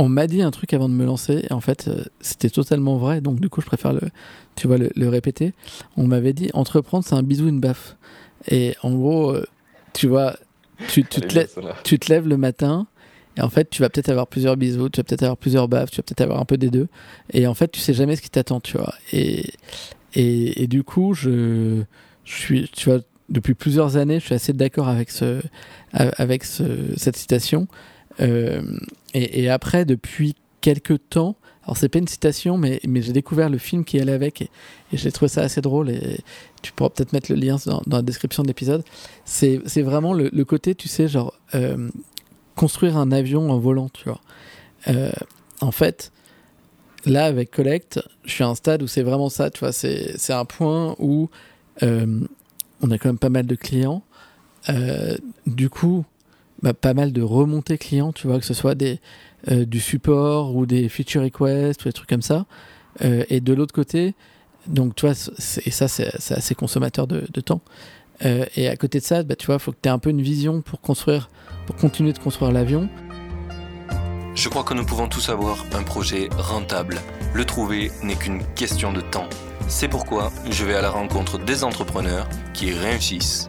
on m'a dit un truc avant de me lancer, et en fait, euh, c'était totalement vrai, donc du coup, je préfère le, tu vois, le, répéter. On m'avait dit, entreprendre, c'est un bisou, une baffe. Et en gros, euh, tu vois, tu, tu, te tu te lèves le matin, et en fait, tu vas peut-être avoir plusieurs bisous, tu vas peut-être avoir plusieurs baffes, tu vas peut-être avoir un peu des deux. Et en fait, tu sais jamais ce qui t'attend, tu vois. Et, et, et, du coup, je, je suis, tu vois, depuis plusieurs années, je suis assez d'accord avec ce, avec ce, cette citation. Euh, et, après, depuis quelques temps, alors c'est pas une citation, mais, mais j'ai découvert le film qui allait avec et, j'ai trouvé ça assez drôle et tu pourras peut-être mettre le lien dans, la description de l'épisode. C'est vraiment le, côté, tu sais, genre euh, construire un avion en volant, tu vois. Euh, en fait, là avec Collect, je suis à un stade où c'est vraiment ça, tu vois. C'est un point où on a quand même pas mal de clients. Du coup, bah, pas mal de remontées clients, tu vois, que ce soit des, euh, du support ou des feature requests ou des trucs comme ça. Euh, et de l'autre côté, donc tu et ça c'est assez consommateur de, de temps. Euh, et à côté de ça, bah, tu vois, il faut que tu aies un peu une vision pour construire, pour continuer de construire l'avion. Je crois que nous pouvons tous avoir un projet rentable. Le trouver n'est qu'une question de temps. C'est pourquoi je vais à la rencontre des entrepreneurs qui réussissent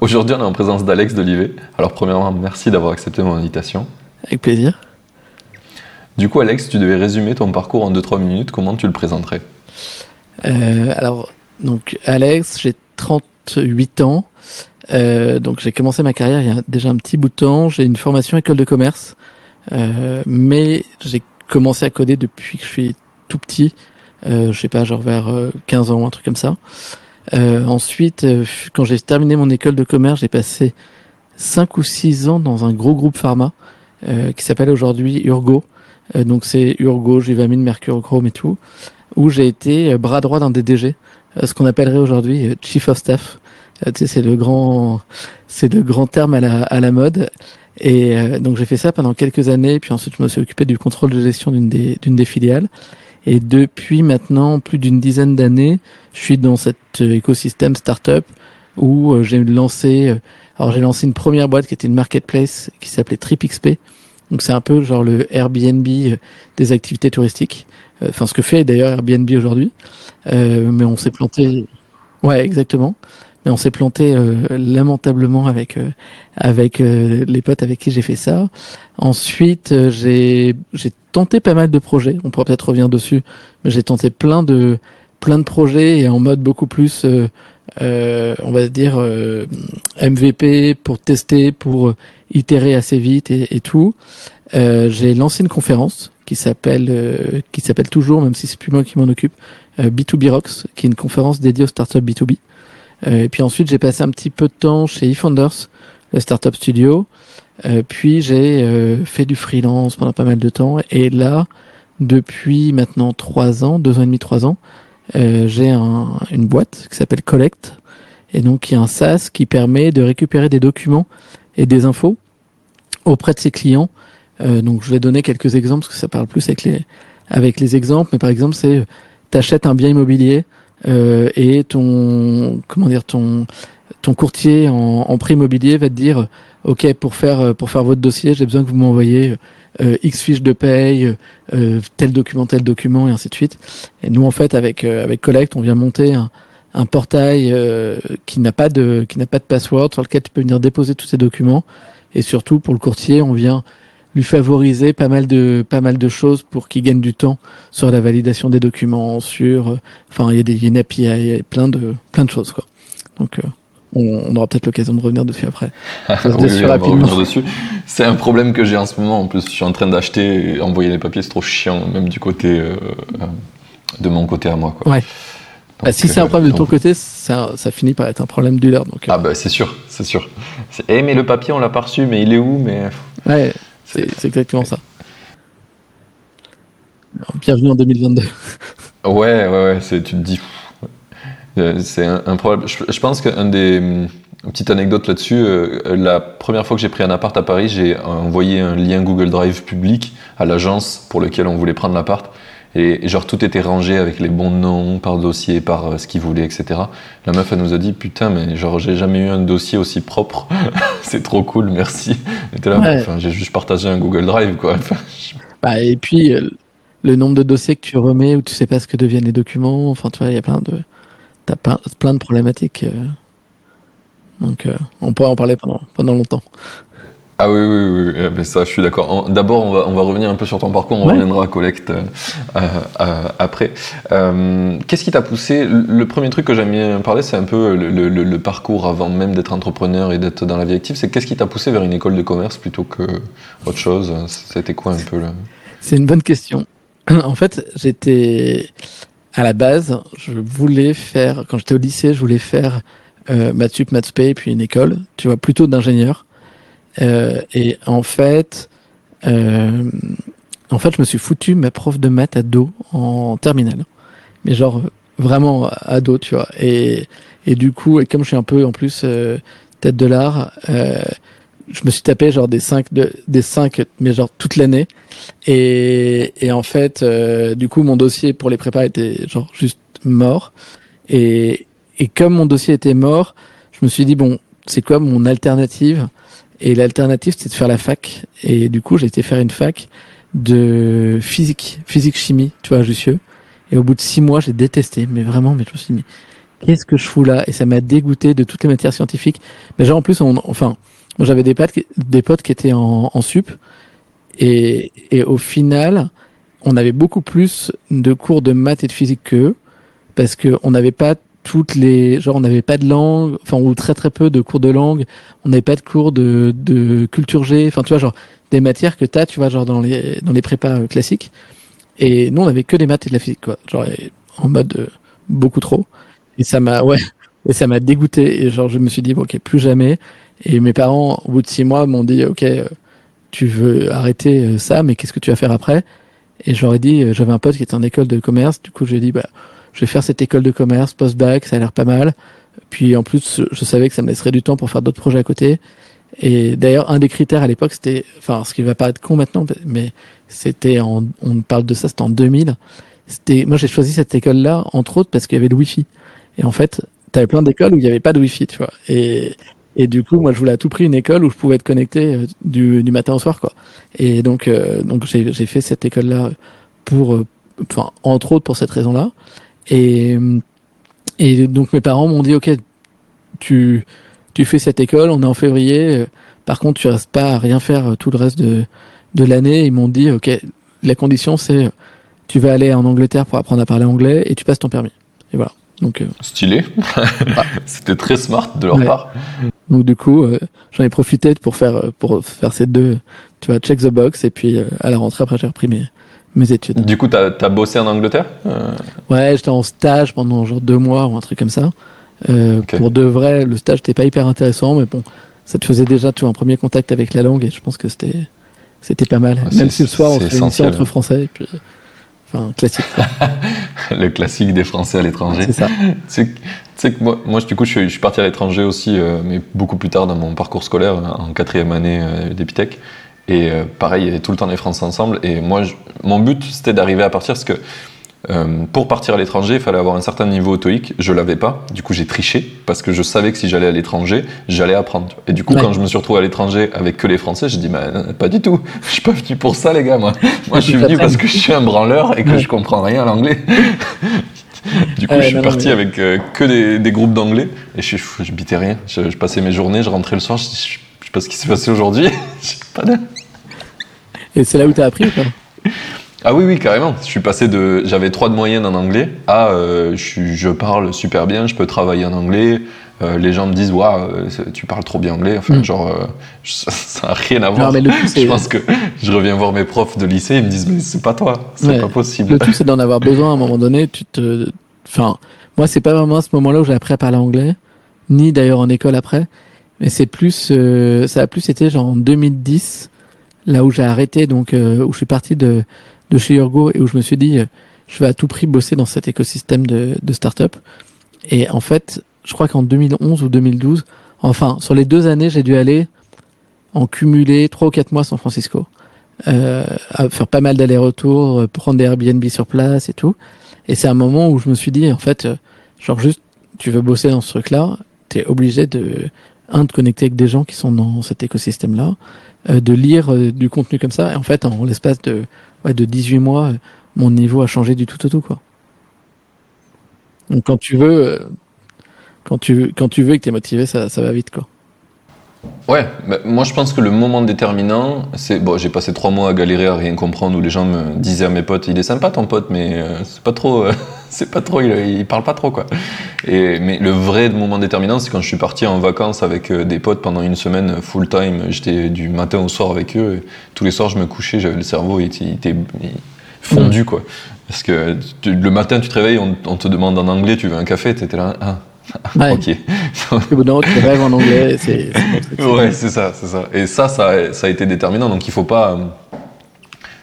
Aujourd'hui, on est en présence d'Alex Dolivet. Alors, premièrement, merci d'avoir accepté mon invitation. Avec plaisir. Du coup, Alex, tu devais résumer ton parcours en 2-3 minutes. Comment tu le présenterais? Euh, Alors, donc, Alex, j'ai 38 ans. Euh, donc, j'ai commencé ma carrière il y a déjà un petit bout de temps. J'ai une formation école de commerce. Euh, mais j'ai commencé à coder depuis que je suis tout petit. je sais pas, genre vers 15 ans, un truc comme ça. Euh, ensuite, euh, quand j'ai terminé mon école de commerce, j'ai passé 5 ou 6 ans dans un gros groupe pharma euh, qui s'appelle aujourd'hui Urgo. donc c'est Urgo, Juvamine, Mercure, Chrome et tout, où j'ai été bras droit d'un DDG, ce qu'on appellerait aujourd'hui Chief of Staff. tu sais, c'est le grand, c'est le grand terme à la, à la mode. Et donc j'ai fait ça pendant quelques années, puis ensuite je me suis occupé du contrôle de gestion d'une des, d'une des filiales. Et depuis maintenant plus d'une dizaine d'années, je suis dans cet euh, écosystème startup où euh, j'ai lancé, euh, alors j'ai lancé une première boîte qui était une marketplace qui s'appelait TripXP. Donc c'est un peu genre le Airbnb des activités touristiques. Enfin ce que fait d'ailleurs Airbnb aujourd'hui. mais on s'est planté. Ouais, exactement. Mais on s'est planté lamentablement avec avec les potes avec qui j'ai fait ça. Ensuite, j'ai j'ai tenté pas mal de projets. On pourra peut-être revenir dessus, mais j'ai tenté plein de plein de projets et en mode beaucoup plus, euh, euh, on va dire euh, MVP pour tester, pour itérer assez vite et, tout. j'ai lancé une conférence qui s'appelle qui s'appelle toujours, même si c'est plus moi qui m'en occupe, B2B Rocks, qui est une conférence dédiée aux startups B2B. Et puis ensuite, j'ai passé un petit peu de temps chez eFounders, le startup studio. puis j'ai fait du freelance pendant pas mal de temps. Et là, depuis maintenant trois ans, deux ans et demi, trois ans, euh, j'ai un, une boîte qui s'appelle Collect, et donc y a un SaaS qui permet de récupérer des documents et des infos auprès de ses clients. Euh, donc je vais donner quelques exemples parce que ça parle plus avec les avec les exemples. Mais par exemple, c'est t'achètes un bien immobilier euh, et ton comment dire ton ton courtier en, en prix immobilier va te dire ok pour faire pour faire votre dossier, j'ai besoin que vous m'envoyez euh, X fiches de paye, euh, tel document, tel document, et ainsi de suite. Et nous, en fait, avec euh, avec Collect, on vient monter un, un portail qui n'a pas de qui n'a pas de password sur lequel tu peux venir déposer tous ces documents. Et surtout pour le courtier, on vient lui favoriser pas mal de pas mal de choses pour qu'il gagne du temps sur la validation des documents, sur enfin il y a des une API, il y a plein de plein de choses quoi. Donc on, aura peut-être l'occasion de revenir dessus après. dessus. C'est un problème que j'ai en ce moment. En plus, je suis en train d'acheter et envoyer les papiers, c'est trop chiant, même du côté euh, euh, de mon côté à moi. Quoi. Ouais. Bah, si c'est un problème de ton côté, ça, ça, finit par être un problème du leur. Donc, euh. Ah bah c'est sûr, c'est sûr. Eh mais le papier on l'a pas reçu, mais il est où mais... Ouais, c'est exactement ça. Bienvenue en 2022. Ouais, ouais, ouais. Tu te dis. C'est un, problème. Je, pense qu'un des. Une petite anecdote là-dessus. la première fois que j'ai pris un appart à Paris, j'ai envoyé un lien Google Drive public à l'agence pour lequel on voulait prendre l'appart. Et, genre tout était rangé avec les bons noms par dossier, par euh, ce qu'ils voulaient, etc. La meuf, elle nous a dit putain, mais genre j'ai jamais eu un dossier aussi propre. c'est trop cool, merci. Et là, enfin, j'ai juste partagé un Google Drive, quoi. bah, et puis euh, le nombre de dossiers que tu remets où tu sais pas ce que deviennent les documents. Enfin, tu vois, il y a plein de, t'as plein de problématiques. Euh. Donc, on pourrait en parler pendant, pendant longtemps. Ah oui, oui, oui, mais eh ben, ça, je suis d'accord. D'abord, on va, on va revenir un peu sur ton parcours, on reviendra à Collect euh, euh, après. Euh, qu'est-ce qui t'a poussé? Le premier truc que j'aime bien parler, c'est un peu le, le, parcours avant même d'être entrepreneur et d'être dans la vie active. C'est qu'est-ce qui t'a poussé vers une école de commerce plutôt que autre chose? C'était quoi un peu le... C'est une bonne question. En fait, j'étais à la base, je voulais faire, quand j'étais au lycée, je voulais faire euh, maths sup, maths puis une école, tu vois, plutôt d'ingénieur. Euh, et en fait, euh, en fait, je me suis foutu ma prof de maths à dos en terminale. Mais genre vraiment à dos, tu vois. Et, et du coup, et comme je suis un peu en plus euh, tête de l'art, euh, je me suis tapé genre des 5 de, des 5 mais genre toute l'année et, et en fait euh, du coup mon dossier pour les prépas était genre juste mort et et comme mon dossier était mort je me suis dit bon c'est quoi mon alternative? Et l'alternative, c'était de faire la fac. Et du coup, j'ai été faire une fac de physique, physique-chimie, tu vois, à Jussieu. Et au bout de six mois, j'ai détesté, mais vraiment, mais je me suis dit, qu'est-ce que je fous là? Et ça m'a dégoûté de toutes les matières scientifiques. Mais genre, en plus, on, enfin, j'avais des potes, des potes qui étaient en, en sup. Et, et au final, on avait beaucoup plus de cours de maths et de physique qu'eux, parce qu'on n'avait pas toutes les genre on n'avait pas de langue enfin ou très très peu de cours de langue. On n'avait pas de cours de, de culture G. Enfin tu vois genre des matières que t'as tu vois genre dans les dans les prépas euh, classiques. Et nous on avait que des maths et de la physique quoi. Genre en mode euh, beaucoup trop. Et ça m'a ouais et ça m'a dégoûté. Et genre je me suis dit bon, ok plus jamais. Et mes parents au bout de six mois m'ont dit ok euh, tu veux arrêter ça mais qu'est-ce que tu vas faire après? Et j'aurais dit j'avais un pote qui était en école de commerce. Du coup j'ai dit bah je vais faire cette école de commerce post-bac, ça a l'air pas mal. Puis en plus, je savais que ça me laisserait du temps pour faire d'autres projets à côté. Et d'ailleurs, un des critères à l'époque, c'était, enfin, ce qui va paraître con maintenant, mais c'était en, on parle de ça, c'était en 2000. C'était, moi, j'ai choisi cette école-là, entre autres, parce qu'il y avait le Wi-Fi. Et en fait, t'avais plein d'écoles où il n'y avait pas de Wi-Fi, tu vois. Et, et du coup, moi, je voulais à tout prix une école où je pouvais être connecté euh, du, du matin au soir, quoi. Et donc, euh, donc j'ai, j'ai fait cette école-là pour, euh, enfin, entre autres pour cette raison-là. Et, et donc mes parents m'ont dit, ok, tu, tu fais cette école, on est en février, par contre tu restes pas à rien faire tout le reste de, de l'année. Ils m'ont dit, ok, la condition c'est tu vas aller en Angleterre pour apprendre à parler anglais et tu passes ton permis. Et voilà. Donc, euh, Stylé. C'était très smart de leur part. Donc du coup, euh, j'en ai profité pour faire pour faire ces deux, tu vois, check the box et puis euh, à la rentrée après j'ai repris mes, mes études. Du coup, tu as, bossé en Angleterre euh... Ouais, j'étais en stage pendant genre deux mois ou un truc comme ça. Euh, Pour de vrai, le stage n'était pas hyper intéressant, mais bon, ça te faisait déjà tu vois, un premier contact avec la langue et je pense que c'était c'était pas mal. Même si le soir on se réunissait entre français et puis. Enfin, classique. le classique des Français à l'étranger. C'est ça. tu sais que moi, moi, du coup, je suis, je suis parti à l'étranger aussi, euh, mais beaucoup plus tard dans mon parcours scolaire, en quatrième année d'Epitech. Et euh, pareil, il y avait tout le temps les Français ensemble. Et moi, mon but, c'était d'arriver à partir, parce que euh, pour partir à l'étranger, il fallait avoir un certain niveau TOEIC. Je l'avais pas. Du coup, j'ai triché parce que je savais que si j'allais à l'étranger, j'allais apprendre. Et du coup, quand je me suis retrouvé à l'étranger avec que les Français, j'ai dit, bah, pas du tout. Je suis pas venu pour ça, les gars. Moi, moi je suis venu parce que je suis un branleur et que je comprends rien à l'anglais. du coup, je suis parti avec euh, que des, des groupes d'anglais et je, je, bitais rien. Je, je, passais mes journées, je rentrais le soir, je, je, je sais pas ce qui s'est passé aujourd'hui. pas de... Et c'est là où tu as appris ou pas? Ah oui, oui, carrément. Je suis passé de. J'avais 3 de moyenne en anglais à euh, je, je, parle super bien, je peux travailler en anglais. Euh, les gens me disent, waouh, tu parles trop bien anglais. Enfin, mm. genre, euh, ça n'a rien à voir. Non, mais le tout, je pense que je reviens voir mes profs de lycée, ils me disent, mais c'est pas toi, c'est ouais. pas possible. Le tout, c'est d'en avoir besoin à un moment donné. Tu te. Enfin, moi, c'est pas vraiment à ce moment-là où j'ai appris à parler anglais, ni d'ailleurs en école après. Mais c'est plus. Euh, ça a plus été genre en 2010 là où j'ai arrêté, donc euh, où je suis parti de de chez Urgo et où je me suis dit, je vais à tout prix bosser dans cet écosystème de, de start-up. Et en fait, je crois qu'en 2011 ou 2012, enfin, sur les deux années, j'ai dû aller en cumulé trois ou quatre mois à San Francisco, euh, faire pas mal d'allers-retours, euh, prendre des Airbnb sur place et tout. Et c'est un moment où je me suis dit, en fait, euh, genre juste, tu veux bosser dans ce truc-là, t'es obligé de, un, de connecter avec des gens qui sont dans cet écosystème-là, euh, de lire euh, du contenu comme ça. Et en fait, en l'espace de, ouais, de 18 mois, mon niveau a changé du tout au tout, quoi. Donc quand tu veux, quand tu, quand tu veux et que t'es motivé, ça, ça va vite, quoi. Ouais, bah, moi je pense que le moment déterminant, c'est bon, j'ai passé trois mois à galérer à rien comprendre où les gens me disaient à mes potes, il est sympa ton pote, mais euh, c'est pas trop, euh, c'est pas trop, il, il, parle pas trop quoi. Et mais le vrai moment déterminant, c'est quand je suis parti en vacances avec euh, des potes pendant une semaine full time. J'étais du matin au soir avec eux. Et tous les soirs, je me couchais, j'avais le cerveau, il était, il était fondu quoi. Parce que tu, le matin, tu te réveilles, on, on, te demande en anglais, tu veux un café, t'étais là, ah, Ouais. ok. non, tu rêves en anglais, c'est. Ouais, c'est ça, c'est ça. Et ça, ça, ça a été déterminant. Donc il faut pas.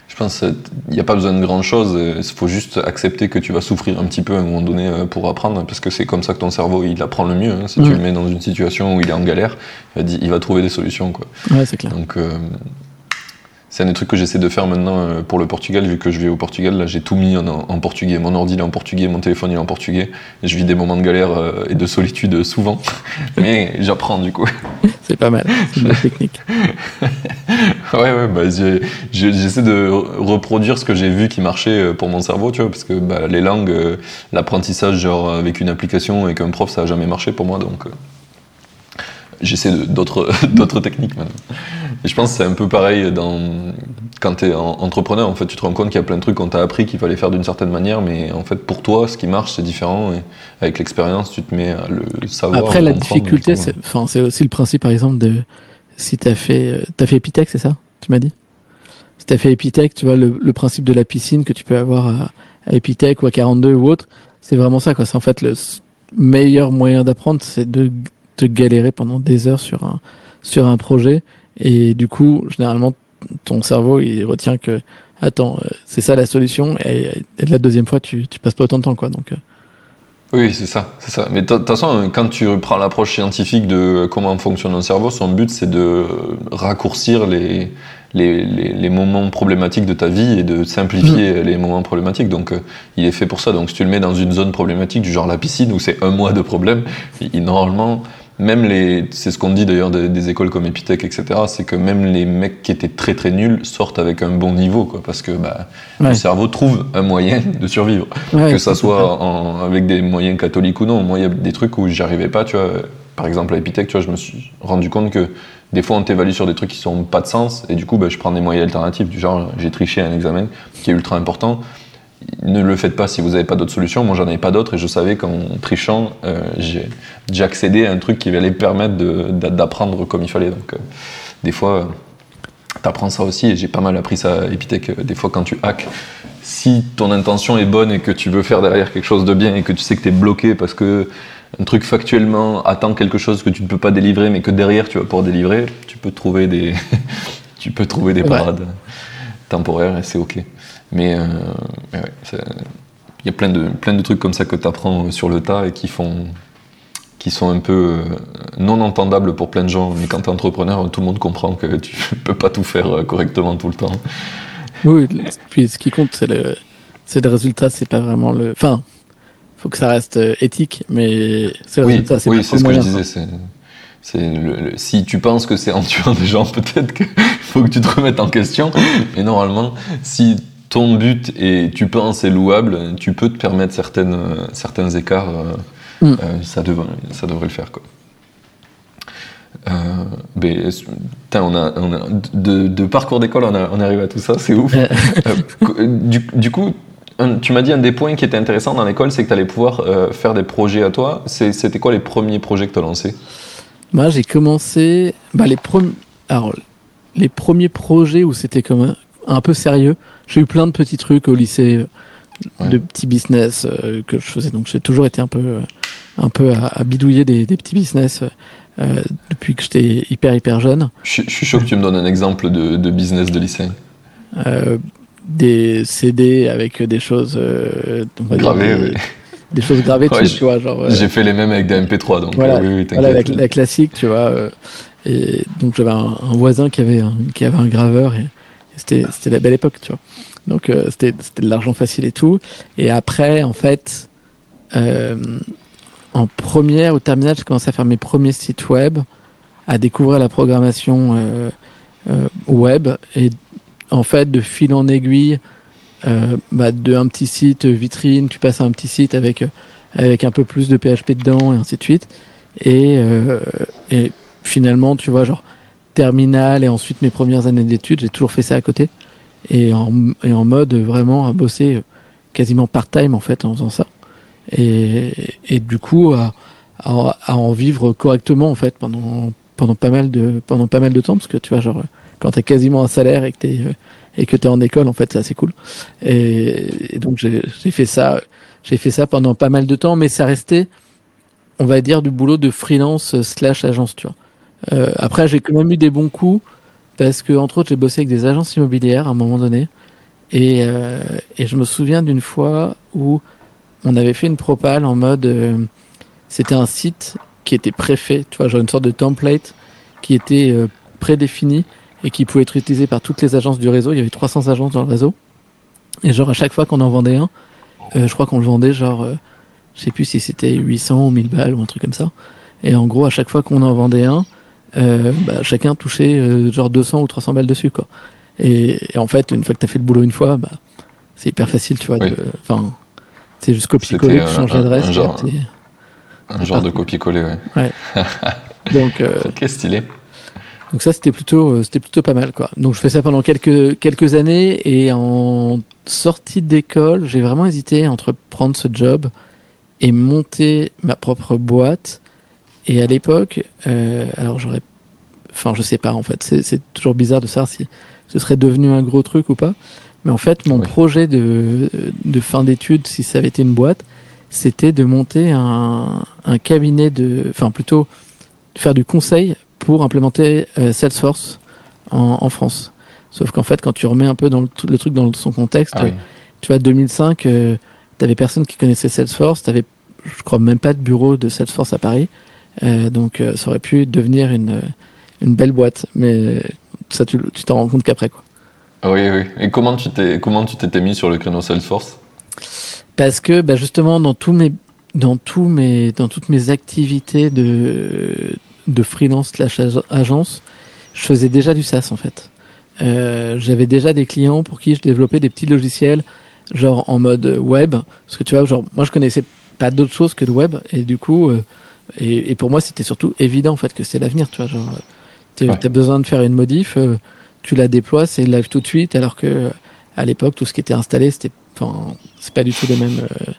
Je pense il n'y a pas besoin de grand chose. Il faut juste accepter que tu vas souffrir un petit peu à un moment donné euh, pour apprendre, parce que c'est comme ça que ton cerveau il apprend le mieux. Hein. Si tu le mets dans une situation où il est en galère, il va, dire- il va trouver des solutions. Quoi. Ouais, c'est clair. Donc euh, c'est un des trucs que j'essaie de faire maintenant euh, pour le Portugal, vu que je vis au Portugal. Là, j'ai tout mis en, en portugais. Mon ordi il est en portugais, mon téléphone il est en portugais. Je vis des moments de galère euh, et de solitude souvent, mais j'apprends du coup. C'est pas mal. C'est une technique. Ouais, ouais, bah, j'essaie de re- reproduire ce que j'ai vu qui marchait euh, pour mon cerveau, tu vois, parce que bah, les langues, l'apprentissage, genre avec une application et qu'un prof, ça a jamais marché pour moi, donc euh, j'essaie d'autres techniques maintenant. Et je pense que c'est un peu pareil dans, quand tu es entrepreneur, en fait, tu te rends compte qu'il y a plein de trucs qu'on t'a appris qu'il fallait faire d'une certaine manière, mais en fait, pour toi, ce qui marche, c'est différent, et avec l'expérience, tu te mets à le savoir. Après, la difficulté, c'est, enfin, aussi le principe, par exemple, de si t'as fait, euh, fait Epitech, c'est ça Tu m'as dit? Si t'as fait Epitech, tu vois, le, le principe de la piscine que tu peux avoir à, à Epitech ou à 42 ou autre, c'est vraiment ça, quoi. C'est en fait le meilleur moyen d'apprendre, c'est de te galérer pendant des heures sur un, sur un projet. Et du coup, généralement, ton cerveau, il retient que, attends, euh, c'est ça la solution. Et, et la deuxième fois, tu, tu passes pas autant de temps, quoi. Donc, euh, Oui, c'est ça, c'est ça. Mais de toute façon, quand tu prends l'approche scientifique de comment fonctionne un cerveau, son but c'est de raccourcir les, les, les, les moments problématiques de ta vie et de simplifier les moments problématiques. Donc, euh, il est fait pour ça. Donc, si tu le mets dans une zone problématique du genre la piscine où c'est un mois de problème, il, normalement, même les, c'est ce qu'on dit d'ailleurs des, des écoles comme Epitech, etc., c'est que même les mecs qui étaient très très nuls sortent avec un bon niveau, quoi, parce que bah, Ouais. le cerveau trouve un moyen de survivre ouais, que ça soit en- avec des moyens catholiques ou non. Moi, il y a des trucs où j'y arrivais pas, tu vois. Par exemple, à Epitech, tu vois, je me suis rendu compte que des fois, on t'évalue sur des trucs qui sont pas de sens, et du coup, bah, je prends des moyens alternatifs, du genre, j'ai triché à un examen qui est ultra important. Ne le faites pas si vous n'avez pas d'autres solutions. Moi, j'en avais pas d'autres, et je savais qu'en trichant, euh, j'ai accédé à un truc qui allait permettre d'apprendre comme il fallait. Donc, euh, des fois, euh, t'apprends ça aussi, et j'ai pas mal appris ça à Epitech. euh, Des fois, quand tu hacks, si ton intention est bonne et que tu veux faire derrière quelque chose de bien et que tu sais que tu es bloqué parce que un truc factuellement attend quelque chose que tu ne peux pas délivrer mais que derrière tu vas pouvoir délivrer, tu peux trouver des, tu peux trouver des Ouais. parades temporaires et c'est ok. Mais, euh, mais ouais, c'est- il y a plein de, plein de trucs comme ça que tu apprends sur le tas et qui font qui sont un peu euh, non entendables pour plein de gens, mais quand tu es entrepreneur, tout le monde comprend que tu peux pas tout faire euh, correctement tout le temps. Oui, puis ce qui compte, c'est le, c'est le résultat, c'est pas vraiment le. Enfin, faut que ça reste euh, éthique, mais c'est le Oui, résultat, c'est oui, pas c'est ce que je disais. C'est, c'est le- le- si tu penses que c'est en tuant des gens, peut-être qu'il faut que tu te remettes en question. Mais normalement, si ton but et tu penses est louable, tu peux te permettre certaines, certains écarts. euh, Mm. euh, ça, devrait, ça devrait le faire. Quoi. Euh, ben, on a, on a, de, de parcours d'école, on, arrive à tout ça, c'est ouf. Du, du coup, un- tu m'as dit un des points qui était intéressant dans l'école, c'est que tu allais pouvoir euh, faire des projets à toi. C'était quoi les premiers projets que tu as lancés? Moi, j'ai commencé. Bah, les, premi- Alors, les premiers projets où c'était comme un, un peu sérieux, j'ai eu plein de petits trucs au lycée, Ouais. de petits business euh, que je faisais. Donc, j'ai toujours été un peu, euh, un peu à, à bidouiller des, des petits business euh, depuis que j'étais hyper, hyper jeune. je, suis- je suis chaud que tu me donnes un exemple de, de business de lycée. Euh, des CD avec des choses euh, gravées, oui. des choses gravées dessus, tu vois. Genre, J'ai fait les mêmes avec des MP3, donc voilà, oui, voilà la, classique, tu vois. et donc j'avais un, voisin qui avait un, qui avait un graveur et, c'était c'était la belle époque, tu vois. Donc c'était c'était de l'argent facile et tout. Et après, en fait, en première au terminal, j'ai commencé à faire mes premiers sites web, à découvrir la programmation euh, euh, web et en fait de fil en aiguille, euh, bah, de un petit site vitrine, tu passes à un petit site avec avec un peu plus de PHP dedans et ainsi de suite. Et, et finalement, tu vois, genre terminal et ensuite mes premières années d'études, j'ai toujours fait ça à côté. Et en, et en mode vraiment à bosser quasiment part-time en fait en faisant ça. Et, et du coup à, à, à, en vivre correctement en fait pendant pendant pas mal de pendant pas mal de temps. Parce que tu vois genre quand t'as quasiment un salaire et que t'es et que t'es en école en fait c'est cool. Et, et donc j'ai fait ça j'ai fait ça pendant pas mal de temps. Mais ça restait on va dire du boulot de freelance slash agence tu vois euh, après j'ai quand même eu des bons coups parce que entre autres j'ai bossé avec des agences immobilières à un moment donné et, euh, et je me souviens d'une fois où on avait fait une propale en mode, euh, c'était un site qui était préfet, tu vois, genre une sorte de template qui était euh, prédéfini et qui pouvait être utilisé par toutes les agences du réseau. Il y avait 300 agences dans le réseau. Et genre à chaque fois qu'on en vendait un, euh, je crois qu'on le vendait genre, je sais plus si c'était 800 ou 1000 balles ou un truc comme ça. Et en gros, à chaque fois qu'on en vendait un, bah, chacun touchait genre 200 ou 300 balles dessus, quoi. Et, en fait, une fois que tu as fait le boulot une fois, bah, c'est hyper facile, tu vois. Enfin, c'est juste copier-coller, tu changes d'adresse. Un, genre, un genre de copier-coller, ouais. ouais. Donc, euh, ok, stylé. Donc ça, c'était plutôt, euh, c'était plutôt pas mal, quoi. Donc je fais ça pendant quelques, quelques années et en sortie d'école, j'ai vraiment hésité entre prendre ce job et monter ma propre boîte. Et à l'époque, euh, alors j'aurais, enfin je sais pas en fait, c'est toujours bizarre de savoir si ce serait devenu un gros truc ou pas. Mais en fait, mon projet de, de fin d'études, si ça avait été une boîte, c'était de monter un, un cabinet de, enfin plutôt faire du conseil pour implémenter euh, Salesforce en, en, France. Sauf qu'en fait, quand tu remets un peu dans le, le truc dans son contexte, ah tu vois, 2005, euh, t'avais personne qui connaissait Salesforce, t'avais, je crois même pas de bureau de Salesforce à Paris, donc euh, ça aurait pu devenir une, une belle boîte, mais ça tu t'en rends compte qu'après quoi. Oui, oui. Et comment tu t'es comment tu t'étais mis sur le créneau Salesforce? Parce que bah justement dans tous mes dans tous mes dans toutes mes activités de de freelance slash agence, je faisais déjà du SaaS en fait. Euh, J'avais déjà des clients pour qui je développais des petits logiciels genre en mode web parce que tu vois genre moi je connaissais pas d'autre chose que le web et du coup euh, et, et, pour moi c'était surtout évident en fait que c'est l'avenir tu vois genre tu as besoin de faire une modif euh, tu la déploies, c'est live tout de suite, alors que à l'époque, tout ce qui était installé, c'était, enfin, c'est pas du tout le même. Euh,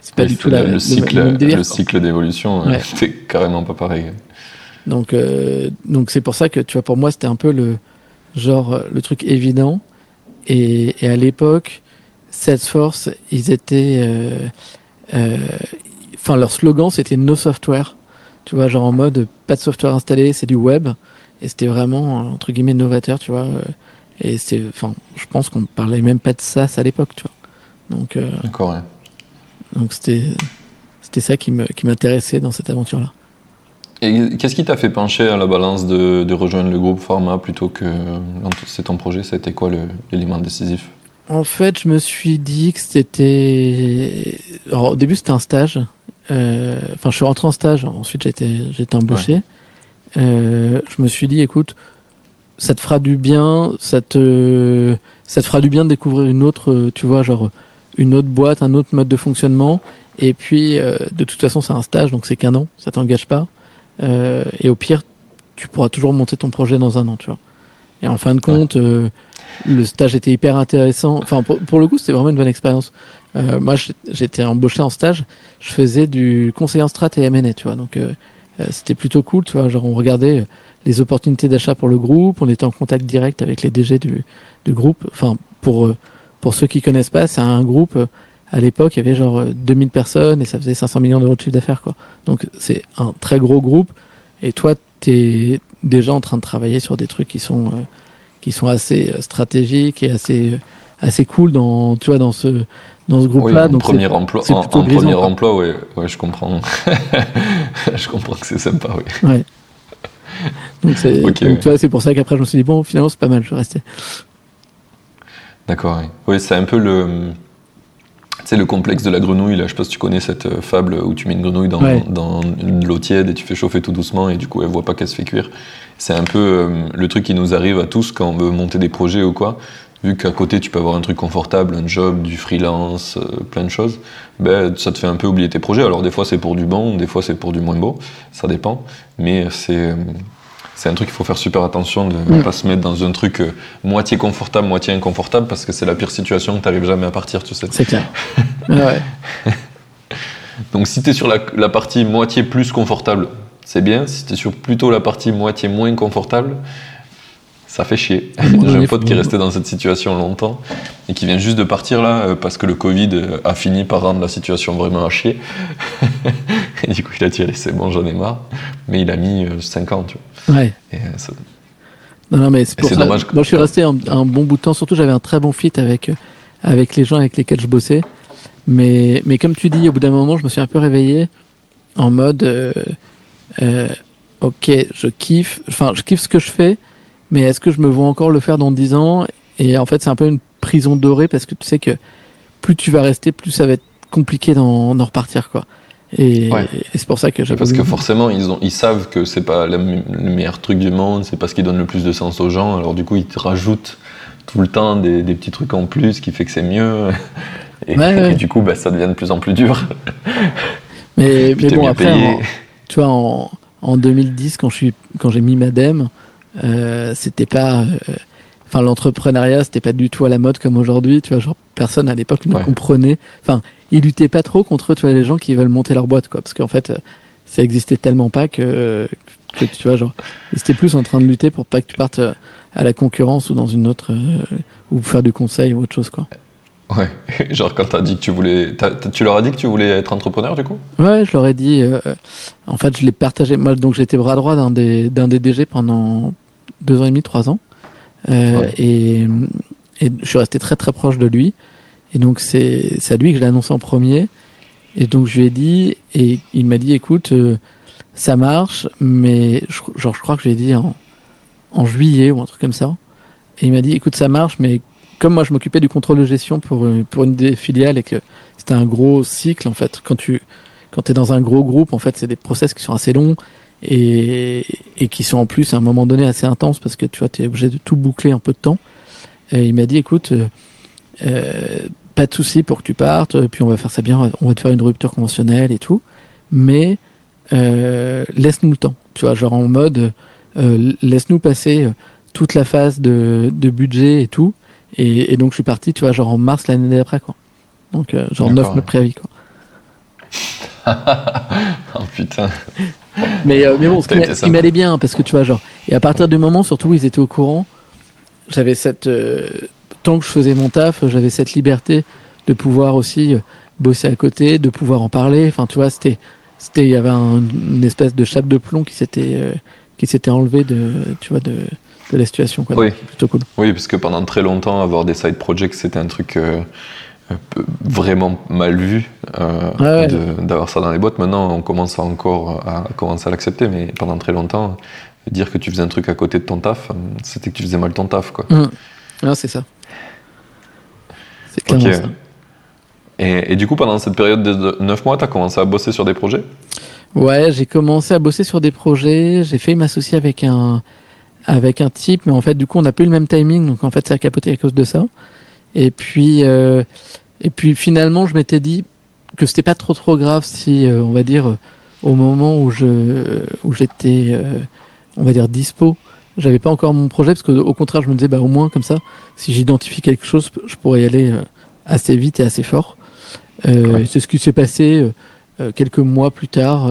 c'est pas du tout la, le, cycle, le, cycle d'évolution, euh, c'était carrément pas pareil. Donc, euh, donc c'est pour ça que tu vois, pour moi, c'était un peu le genre le truc évident. Et, et à l'époque, Salesforce, ils étaient, enfin, leur slogan, c'était no software. Tu vois, genre en mode pas de software installé, c'est du web. Et c'était vraiment, entre guillemets, novateur, tu vois. Et c'est, enfin, je pense qu'on parlait même pas de ça à l'époque, tu vois. Donc, euh, D'accord, ouais. Donc c'était, c'était ça qui me, qui m'intéressait dans cette aventure-là. Et qu'est-ce qui t'a fait pencher à la balance de, de rejoindre le groupe Pharma plutôt que c'est ton projet Ça a été quoi l'élément décisif? En fait, je me suis dit que c'était. Alors, au début, c'était un stage. Euh, enfin, je suis rentré en stage. Ensuite, j'ai été, j'ai été embauché. Euh, je me suis dit, écoute, ça te fera du bien, ça te, ça te fera du bien de découvrir une autre, tu vois, genre une autre boîte, un autre mode de fonctionnement. Et puis, euh, de toute façon, c'est un stage, donc c'est qu'un an, ça t'engage pas. Euh, et au pire, tu pourras toujours monter ton projet dans un an, tu vois. Et en fin de compte, euh, le stage était hyper intéressant. Enfin, pour, pour le coup, c'était vraiment une bonne expérience. Euh, moi, j'étais embauché en stage. Je faisais du conseiller en strat et M&A, tu vois. Donc, euh, c'était plutôt cool, tu vois. Genre, on regardait les opportunités d'achat pour le groupe, on était en contact direct avec les DG du, du groupe. Enfin, pour, euh, pour ceux qui connaissent pas, c'est un groupe, euh, à l'époque, il y avait genre 2000 personnes et ça faisait 500 millions d'euros de chiffre d'affaires, quoi. Donc, c'est un très gros groupe. Et toi, tu es déjà en train de travailler sur des trucs qui sont, qui sont assez stratégiques et assez, assez cool dans, tu vois, dans ce, dans ce groupe-là. donc premier emploi, en, premier emploi, ouais, ouais, je comprends. je comprends que c'est sympa, oui. Ouais. Donc, c'est, tu vois, c'est pour ça qu'après, je me suis dit, bon, finalement, c'est pas mal, je rester. D'accord, oui. Oui, c'est un peu le. Tu le complexe de la grenouille, là, je sais pas si tu connais cette euh, fable où tu mets une grenouille dans, dans de l'eau tiède et tu fais chauffer tout doucement et du coup elle voit pas qu'elle se fait cuire. C'est un peu euh, le truc qui nous arrive à tous quand on veut monter des projets ou quoi. Vu qu'à côté tu peux avoir un truc confortable, un job, du freelance, euh, plein de choses, ben, ça te fait un peu oublier tes projets. Alors des fois c'est pour du bon, des fois c'est pour du moins beau, ça dépend. Mais c'est c'est un truc qu'il faut faire super attention de ne pas se mettre dans un truc euh, moitié confortable, moitié inconfortable, parce que c'est la pire situation, tu n'arrives jamais à partir, tu sais. C'est clair. ouais. Donc si tu es sur la, partie moitié plus confortable, c'est bien. Si tu es sur plutôt la partie moitié moins confortable, ça fait chier. J'ai un pote qui est resté dans cette situation longtemps et qui vient juste de partir là euh, parce que le Covid euh, a fini par rendre la situation vraiment à chier. et du coup, il a dit Allez, c'est bon, j'en ai marre. Mais il a mis 5 ans, tu vois. Ouais. non, non, mais c'est pour ça. Dommage Moi, je suis resté un, bon bout de temps. Surtout, j'avais un très bon fit avec, euh, avec les gens avec lesquels je bossais. Mais, mais comme tu dis, au bout d'un moment, je me suis un peu réveillé en mode Ok, je kiffe. Enfin, je kiffe ce que je fais mais est-ce que je me vois encore le faire dans 10 ans? Et en fait, c'est un peu une prison dorée parce que tu sais que plus tu vas rester, plus ça va être compliqué d'en repartir, quoi. Et, c'est pour ça que j'ai Parce que forcément, ils, ont, ils savent que c'est pas le meilleur truc du monde, c'est pas ce qui donne le plus de sens aux gens, alors du coup, ils te rajoutent tout le temps des, petits trucs en plus qui fait que c'est mieux. Et, du coup, bah, ça devient de plus en plus dur. Mais, mais bon, après, tu vois, en, en 2010, quand j'ai quand mis Madem, euh, c'était pas, euh, enfin l'entrepreneuriat c'était pas du tout à la mode comme aujourd'hui. Tu vois, genre personne à l'époque ne comprenait. Enfin, ils luttaient pas trop contre tu vois, les gens qui veulent monter leur boîte, quoi, parce qu'en fait, ça existait tellement pas que, que tu vois, genre, ils étaient plus en train de lutter pour pas que tu partes euh, à la concurrence ou dans une autre ou faire du conseil ou autre chose, quoi. Ouais, genre quand t'as dit que tu voulais, tu leur as dit que tu voulais être entrepreneur du coup? Ouais, je leur ai dit. en fait, je l'ai partagé. Moi, donc j'étais bras droit d'un des d'un des DG pendant deux ans et demi, trois ans. Euh, et, je suis resté très très proche de lui. Et donc c'est à lui que je l'ai annoncé en premier. Et donc je lui ai dit, et il m'a dit, écoute, euh, ça marche, mais je, genre je crois que je lui ai dit en, en juillet ou un truc comme ça. Et il m'a dit, écoute, ça marche, mais comme moi je m'occupais du contrôle de gestion pour, pour une des filiales et que c'était un gros cycle en fait, quand tu quand es dans un gros groupe, en fait, c'est des process qui sont assez longs et, et qui sont en plus à un moment donné assez intenses parce que tu vois, tu es obligé de tout boucler en peu de temps. Et il m'a dit, écoute, euh, euh, pas de souci pour que tu partes, puis on va faire ça bien, on va te faire une rupture conventionnelle et tout, mais euh, laisse-nous le temps, tu vois, genre en mode, euh, laisse-nous passer toute la phase de, de budget et tout, et, et, donc je suis parti, tu vois, genre en mars l'année d'après, quoi. Donc genre 9 mois de préavis, quoi. oh putain. Mais, euh, mais bon, ce qui m'allait bien, parce que tu vois, genre, et à partir du moment, surtout où ils étaient au courant, j'avais cette. Euh, tant que je faisais mon taf, j'avais cette liberté de pouvoir aussi euh, bosser à côté, de pouvoir en parler. Enfin, tu vois, c'était. C'était, il y avait une espèce de chape de plomb qui s'était, qui s'était enlevé de, tu vois, de, de la situation. Quoi. Oui. Plutôt cool. Oui, parce que pendant très longtemps, avoir des side projects, c'était un truc vraiment mal vu euh, d'avoir ça dans les boîtes. Maintenant, on commence encore à, commencer à l'accepter, mais pendant très longtemps, dire que tu faisais un truc à côté de ton taf, c'était que tu faisais mal ton taf. Quoi. Mmh. c'est ça. C'est clairement ça. Et, du coup, pendant cette période de 9 mois, tu as commencé à bosser sur des projets? Ouais, j'ai commencé à bosser sur des projets. J'ai fait m'associer avec un, avec un type, mais en fait, du coup, on n'a plus le même timing, donc en fait, ça a capoté à cause de ça. Et puis, euh, et puis finalement, je m'étais dit que c'était pas trop trop grave si, euh, on va dire, euh, au moment où je où j'étais, on va dire, dispo, j'avais pas encore mon projet parce que au contraire, je me disais bah au moins comme ça, si j'identifie quelque chose, je pourrais y aller assez vite et assez fort. C'est ce qui s'est passé quelques mois plus tard.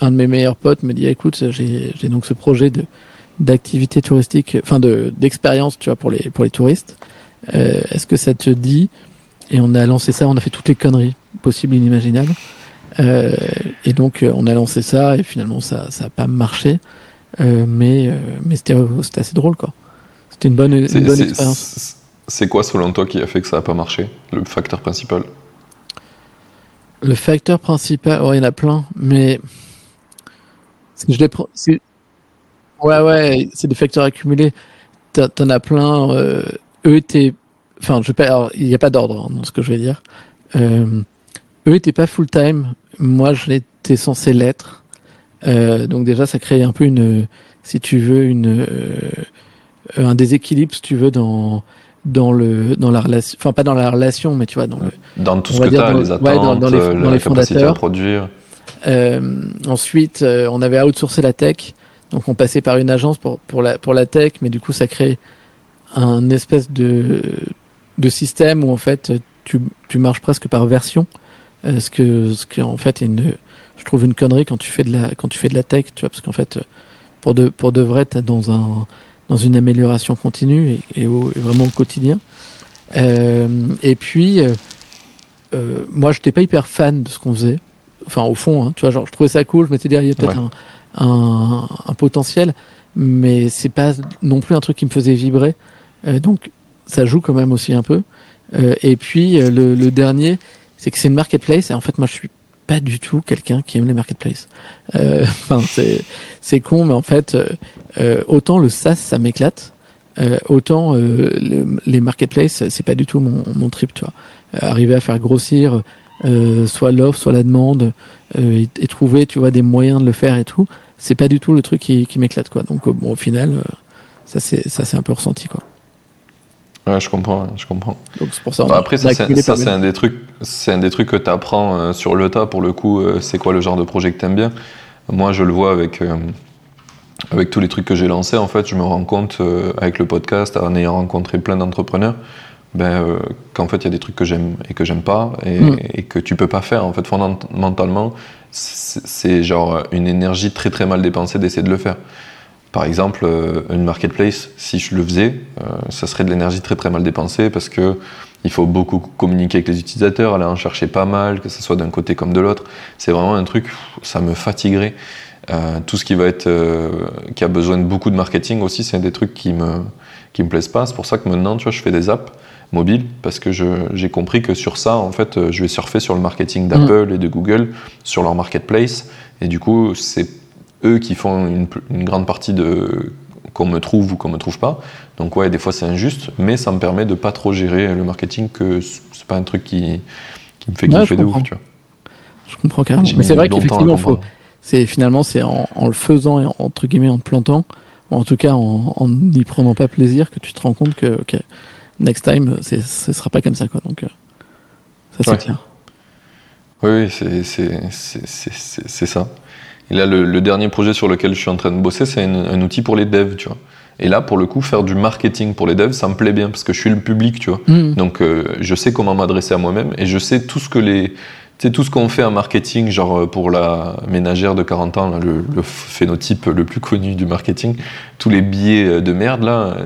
un de mes meilleurs potes me dit écoute, j'ai donc ce projet de d'activité touristique, enfin de d'expérience, tu vois, pour les pour les touristes. Euh, est-ce que ça te dit? Et on a lancé ça, on a fait toutes les conneries possibles et inimaginables. Euh, et donc euh, on a lancé ça et finalement ça ça a pas marché, mais mais c'était c'était assez drôle quoi. C'était une bonne une bonne expérience. c'est quoi selon toi qui a fait que ça n'a pas marché? Le facteur principal? Le facteur principal, oh, il y en a plein, mais je les prends. Ouais, ouais, c'est des facteurs accumulés. T'en as plein. Euh, eux étaient. Enfin, je vais pas. il n'y a pas d'ordre hein, dans ce que je vais dire. Euh, eux étaient pas full time. Moi, je l'étais censé l'être. Euh, donc déjà, ça crée un peu une, si tu veux, une euh, un déséquilibre, si tu veux, dans dans le dans la relation, enfin pas dans la relation, mais tu vois dans le dans tout ce que tu as, les attentes, dans, les, euh, dans les fondateurs. À produire. Euh, ensuite, euh, on avait outsourcé la tech, donc on passait par une agence pour pour la pour la tech, mais du coup ça crée un espèce de de système où en fait tu tu marches presque par version, ce que ce qui en fait est une je trouve une connerie quand tu fais de la quand tu fais de la tech, tu vois, parce qu'en fait pour de pour de vrai t'es dans un dans une amélioration continue et, et, vraiment au quotidien. Euh, et puis, euh, euh, moi, je n'étais pas hyper fan de ce qu'on faisait. Enfin, au fond, hein, tu vois, genre, je trouvais ça cool. Je m'étais dit, il y a peut-être un, un, un, potentiel, mais c'est pas non plus un truc qui me faisait vibrer. Euh, donc, ça joue quand même aussi un peu. Euh, et puis, le, le dernier, c'est que c'est une marketplace. Et en fait, moi, je suis pas du tout quelqu'un qui aime les marketplaces. Euh, enfin, c'est c'est con, mais en fait, euh, euh autant le SaaS ça m'éclate, euh, autant euh, les marketplaces c'est pas du tout mon, mon trip, tu vois. arriver à faire grossir soit l'offre, soit la demande, et, et, trouver, tu vois, des moyens de le faire et tout, c'est pas du tout le truc qui, qui m'éclate, quoi. Donc bon, au final, ça c'est ça c'est un peu ressenti, quoi. Ouais, je comprends, je comprends. Donc c'est pour ça. Bah, après, ça, c'est un des trucs, c'est un des trucs que tu apprends euh, sur le tas. Pour le coup, euh, c'est quoi le genre de projet que t'aimes bien? Moi, je le vois avec euh, avec tous les trucs que j'ai lancés. En fait, je me rends compte avec le podcast, en ayant rencontré plein d'entrepreneurs, ben, qu'en fait, il y a des trucs que j'aime et que j'aime pas et, mm. et, que tu peux pas faire. En fait, fondamentalement, c'est genre une énergie très très mal dépensée d'essayer de le faire. Par exemple, euh, une marketplace, si je le faisais, euh, ça serait de l'énergie très très mal dépensée parce que il faut beaucoup communiquer avec les utilisateurs, aller en chercher pas mal, que ce soit d'un côté comme de l'autre. C'est vraiment un truc, ça me fatiguerait. Euh, tout ce qui va être, qui a besoin de beaucoup de marketing aussi, c'est des trucs qui me qui me plaisent pas. C'est pour ça que maintenant, tu vois, je fais des apps mobiles parce que j'ai compris que sur ça, en fait, je vais surfer sur le marketing d'Apple mm. et de Google, sur leur marketplace, et du coup, c'est eux qui font une, grande partie de qu'on me trouve ou qu'on me trouve pas. Donc ouais, des fois c'est injuste, mais ça me permet de pas trop gérer le marketing, que c'est pas un truc qui, qui me fait kiffer de ouf, tu vois. Je comprends carrément. Mais c'est vrai qu'effectivement, faut, c'est finalement c'est en, le faisant et entre guillemets en te plantant, ou en tout cas en n'y prenant pas plaisir, que tu te rends compte que ok, next time, ce sera pas comme ça quoi. Donc euh, ça c'est clair. Oui, c'est c'est ça. Et là, le, dernier projet sur lequel je suis en train de bosser, c'est un, outil pour les devs, tu vois. Et là, pour le coup, faire du marketing pour les devs, ça me plaît bien parce que je suis le public, tu vois. Mm. Donc, euh, je sais comment m'adresser à moi-même et je sais tout ce que les, tu sais, tout ce qu'on fait en marketing, genre euh, pour la ménagère de 40 ans, le, le, phénotype le plus connu du marketing, tous les billets euh, de merde là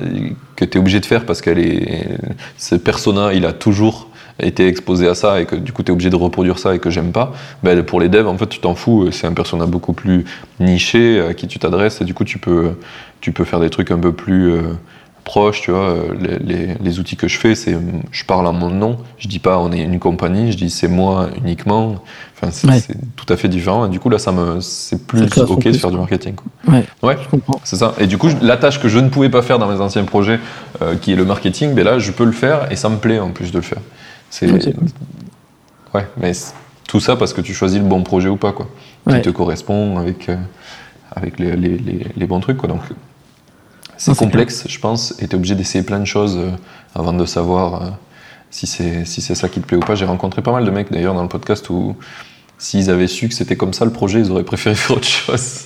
que tu es obligé de faire parce qu'elle est, ce persona, il a toujours été exposé à ça et que du coup tu es obligé de reproduire ça et que j'aime pas, ben, pour les devs en fait tu t'en fous, c'est un persona beaucoup plus niché à qui tu t'adresses et du coup tu peux, tu peux faire des trucs un peu plus euh, proches, tu vois. Les, les, les, outils que je fais, c'est je parle en mon nom, je dis pas on est une compagnie, je dis c'est moi uniquement. Enfin, c'est tout à fait différent et du coup là ça me c'est plus ok de faire du marketing. Quoi. Ouais, ouais je comprends. C'est ça. Et du coup la tâche que je ne pouvais pas faire dans mes anciens projets, euh, qui est le marketing, ben là je peux le faire et ça me plaît en plus de le faire. C'est. Ouais, mais tout ça parce que tu choisis le bon projet ou pas, quoi. Qui te correspond avec, euh, avec les, les, les, bons trucs, quoi. Donc, c'est complexe, je pense, et tu es obligé d'essayer plein de choses euh, avant de savoir euh, si c'est si ça qui te plaît ou pas. J'ai rencontré pas mal de mecs d'ailleurs dans le podcast où s'ils avaient su que c'était comme ça le projet, ils auraient préféré faire autre chose.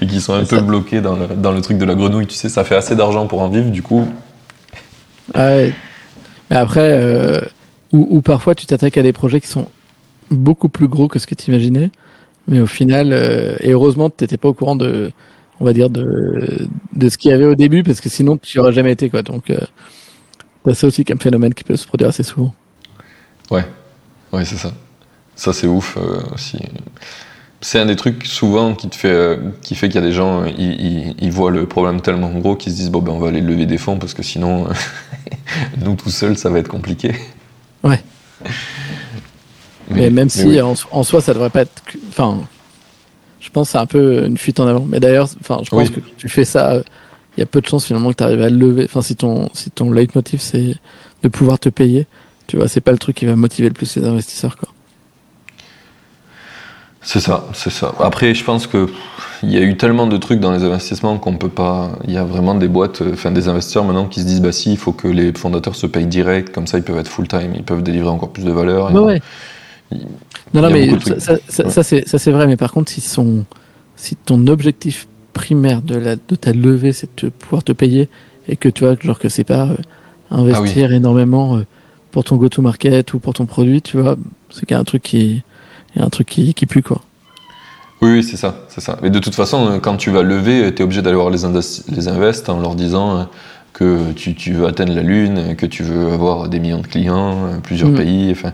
et qui sont un peu bloqués dans le, dans le, truc de la grenouille. Tu sais, ça fait assez d'argent pour en vivre, du coup. Ouais. Mais après, ou, parfois tu t'attaques à des projets qui sont beaucoup plus gros que ce que tu imaginais, mais au final, euh, et heureusement, tu n'étais pas au courant de, on va dire, de, de ce qu'il y avait au début, parce que sinon, tu n'y aurais jamais été. Quoi. Donc, euh, aussi un phénomène qui peut se produire assez souvent. Ouais, ouais, c'est ça. Ça, c'est ouf euh, aussi. c'est un des trucs souvent qui te fait, euh, qui fait qu'il y a des gens, ils, ils, voient le problème tellement gros qu'ils se disent bon ben on va aller lever des fonds parce que sinon nous tout seuls ça va être compliqué. Ouais. Mais, même si En, soi ça devrait pas être, enfin, je pense c'est un peu une fuite en avant. Mais d'ailleurs, enfin, je pense que tu fais ça, il y a peu de chances finalement que tu arrives à le lever. Enfin, si ton si ton leitmotiv c'est de pouvoir te payer, tu vois, c'est pas le truc qui va motiver le plus les investisseurs quoi. C'est ça, c'est ça. Après, je pense que il y a eu tellement de trucs dans les investissements qu'on peut pas. Il y a vraiment des boîtes, euh, enfin des investisseurs maintenant qui se disent bah si, il faut que les fondateurs se payent direct, comme ça ils peuvent être full time, ils peuvent délivrer encore plus de valeur. Bah ouais. non, non, mais ça, ça, c'est vrai, mais par contre, si, son, si ton objectif primaire de, la, de ta levée, c'est de pouvoir te payer et que tu vois, genre que c'est pas euh, investir ah énormément euh, pour ton go-to-market ou pour ton produit, tu vois, c'est un truc qui y a un truc qui, qui pue, quoi. Oui, c'est ça, c'est ça. Mais de toute façon, euh, quand tu vas lever, tu es obligé d'aller voir les, les invests en leur disant euh, que tu, tu, veux atteindre la lune, que tu veux avoir des millions de clients, euh, plusieurs mm. pays. Enfin,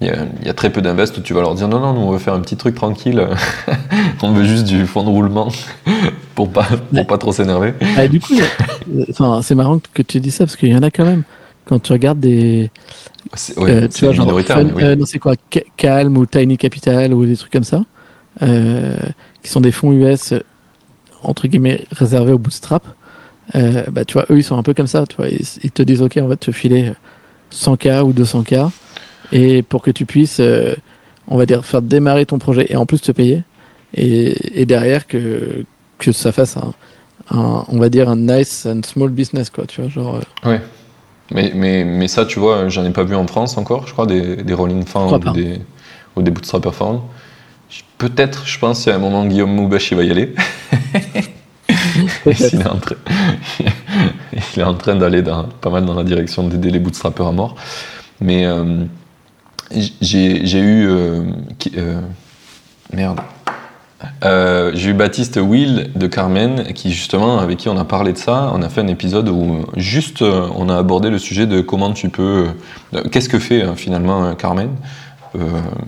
il y, y, a très peu d'invests où tu vas leur dire non, non, nous on veut faire un petit truc tranquille, on veut juste du fond de roulement pour pas, pour pas trop s'énerver. Ah, du coup, c'est marrant que tu dis ça parce qu'il y en a quand même. Quand tu regardes des, euh, tu vois, genre, euh, non, c'est quoi, Calm ou Tiny Capital ou des trucs comme ça, euh, qui sont des fonds US entre guillemets réservés au bootstrap. bah, tu vois, eux, ils sont un peu comme ça. Tu vois, ils, te disent, ok, on va te filer 100K ou 200K, et pour que tu puisses, on va dire, faire démarrer ton projet et en plus te payer, et, et derrière que que ça fasse un, un, on va dire, un nice and small business, quoi. Tu vois, genre. Ouais. Mais, mais, mais ça, tu vois, j'en ai pas vu en France encore, je crois, des, des rolling funds ou des, ou des bootstrapper funds. Peut-être, je pense, à un moment, Guillaume Moubèche, il va y aller. il, est en train, il est en train d'aller pas mal dans la direction d'aider les bootstrappers à mort. Mais euh, j'ai eu. Euh, euh, merde. Euh, j'ai eu Baptiste Will de Carmen, qui justement, avec qui on a parlé de ça, on a fait un épisode où juste euh, on a abordé le sujet de comment tu peux. Euh, qu'est-ce que fait finalement Carmen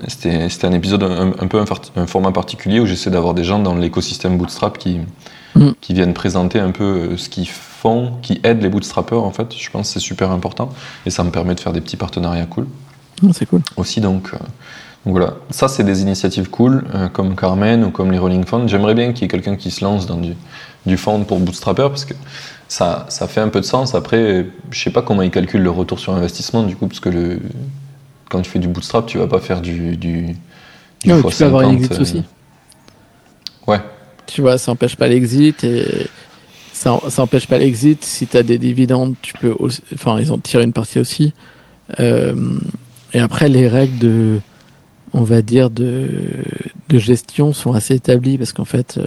C'était un épisode un, peu un, format particulier où j'essaie d'avoir des gens dans l'écosystème Bootstrap qui, mm. qui viennent présenter un peu ce qu'ils font, qui aident les bootstrappers en fait. Je pense que c'est super important et ça me permet de faire des petits partenariats cool. Mm, c'est cool. Aussi donc. Donc voilà, ça c'est des initiatives cool, euh, comme Carmen ou comme les Rolling Funds. J'aimerais bien qu'il y ait quelqu'un qui se lance dans du, du fond pour Bootstrapper parce que ça, ça fait un peu de sens. Après, je sais pas comment ils calculent le retour sur investissement du coup, parce que le, quand tu fais du Bootstrap, tu vas pas faire du. du, du non, tu peux avoir un exit aussi. Ouais. Tu vois, ça empêche pas l'exit et ça, ça empêche pas l'exit. Si tu as des dividendes, tu peux aussi, enfin, ils en tirent une partie aussi. Euh, et après, les règles de on va dire, de, de gestion sont assez établis parce qu'en fait, euh,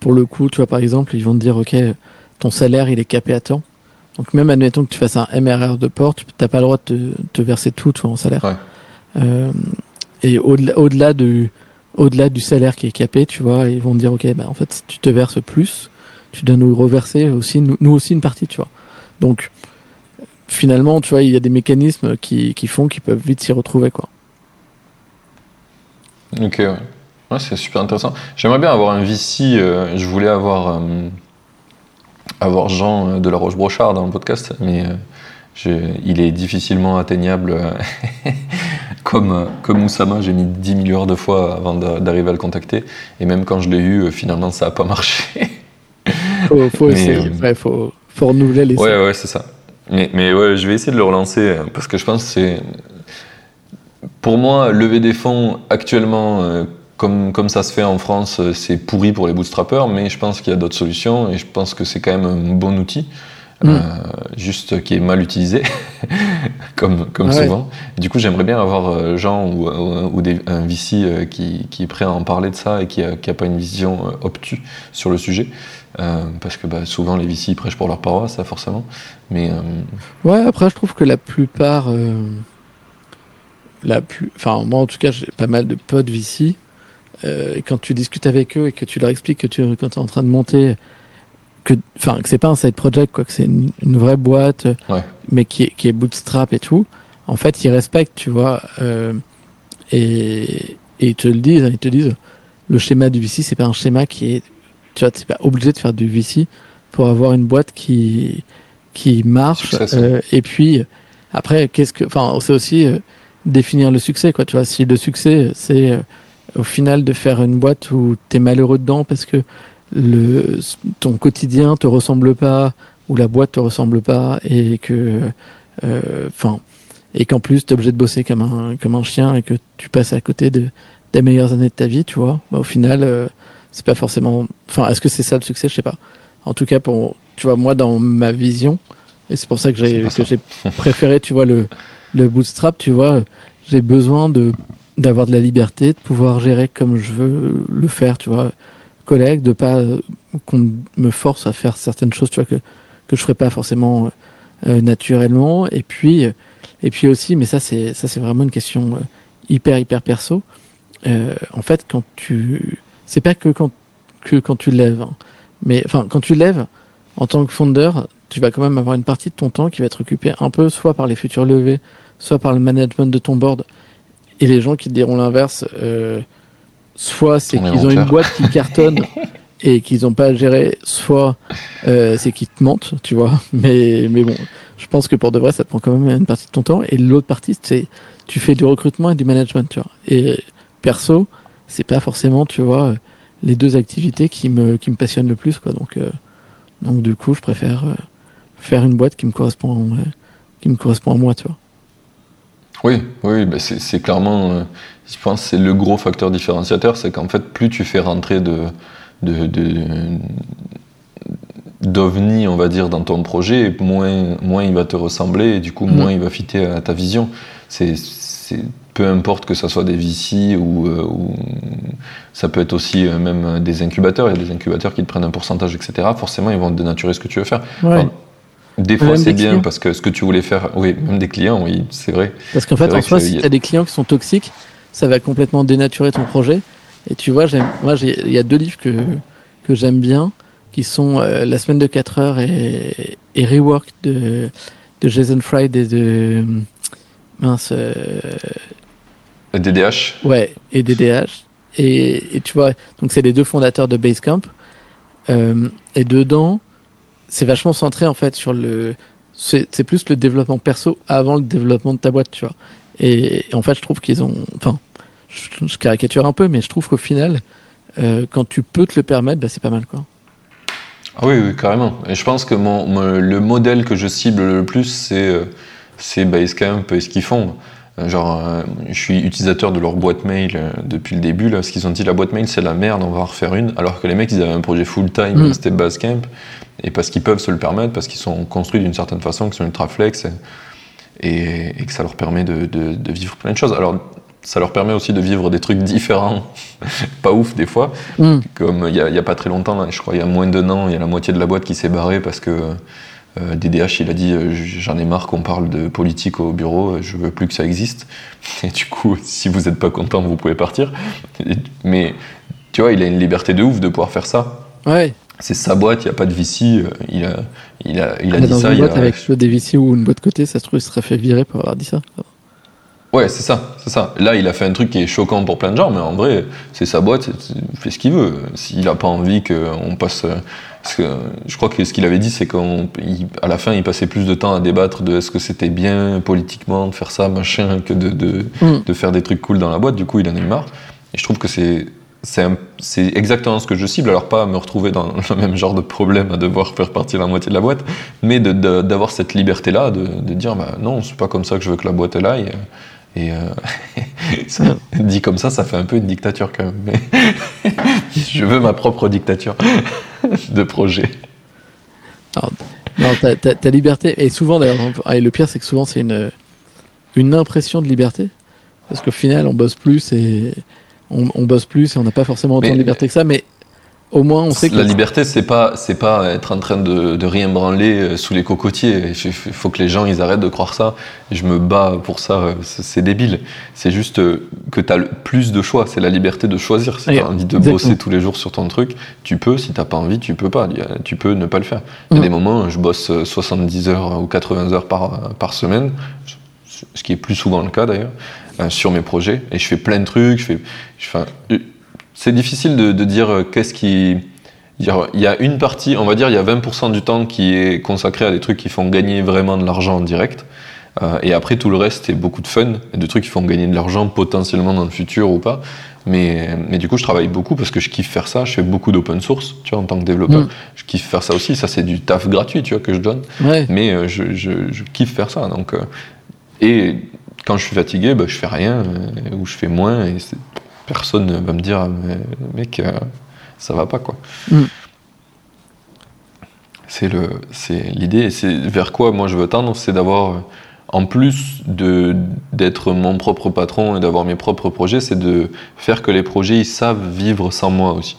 pour le coup, tu vois, par exemple, ils vont te dire, OK, ton salaire, il est capé à temps. Donc même admettons que tu fasses un MRR de port, tu n'as pas le droit de te, verser tout ton salaire. Euh, et au-delà au -delà du, au-delà du salaire qui est capé, tu vois, ils vont te dire, OK, bah, en fait, tu te verses plus, tu dois nous reverser aussi, nous, nous aussi une partie, tu vois. Donc, finalement, tu vois, il y a des mécanismes qui, qui font qu'ils peuvent vite s'y retrouver, quoi. Ok, ouais. c'est super intéressant. J'aimerais bien avoir un VC. Euh, je voulais avoir, euh, avoir Jean euh, de la Roche-Brochard dans le podcast, mais il est difficilement atteignable. comme, comme Oussama, j'ai mis 10 milliards de fois avant d'arriver à le contacter. Et même quand je l'ai eu, finalement, ça n'a pas marché. faut, faut, faut, faut, renouveler les. Ouais, ouais, c'est ça. Mais, mais ouais, je vais essayer de le relancer parce que je pense que c'est pour moi, lever des fonds actuellement, euh, comme, comme ça se fait en France, euh, c'est pourri pour les bootstrappers, mais je pense qu'il y a d'autres solutions et je pense que c'est quand même un bon outil. Mm. Euh, juste qui est mal utilisé, comme, comme souvent. du coup, j'aimerais bien avoir Jean ou, ou, des, un VC qui, qui, est prêt à en parler de ça et qui n'a a pas une vision obtue sur le sujet. parce que bah, souvent, les VC prêchent pour leur paroisse, ça forcément. Mais, Ouais, après, je trouve que la plupart la plus, enfin moi en tout cas j'ai pas mal de potes VC. Euh, et quand tu discutes avec eux et que tu leur expliques que tu es en train de monter, que, enfin que c'est pas un side project quoi, que c'est une, vraie boîte, mais qui est, qui est bootstrap et tout. En fait, ils respectent, tu vois, euh, et, et ils te le disent, ils te disent, le schéma du VC, c'est pas un schéma qui est, tu vois, t'es pas obligé de faire du VC pour avoir une boîte qui qui marche. Euh, et puis après, qu'est-ce que, enfin, c'est aussi euh, définir le succès, quoi. Tu vois, si le succès, c'est euh, au final de faire une boîte où t'es malheureux dedans parce que le ton quotidien te ressemble pas ou la boîte te ressemble pas et que, enfin, et qu'en plus t'es obligé de bosser comme un comme un chien et que tu passes à côté de des meilleures années de ta vie, tu vois. Bah, au final, c'est pas forcément. Enfin, est-ce que c'est ça le succès? Je sais pas. En tout cas, pour tu vois, moi, dans ma vision, et c'est pour ça que j'ai que j'ai préféré, tu vois, le le bootstrap, tu vois, j'ai besoin de d'avoir de la liberté, de pouvoir gérer comme je veux le faire, tu vois, collègue, de pas qu'on me force à faire certaines choses, tu vois, que que je ferais pas forcément euh, naturellement, et puis et puis aussi, mais ça c'est ça c'est vraiment une question euh, hyper hyper perso. Euh, en fait, quand tu, c'est pas que quand que quand tu lèves, hein, mais enfin quand tu lèves, en tant que founder, tu vas quand même avoir une partie de ton temps qui va être occupée un peu soit par les futurs levées, soit par le management de ton board. Et les gens qui te diront l'inverse, euh, soit c'est qu'ils ont une boîte qui cartonne et qu'ils n'ont pas à gérer, soit euh, c'est qu'ils te mentent, tu vois. Mais, mais bon, je pense que pour de vrai, ça te prend quand même une partie de ton temps. Et l'autre partie, c'est tu fais du recrutement et du management, tu vois. Et perso, c'est pas forcément, tu vois, les deux activités qui me, qui me passionnent le plus, quoi. Donc, euh, donc du coup, je préfère faire une boîte qui me correspond, qui me correspond à moi, tu vois. Oui, oui, bah, c'est clairement, euh, je pense, c'est le gros facteur différenciateur, c'est qu'en fait, plus tu fais rentrer de, de, d'ovni, on va dire, dans ton projet, moins, moins il va te ressembler et du coup, moins mm. il va fitter à ta vision. C'est peu importe que ce soit des VC ou, euh, ou ça peut être aussi euh, même des incubateurs, il y a des incubateurs qui te prennent un pourcentage, etc. Forcément, ils vont dénaturer ce que tu veux faire. Des fois, c'est bien parce que ce que tu voulais faire, oui, même des clients, oui, c'est vrai. Parce qu'en fait, en soi, si tu as des clients qui sont toxiques, ça va complètement dénaturer ton projet. Et tu vois, moi, il y a deux livres que, que j'aime bien, qui sont euh, La semaine de 4 heures et, et Rework de, de Jason Fried et de. Mince. DDH Ouais, et DDH. Et, tu vois, donc c'est les deux fondateurs de Basecamp. Euh, et dedans, c'est vachement centré en fait sur le. C'est plus le développement perso avant le développement de ta boîte, tu vois. Et, en fait, je trouve qu'ils ont. Enfin, je, caricature un peu, mais je trouve qu'au final, euh, quand tu peux te le permettre, bah, c'est pas mal, quoi. Ah oui, carrément. Et je pense que le modèle que je cible le plus, c'est euh, Basecamp et ce qu'ils font. Genre, euh, je suis utilisateur de leur boîte mail euh, depuis le début. Là, ce qu'ils ont dit, la boîte mail, c'est la merde, on va en refaire une. Alors que les mecs, ils avaient un projet full-time, mm. c'était Basecamp. Et parce qu'ils peuvent se le permettre, parce qu'ils sont construits d'une certaine façon, qu'ils sont ultra flex, et, et, que ça leur permet de, de, de, vivre plein de choses. Alors, ça leur permet aussi de vivre des trucs différents, pas ouf des fois. Mm. Comme il n'y a, a, pas très longtemps, là, je crois il y a moins d'un an, il y a la moitié de la boîte qui s'est barrée parce que DDH, euh, il a dit euh, j'en ai marre qu'on parle de politique au bureau, euh, je veux plus que ça existe. Et du coup, si vous n'êtes pas content, vous pouvez partir. Mais tu vois, il a une liberté de ouf de pouvoir faire ça. Ouais. C'est sa boîte, il n'y a pas de VC. Il a, il a, il a dit dans ça. Une boîte avec des VC ou une boîte côté, ça se trouve, il serait fait virer pour avoir dit ça. Ouais, c'est ça, c'est ça. Là, il a fait un truc qui est choquant pour plein de gens, mais en vrai, c'est sa boîte, il fait ce qu'il veut. S'il n'a pas envie qu'on passe parce que je crois que ce qu'il avait dit, c'est qu'à la fin, il passait plus de temps à débattre de est-ce que c'était bien politiquement de faire ça, machin, que de, de, mm. de, faire des trucs cool dans la boîte. Du coup, il en a eu marre. Et je trouve que c'est c'est exactement ce que je cible. Alors, pas me retrouver dans le même genre de problème à devoir faire partie de la moitié de la boîte, mais d'avoir cette liberté-là, de, de, dire bah, non, c'est pas comme ça que je veux que la boîte elle aille. Et euh, ça, dit comme ça, ça fait un peu une dictature quand même. Mais je veux ma propre dictature de projet. non, ta, liberté, et souvent d'ailleurs, et le pire c'est que souvent c'est une, une impression de liberté, parce qu'au final on bosse plus et on, on bosse plus et on n'a pas forcément autant de liberté que ça, mais au moins, on sait que la liberté, c'est pas, c'est pas être en train de, de rien branler euh, sous les cocotiers. Il faut que les gens, ils arrêtent de croire ça. Je me bats pour ça. Euh, c'est débile. C'est juste euh, que tu as plus de choix. C'est la liberté de choisir. Si tu as envie de bosser tous les jours sur ton truc, tu peux. Si t'as pas envie, tu peux pas. Tu peux ne pas le faire. Il y a des moments, je bosse 70 heures ou 80 heures par, par semaine, ce qui est plus souvent le cas d'ailleurs, sur mes projets. Et je fais plein de trucs. Je fais, je fais c'est difficile de, de dire euh, qu'est-ce qui. dire, Il y a une partie, on va dire, il y a 20% du temps qui est consacré à des trucs qui font gagner vraiment de l'argent en direct. Euh, et après, tout le reste, c'est beaucoup de fun, et de trucs qui font gagner de l'argent potentiellement dans le futur ou pas. Mais, mais du coup, je travaille beaucoup parce que je kiffe faire ça. Je fais beaucoup d'open source, tu vois, en tant que développeur. Mm. Je kiffe faire ça aussi. Ça, c'est du taf gratuit, tu vois, que je donne. Ouais. Mais euh, je, je, je kiffe faire ça. Donc, euh, et quand je suis fatigué, bah, je fais rien euh, ou je fais moins. Et personne ne va me dire, Mais, mec, euh, ça va pas quoi. Mm. C'est le, c'est l'idée. Et c'est vers quoi moi je veux tendre, c'est d'avoir, en plus de d'être mon propre patron et d'avoir mes propres projets, c'est de faire que les projets ils savent vivre sans moi aussi.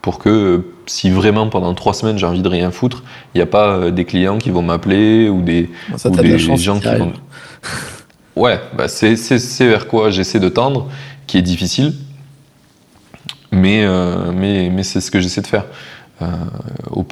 Pour que si vraiment pendant trois semaines j'ai envie de rien foutre, il n'y a pas euh, des clients qui vont m'appeler ou des, Ça, ou de des gens qui vont. Ouais, bah c'est vers quoi j'essaie de tendre, qui est difficile, mais, euh, mais, mais c'est ce que j'essaie de faire euh, au,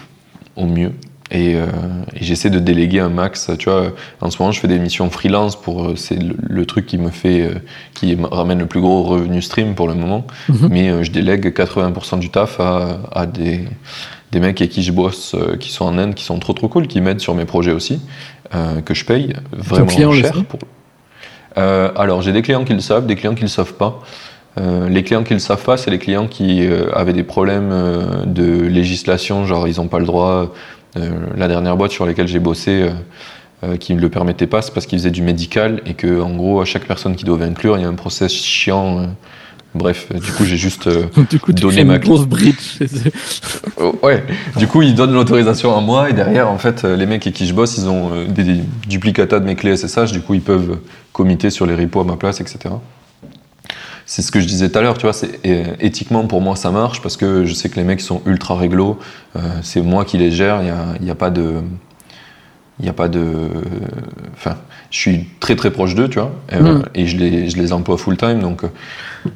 au mieux. Et, euh, et j'essaie de déléguer un max. Tu vois, en ce moment, je fais des missions freelance pour c'est le, le truc qui me fait, qui me ramène le plus gros revenu stream pour le moment. Mhm. Mais je délègue 80% du taf à, à des, des mecs avec qui je bosse, qui sont en Inde, qui sont trop trop cool, qui m'aident sur mes projets aussi, que je paye vraiment client cher. Pour... Alors j'ai des clients qui le savent, des clients qui le savent pas. Euh, les clients qui le savent pas, c'est les clients qui euh, avaient des problèmes euh, de législation, genre ils n'ont pas le droit. La dernière boîte sur laquelle j'ai bossé, qui ne le permettait pas, c'est parce qu'ils faisaient du médical et que en gros à chaque personne qu'ils doivent inclure, il y a un process chiant. bref, du coup j'ai juste Du coup, tu Donner crées une ma- grosse bridge Ouais, du coup, ils donnent l'autorisation à moi et derrière, en fait, les mecs avec qui je bosse, ils ont des, des duplicata de mes clés SSH, du coup, ils peuvent commiter sur les repos à ma place, etc. C'est ce que je disais tout à l'heure, tu vois, c'est éthiquement pour moi ça marche parce que je sais que les mecs sont ultra réglo, euh, c'est moi qui les gère, il n'y a, y a pas de. Il a pas de. Enfin, je suis très très proche d'eux, tu vois, euh, Mm. et je les, je les emploie full time, donc euh,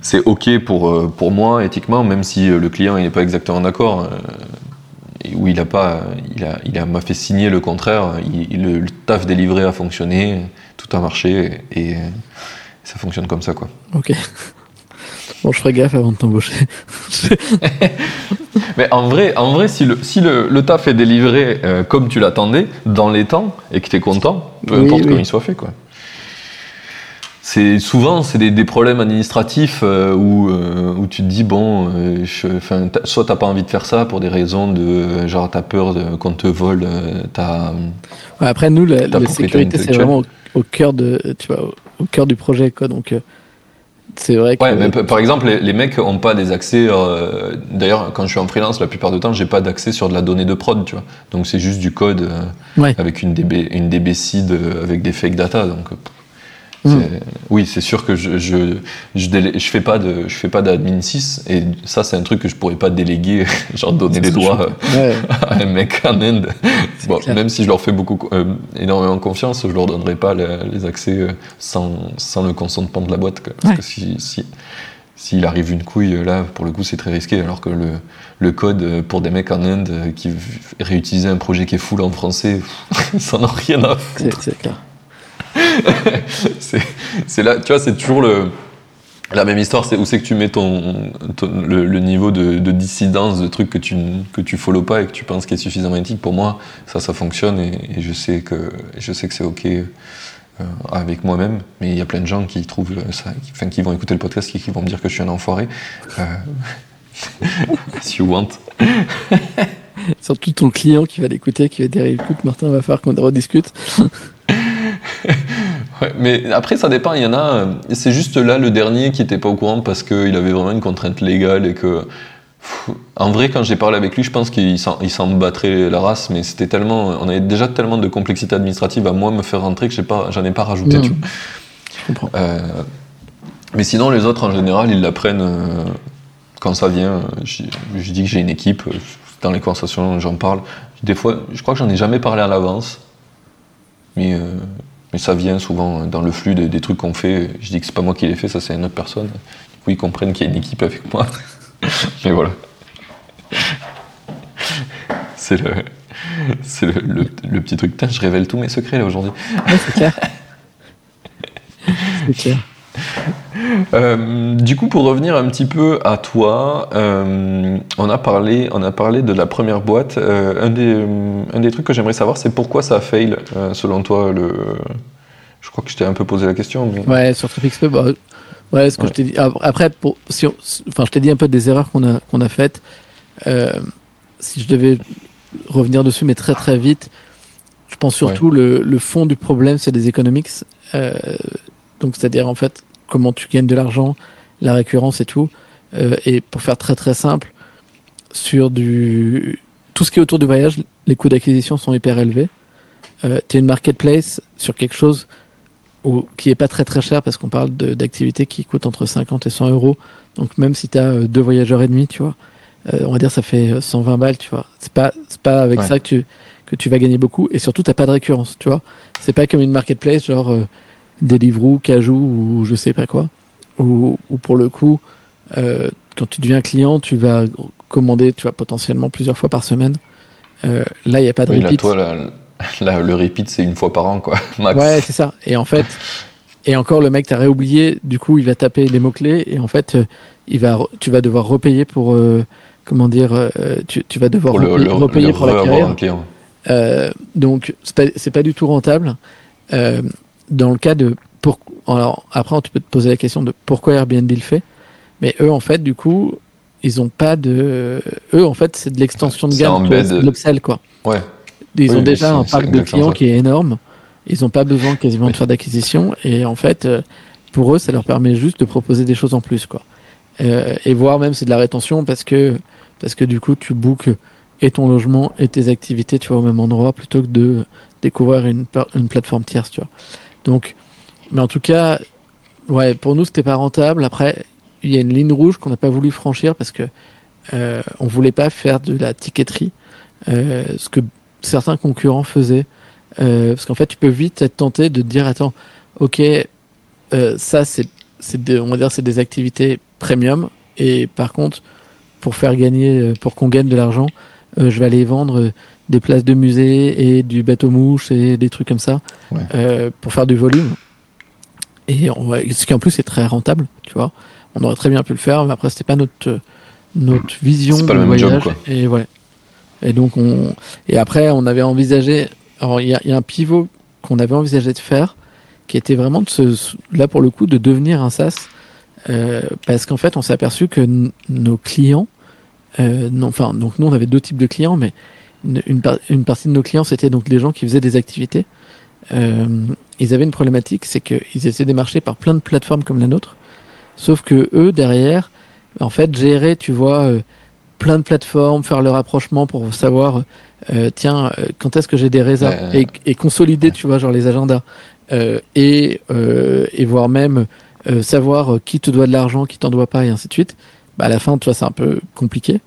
c'est ok pour, pour moi éthiquement, même si le client il n'est pas exactement d'accord. et où il a pas, il a, il m'a fait signer le contraire. il- il- le, le taf délivré a fonctionné, tout a marché et, euh, ça fonctionne comme ça quoi. Ok. Bon, je ferai gaffe avant de t'embaucher. Mais en vrai, en vrai, si le, si le, le taf est délivré euh, comme tu l'attendais, dans les temps, et que tu es content, peu Oui, importe oui. comment il soit fait quoi. C'est souvent c'est des, des problèmes administratifs euh, où, euh, où tu te dis bon, je- soit t'as pas envie de faire ça pour des raisons de genre t'as peur qu'on te vole, t'as Ouais, après, nous, la, Ta sécurité, c'est vraiment au, au cœur de, tu vois, au, au cœur du projet, quoi. Donc, c'est vrai que. Ouais, mais par exemple, les, les mecs ont pas des accès. euh, D'ailleurs, quand je suis en freelance, la plupart du temps, j'ai pas d'accès sur de la donnée de prod, tu vois. Donc c'est juste du code euh, Ouais. avec une DB, une DB seed avec des fake data. Donc, euh, Mm. c'est- oui, c'est sûr que je je je, délé- je fais pas de je fais pas d'admin 6 et ça c'est un truc que je pourrais pas déléguer, genre donner les droits euh, Ouais. à un mec en Inde. Bon, même si je leur fais beaucoup euh, énormément confiance, je leur donnerai pas le- les accès euh, sans, sans le consentement de la boîte. quoi. Parce Ouais. que si, si, s'il arrive une couille, là, pour le coup, c'est très risqué. Alors que le, le code pour des mecs en Inde qui réutilisaient un projet qui est full en français, ça n'en a rien à foutre. C'est clair. C'est là, tu vois, c'est toujours le, la même histoire. C'est où c'est que tu mets ton, ton- le, le niveau de, de dissidence, de trucs que tu que tu follow pas et que tu penses qu'il est suffisamment éthique. Pour moi, ça, ça fonctionne et, et je sais que je sais que c'est ok. euh, avec moi-même, mais il y a plein de gens qui trouvent ça, qui, enfin, qui vont écouter le podcast et qui vont me dire que je suis un enfoiré. Euh, as you want. Surtout ton client qui va l'écouter, qui va dire écoute, Martin, va falloir qu'on rediscute. Ouais, mais après, ça dépend. Il y en a. euh, C'est juste là le dernier qui était pas au courant parce qu'il avait vraiment une contrainte légale et que. Pff, En vrai, quand j'ai parlé avec lui, je pense qu'il s'en, battrait la race, mais c'était tellement. On avait déjà tellement de complexité administrative à moi me faire rentrer que j'ai pas, j'en ai pas rajouté. Tu vois. Je comprends. Euh, mais sinon, les autres en général, ils l'apprennent euh, quand ça vient. Je, je dis que j'ai une équipe. Dans les conversations, j'en parle. Des fois, je crois que j'en ai jamais parlé à l'avance. Mais, euh, mais ça vient souvent dans le flux des, des trucs qu'on fait. Je dis que c'est pas moi qui l'ai fait, ça c'est une autre personne. Du coup, ils comprennent qu'il y a une équipe avec moi. mais voilà. C'est le, c'est le, le- le petit truc. Je révèle tous mes secrets là aujourd'hui. Ouais, c'est clair. c'est clair. Euh, du coup, pour revenir un petit peu à toi, euh, on, a parlé, on a parlé de la première boîte. Euh, un, des, un des trucs que j'aimerais savoir, c'est pourquoi ça a fail, selon toi le... Je crois que je t'ai un peu posé la question. Ouais, sur TrafficSP, bah, ouais, ce que je t'ai dit. Après, pour, si enfin, je t'ai dit un peu des erreurs qu'on a, qu'on a faites. si je devais revenir dessus, mais très très vite, je pense surtout le, le fond du problème, c'est des economics. donc, c'est-à-dire, en fait, comment tu gagnes de l'argent, la récurrence et tout. Euh, et pour faire très très simple, sur du tout ce qui est autour du voyage, les coûts d'acquisition sont hyper élevés. Euh, tu as une marketplace sur quelque chose où, qui est pas très très cher parce qu'on parle d'activités qui coûtent entre 50 et 100 euros. Donc même si tu as euh, deux voyageurs et demi, tu vois, euh, on va dire ça fait 120 balles, tu vois. C'est pas c'est pas avec ça que tu que tu vas gagner beaucoup et surtout t'as pas de récurrence, tu vois. C'est pas comme une marketplace genre Deliveroo, Cajou ou je sais pas quoi. Ou, ou pour le coup, euh, quand tu deviens client, tu vas commander, tu vois, potentiellement plusieurs fois par semaine. Euh, là, il n'y a pas de repeat. Là, le repeat, c'est une fois par an, quoi. Max. Ouais, c'est ça. Et en fait, et encore, le mec t'a réoublié. Du coup, il va taper les mots clés et en fait, euh, il va, tu vas devoir repayer pour, euh, comment dire, tu, tu, vas devoir repayer, le, repayer pour l'acquérir. Euh, donc, c'est pas, pas, du tout rentable. Dans le cas de pour alors après tu peux te poser la question de pourquoi Airbnb le fait mais eux en fait du coup ils ont pas de eux en fait c'est de l'extension de gamme de l'upsell quoi. Ouais. Ils ont déjà un parc de clients qui est énorme. Ils n'ont pas besoin quasiment de faire d'acquisition et en fait euh, pour eux ça leur permet juste de proposer des choses en plus quoi. Euh, et voir même c'est de la rétention parce que parce que du coup tu bookes et ton logement et tes activités tu vois au même endroit plutôt que de découvrir une, une plateforme tierce tu vois donc, mais en tout cas, ouais, pour nous, c'était pas rentable. Après, il y a une ligne rouge qu'on n'a pas voulu franchir parce que euh, on voulait pas faire de la ticketterie, euh, ce que certains concurrents faisaient. Euh, parce qu'en fait, tu peux vite être tenté de dire, attends, ok, euh, ça c'est, c'est on va dire, c'est des activités premium, et par contre, pour faire gagner, euh, pour qu'on gagne de l'argent, euh, je vais aller vendre des places de musée et du bateau mouche et des trucs comme ça euh, pour faire du volume. Et on, ce qui en plus est très rentable, tu vois. On aurait très bien pu le faire, mais après c'était pas notre notre vision du voyage. Et ouais. Et donc on et après on avait envisagé. Alors il y a, y a, un pivot qu'on avait envisagé de faire, qui était vraiment de se là pour le coup de devenir un SaaS, euh, parce qu'en fait on s'est aperçu que nos clients, euh, non, enfin donc nous on avait deux types de clients, mais une, une, partie de nos clients, c'était donc des gens qui faisaient des activités. Euh, ils avaient une problématique, c'est qu'ils étaient démarchés par plein de plateformes comme la nôtre, sauf que eux derrière, en fait, gérer, tu vois, euh, plein de plateformes, faire le rapprochement pour savoir, euh, tiens, euh, quand est-ce que j'ai des réserves et, et, consolider, tu vois, genre les agendas euh, et et voire même savoir qui te doit de l'argent, qui t'en doit pas et ainsi de suite. Bah à la fin, tu vois, c'est un peu compliqué.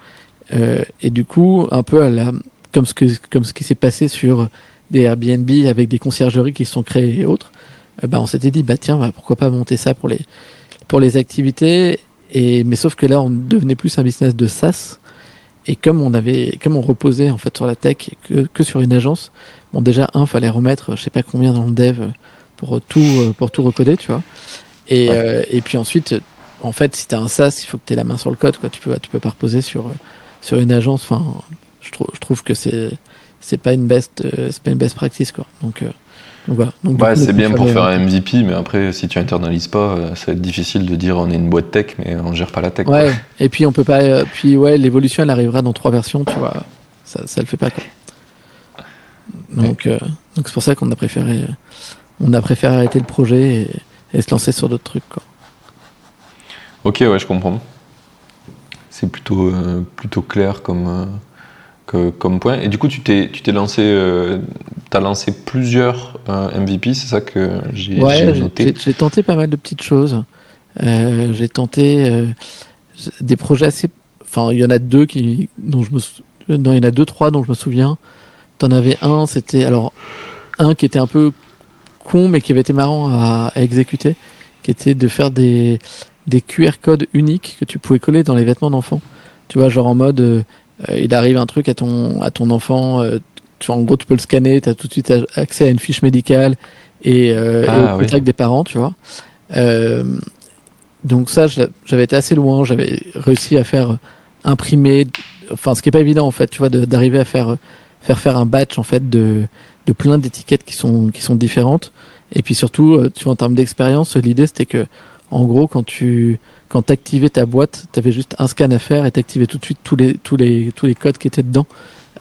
et du coup, un peu à la comme ce, que, comme ce qui s'est passé sur des Airbnb avec des conciergeries qui sont créées et autres, euh, bah, on s'était dit, bah tiens, bah, pourquoi pas monter ça pour les, pour les activités. Et, mais sauf que là, on devenait plus un business de SaaS. Et comme on avait, comme on reposait en fait sur la tech que, que sur une agence, bon déjà un fallait remettre, je sais pas combien dans le dev pour tout, pour tout recoder, tu vois. Et, euh, et puis ensuite, en fait, si t'as un SaaS, il faut que tu aies la main sur le code, quoi. Tu peux, tu peux pas reposer sur, sur une agence. Enfin, je, trouve je trouve que c'est c'est pas une best euh, c'est pas une best practice quoi. Donc, euh, donc voilà. Donc, ouais, c'est bien pour faire un MVP, mais après si tu internalises pas, euh, ça va être difficile de dire on est une boîte tech, mais on gère pas la tech. Ouais. Et puis on peut pas. puis ouais, l'évolution elle arrivera dans trois versions, tu vois. Ça ça le fait pas quoi. Donc donc c'est pour ça qu'on a préféré on a préféré arrêter le projet et, et se lancer sur d'autres trucs quoi. Ok ouais je comprends. C'est plutôt plutôt clair comme comme point. Et du coup, tu t'es, tu t'es lancé, euh, as lancé plusieurs euh, MVP, c'est ça que j'ai, ouais, noté. J'ai, tenté pas mal de petites choses. Euh, j'ai tenté euh, des projets assez. Enfin, il y en a deux qui, dont je me, non, il y en a deux, trois dont je me souviens. T'en avais un, c'était alors un qui était un peu con, mais qui avait été marrant à, à exécuter, qui était de faire des des QR codes uniques que tu pouvais coller dans les vêtements d'enfants. Tu vois, genre en mode il arrive un truc à ton, à ton enfant, euh, tu, en gros, tu peux le scanner, tu as tout de suite accès à une fiche médicale et, euh, ah, au contact des parents, tu vois. donc ça, j'avais été assez loin. J'avais réussi à faire imprimer, enfin, ce qui est pas évident en fait, tu vois, d'arriver à faire faire faire un batch en fait de de plein d'étiquettes qui sont qui sont différentes. Et puis surtout, euh, tu vois, en termes d'expérience, l'idée c'était que, en gros, quand tu quand activais ta boîte, tu avais juste un scan à faire et t'activais tout de suite tous les tous les tous les codes qui étaient dedans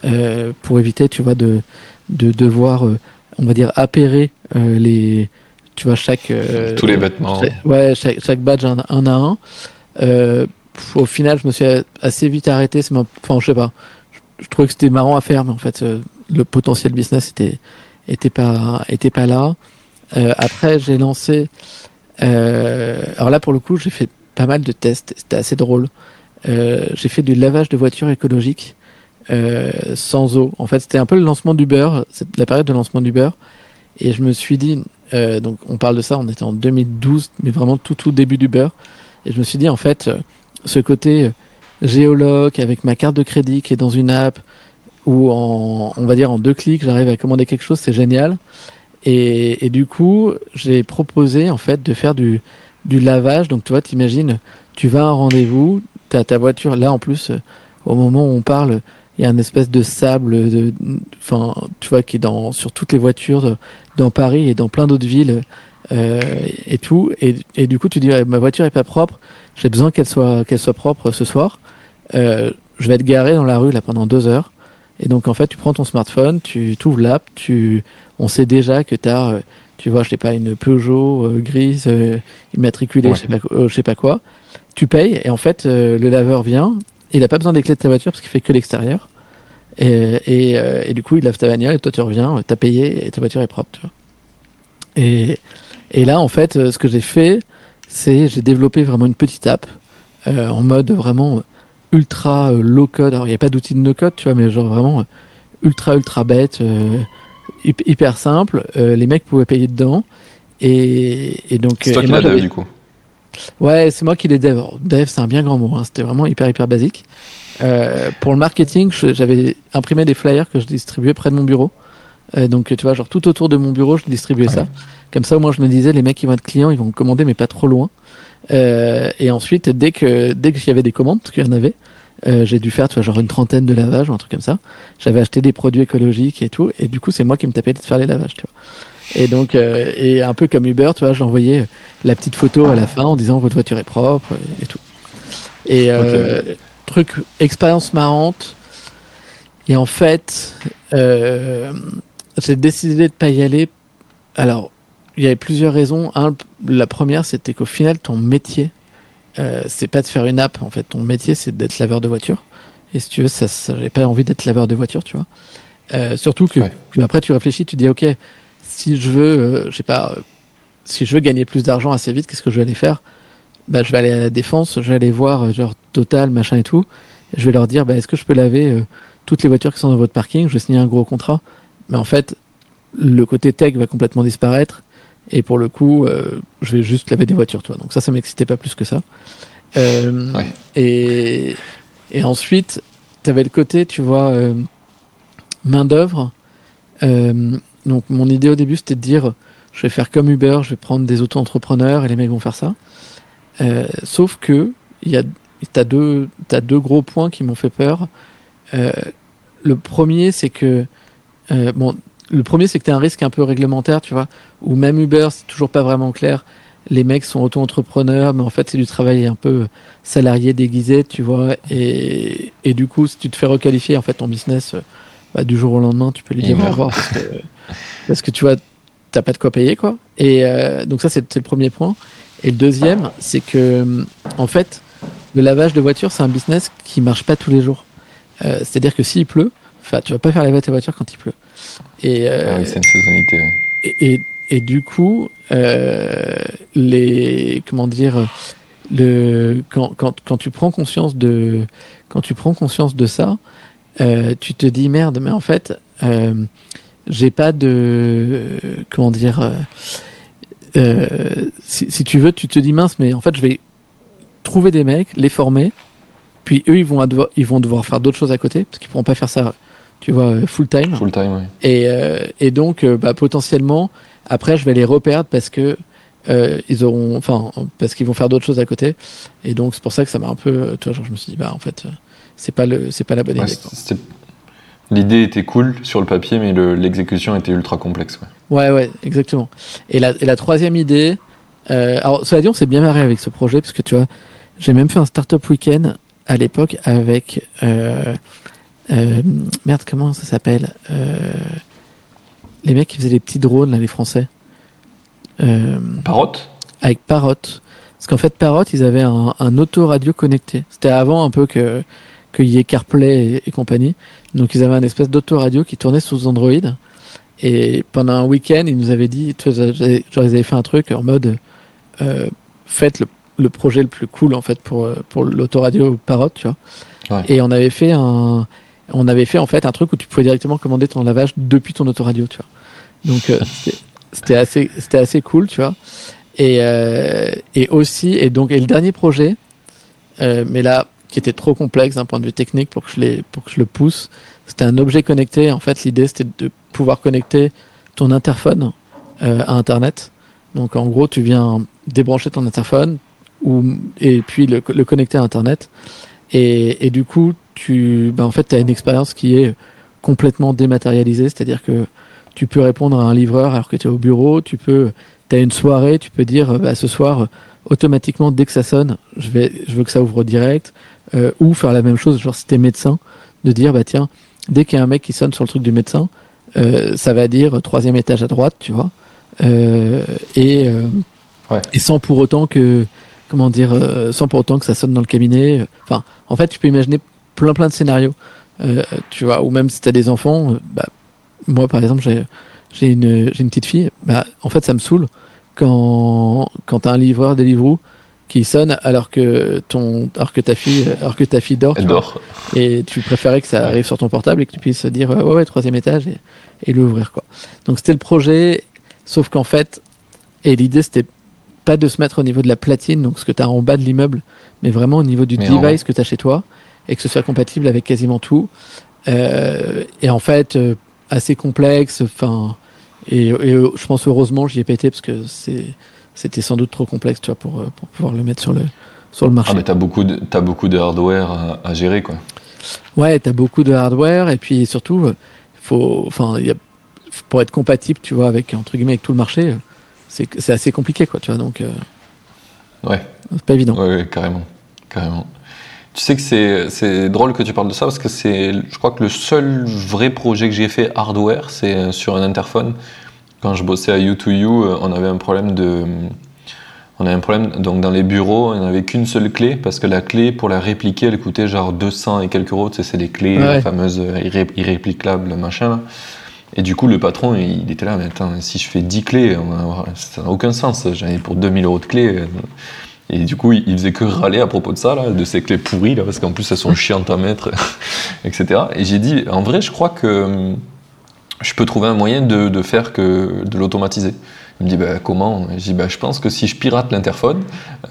euh, pour éviter, tu vois, de de devoir, euh, on va dire, appairer euh, les tu vois chaque tous les vêtements. ouais, chaque, chaque badge un, un à un. au final, je me suis assez vite arrêté. Enfin, je sais pas. Je, je trouvais que c'était marrant à faire, mais en fait, le potentiel business était était pas était pas là. Euh, après, j'ai lancé. Euh, alors là, pour le coup, j'ai fait pas mal de tests. C'était assez drôle. Euh, j'ai fait du lavage de voitures écologiques euh, sans eau. En fait, c'était un peu le lancement d'Uber, la période de lancement d'Uber. Et je me suis dit, euh, donc on parle de ça, on était en 2012, mais vraiment tout tout début d'Uber. Et je me suis dit, en fait, ce côté géologue avec ma carte de crédit qui est dans une app, où en, on va dire en deux clics, j'arrive à commander quelque chose, c'est génial. Et, et, du coup, j'ai proposé en fait de faire du, du lavage. Donc tu vois, t'imagines, tu vas à un rendez-vous, tu as ta voiture. Là en plus, au moment où on parle, il y a une espèce de sable, de, enfin, tu vois, qui est dans sur toutes les voitures dans Paris et dans plein d'autres villes euh, et tout. Et, et, du coup, tu dis, ma voiture est pas propre. J'ai besoin qu'elle soit qu'elle soit propre ce soir. Euh, je vais être garé dans la rue là pendant deux heures. Et donc en fait, tu prends ton smartphone, tu ouvres l'app, tu, on sait déjà que tu as, euh, tu vois, je sais pas, une Peugeot euh, grise euh, immatriculée, je sais pas, je sais pas quoi. Tu payes et en fait, le laveur vient. Il a pas besoin des clés de ta voiture parce qu'il fait que l'extérieur. Et, et, et, du coup, il lave ta bagnole et toi tu reviens, t'as payé et ta voiture est propre. Tu vois. Et, et là, en fait, ce que j'ai fait, c'est j'ai développé vraiment une petite app en mode vraiment ultra euh, low code. Alors il n'y a pas d'outil de no code, tu vois, mais genre vraiment euh, ultra ultra bête, euh, hyper simple. les mecs pouvaient payer dedans. Et, et donc. C'est toi qui l'as dev du coup. Ouais, c'est moi qui l'ai dev. Dev, c'est un bien grand mot. Hein. C'était vraiment hyper hyper basique. Euh, pour le marketing, j'avais imprimé des flyers que je distribuais près de mon bureau. Euh, donc tu vois, genre tout autour de mon bureau, je distribuais ça. Comme ça, au moins, je me disais, les mecs qui vont être clients, ils vont commander, mais pas trop loin. Euh, et ensuite, dès que dès qu'il y avait des commandes, parce qu'il y en avait, euh, j'ai dû faire, tu vois, genre une trentaine de lavages ou un truc comme ça. J'avais acheté des produits écologiques et tout, et du coup, c'est moi qui me tapais de faire les lavages, tu vois. Et donc, euh, et un peu comme Uber, tu vois, j'envoyais la petite photo à la fin en disant votre voiture est propre et tout. Et euh, truc, expérience marrante. Et en fait, euh, j'ai décidé de pas y aller. Alors, il y avait plusieurs raisons. Un, la première, c'était qu'au final, ton métier, euh, c'est pas de faire une app. En fait, ton métier, c'est d'être laveur de voiture. Et si tu veux, ça, ça j'avais pas envie d'être laveur de voiture, tu vois. Euh, surtout que, ouais. après, tu réfléchis, tu dis, ok, si je veux, euh, je sais pas, euh, si je veux gagner plus d'argent assez vite, qu'est-ce que je vais aller faire? Bah, je vais aller à la défense, je vais aller voir euh, genre Total, machin et tout. Et je vais leur dire, bah, est-ce que je peux laver euh, toutes les voitures qui sont dans votre parking? Je vais signer un gros contrat. Mais en fait, le côté tech va complètement disparaître et pour le coup, euh, je vais juste laver des voitures, toi. Donc ça, ça m'excitait pas plus que ça. Euh, ouais. et, et ensuite, tu avais le côté, tu vois, euh, main d'œuvre. Euh, donc mon idée au début, c'était de dire, je vais faire comme Uber, je vais prendre des auto-entrepreneurs et les mecs vont faire ça. Euh, sauf que il y a, t'as deux, t'as deux gros points qui m'ont fait peur. le premier, c'est que bon, le premier, c'est que tu as un risque un peu réglementaire, tu vois, ou même Uber, c'est toujours pas vraiment clair. Les mecs sont auto-entrepreneurs, mais en fait, c'est du travail un peu salarié déguisé, tu vois. Et, et du coup, si tu te fais requalifier, en fait, ton business, bah, du jour au lendemain, tu peux lui dire au revoir parce que, parce que tu vois, t'as pas de quoi payer, quoi. Et euh, donc ça, c'est le premier point. Et le deuxième, c'est que, en fait, le lavage de voiture, c'est un business qui marche pas tous les jours. Euh, C'est-à-dire que s'il pleut, tu vas pas faire laver ta voiture quand il pleut. Et, euh, ah oui, c'est une saisonnalité. Ouais. Et, et, et, du coup, euh, les comment dire, le quand, quand, quand tu prends conscience de quand tu prends conscience de ça, euh, tu te dis merde, mais en fait, j'ai pas de comment dire. Euh, si, si tu veux, tu te dis mince, mais en fait, je vais trouver des mecs, les former, puis eux, ils vont, devoir, ils vont devoir faire d'autres choses à côté, parce qu'ils pourront pas faire ça tu vois, full time. Full time, oui. Et, euh, et donc, euh, bah, potentiellement, après, je vais les reperdre parce que euh, ils auront, enfin, parce qu'ils vont faire d'autres choses à côté. Et donc, c'est pour ça que ça m'a un peu, tu vois, genre, je me suis dit, bah, en fait, euh, c'est pas le, c'est pas la bonne Ouais, idée. L'idée était cool sur le papier, mais le- l'exécution était ultra complexe. ouais. Ouais, ouais, exactement. Et la, et la troisième idée, euh, alors, cela dit, on s'est bien marré avec ce projet, parce que tu vois, j'ai même fait un startup week-end à l'époque avec, euh, euh, merde, comment ça s'appelle euh, Les mecs qui faisaient les petits drones, là, les Français. Euh, Parrot? avec Parrot. Parce qu'en fait, Parrot, ils avaient un, un autoradio connecté. C'était avant un peu que qu'il y ait CarPlay et, et compagnie. Donc, ils avaient un espèce d'autoradio qui tournait sous Android. Et pendant un week-end, ils nous avaient dit, tu vois, genre, ils avaient fait un truc en mode, euh, faites le, le projet le plus cool, en fait, pour, euh, pour l'autoradio Parrot, tu vois. Ouais. Et on avait fait un, on avait fait, en fait, un truc où tu pouvais directement commander ton lavage depuis ton autoradio, tu vois. Donc, euh, c'était- assez, c'était assez cool, tu vois. Et, euh, et aussi, et donc, et le dernier projet, euh, mais là, qui était trop complexe d'un point de vue technique pour que je, les, pour que je le pousse, c'était un objet connecté. En fait, l'idée, c'était de pouvoir connecter ton interphone à Internet. Donc, en gros, tu viens débrancher ton interphone ou, et puis le, connecter à Internet. Et, et du coup, tu, ben, en fait, as une expérience qui est complètement dématérialisée, c'est-à-dire que tu peux répondre à un livreur alors que tu es au bureau, tu peux, as une soirée, tu peux dire, bah, ce soir, automatiquement, dès que ça sonne, je, vais, je veux que ça ouvre direct, euh, ou faire la même chose, genre si tu es médecin, de dire, bah tiens, dès qu'il y a un mec qui sonne sur le truc du médecin, euh, ça va dire troisième étage à droite, tu vois, euh, et, euh, Ouais. et sans pour autant que, comment dire, sans pour autant que ça sonne dans le cabinet. Enfin, en fait, tu peux imaginer plein plein de scénarios, euh, tu vois, ou même si tu as des enfants, euh, bah, moi par exemple, j'ai j'ai une, j'ai une petite fille, bah, en fait, ça me saoule quand, quand t'as un livreur Deliveroo qui sonne alors que ton, alors que ta fille, alors que ta fille dort, tu Elle dort. et tu préférais que ça arrive sur ton portable et que tu puisses dire ouais, ouais, troisième étage et, et l'ouvrir, quoi. Donc, c'était le projet, sauf qu'en fait, et l'idée, c'était pas de se mettre au niveau de la platine, donc ce que tu as en bas de l'immeuble, mais vraiment au niveau du Mais en device que tu as chez toi et que ce soit compatible avec quasiment tout. Euh, et en fait, euh, assez complexe, enfin, et, et, euh, je pense heureusement j'y ai pété parce que c'est, c'était sans doute trop complexe, tu vois, pour, pour pouvoir le mettre sur le, sur le marché. Ah, mais t'as beaucoup, de, t'as beaucoup de hardware à, à gérer, quoi. Ouais, t'as beaucoup de hardware et puis surtout, faut, enfin, pour être compatible, tu vois, avec entre guillemets avec tout le marché, c'est c'est assez compliqué, quoi, tu vois. Donc, euh, Ouais. c'est pas évident. Ouais, ouais, carrément, carrément. Tu sais que c'est, drôle que tu parles de ça parce que c'est, je crois que le seul vrai projet que j'ai fait hardware, c'est euh, sur un interphone. Quand je bossais à U2U, euh, on avait un problème de, on avait un problème donc dans les bureaux, on n'avait qu'une seule clé parce que la clé pour la répliquer, elle coûtait genre 200 et quelques euros. Tu sais, c'est des clés Ouais. fameuses euh, irré- irréplicables, machin. Là. Et du coup, le patron, il était là, mais attends, si je fais 10 clés, ça n'a aucun sens. J'en ai pour 2000 euros de clés. Euh, et du coup, il faisait que râler à propos de ça, là, de ces clés pourries, là, parce qu'en plus, elles sont chiantes à mettre, etc. Et j'ai dit, en vrai, je crois que hum, je peux trouver un moyen de, faire que de l'automatiser. Il me dit, bah, comment? Dit, bah, je pense que si je pirate l'interphone,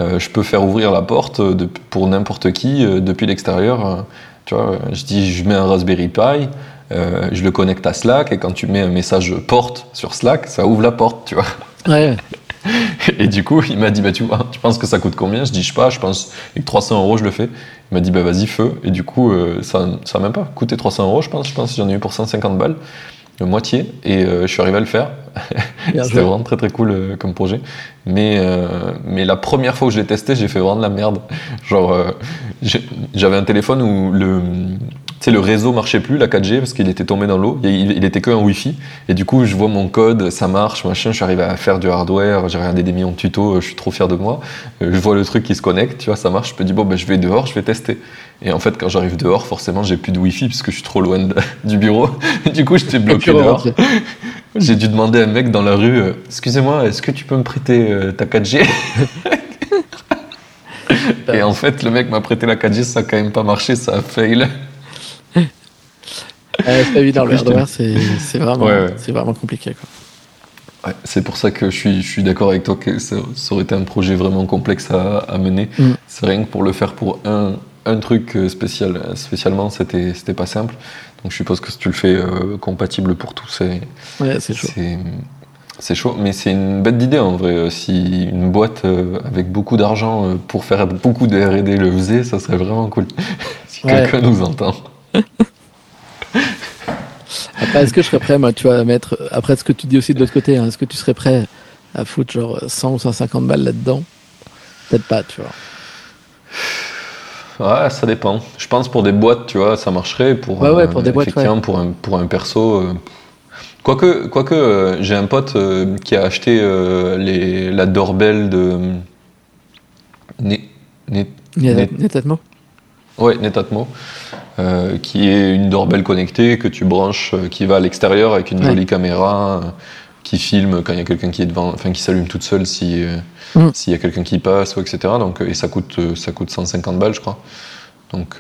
euh, je peux faire ouvrir la porte de- pour n'importe qui euh, depuis l'extérieur. euh, tu vois, je dis, je mets un Raspberry Pi, euh, je le connecte à Slack, et quand tu mets un message porte sur Slack, ça ouvre la porte, tu vois. Ouais, Et du coup, il m'a dit, bah, tu vois, tu penses que ça coûte combien? Je dis, je sais pas, je pense, avec 300 euros, je le fais. Il m'a dit, bah, vas-y, feu. Et du coup, euh, ça ça a même pas coûté 300 euros, je pense. Je pense que j'en ai eu pour 150 balles, la moitié. Et euh, je suis arrivé à le faire. C'était vraiment très très cool euh, comme projet. Mais, euh, mais la première fois que je l'ai testé, j'ai fait vraiment de la merde. Genre, euh, j'avais un téléphone où le, sais, le réseau marchait plus, la 4G, parce qu'il était tombé dans l'eau. Il, il était que Wi-Fi. Et du coup, je vois mon code, ça marche, machin. Je suis arrivé à faire du hardware. J'ai regardé des millions de tutos. Je suis trop fier de moi. Euh, Je vois le truc qui se connecte, tu vois, ça marche. Je me dis, bon, ben, je vais dehors, je vais tester. Et en fait, quand j'arrive dehors, forcément, j'ai plus de Wi-Fi parce que je suis trop loin de- du bureau. du coup, j'étais bloqué dehors. J'ai dû demander à un mec dans la rue euh, Excusez-moi, est-ce que tu peux me prêter euh, ta 4G Et en fait, le mec m'a prêté la 4G, ça a quand même pas marché, ça a fail. C'est pas évident, le hardware, c'est vraiment, Ouais, ouais. c'est vraiment compliqué, quoi. Ouais, c'est pour ça que je suis, je suis d'accord avec toi que ça, ça aurait été un projet vraiment complexe à, à mener. Mm. C'est rien que pour le faire pour un, un truc euh, spécial, spécialement, c'était c'était pas simple. Donc je suppose que si tu le fais euh, compatible pour tout, c'est Ouais, c'est chaud. C'est chaud, mais c'est une bête d'idée en vrai. Si une boîte euh, avec beaucoup d'argent euh, pour faire beaucoup de R&D le faisait, ça serait vraiment cool. si Ouais. quelqu'un nous entend. Après, est-ce que je serais prêt, moi, tu vois, à mettre, après ce que tu dis aussi de l'autre côté, hein, est-ce que tu serais prêt à foutre genre 100 ou 150 balles là-dedans? Peut-être pas, tu vois. Ouais, ça dépend. Je pense pour des boîtes, tu vois, ça marcherait. Pour, Ouais, ouais, pour des boîtes, effectivement, pour, un, pour un perso. euh, Quoique, quoique euh, j'ai un pote euh, qui a acheté les, la doorbell de. Net- Netatmo ouais, Netatmo, euh, qui est une doorbell connectée que tu branches, euh, qui va à l'extérieur avec une Ouais. jolie caméra, euh, qui filme quand il y a quelqu'un qui est devant, enfin qui s'allume toute seule si, Mm. s'il y a quelqu'un qui passe, ou etc. Donc, et ça coûte, ça coûte 150 balles, je crois. Donc,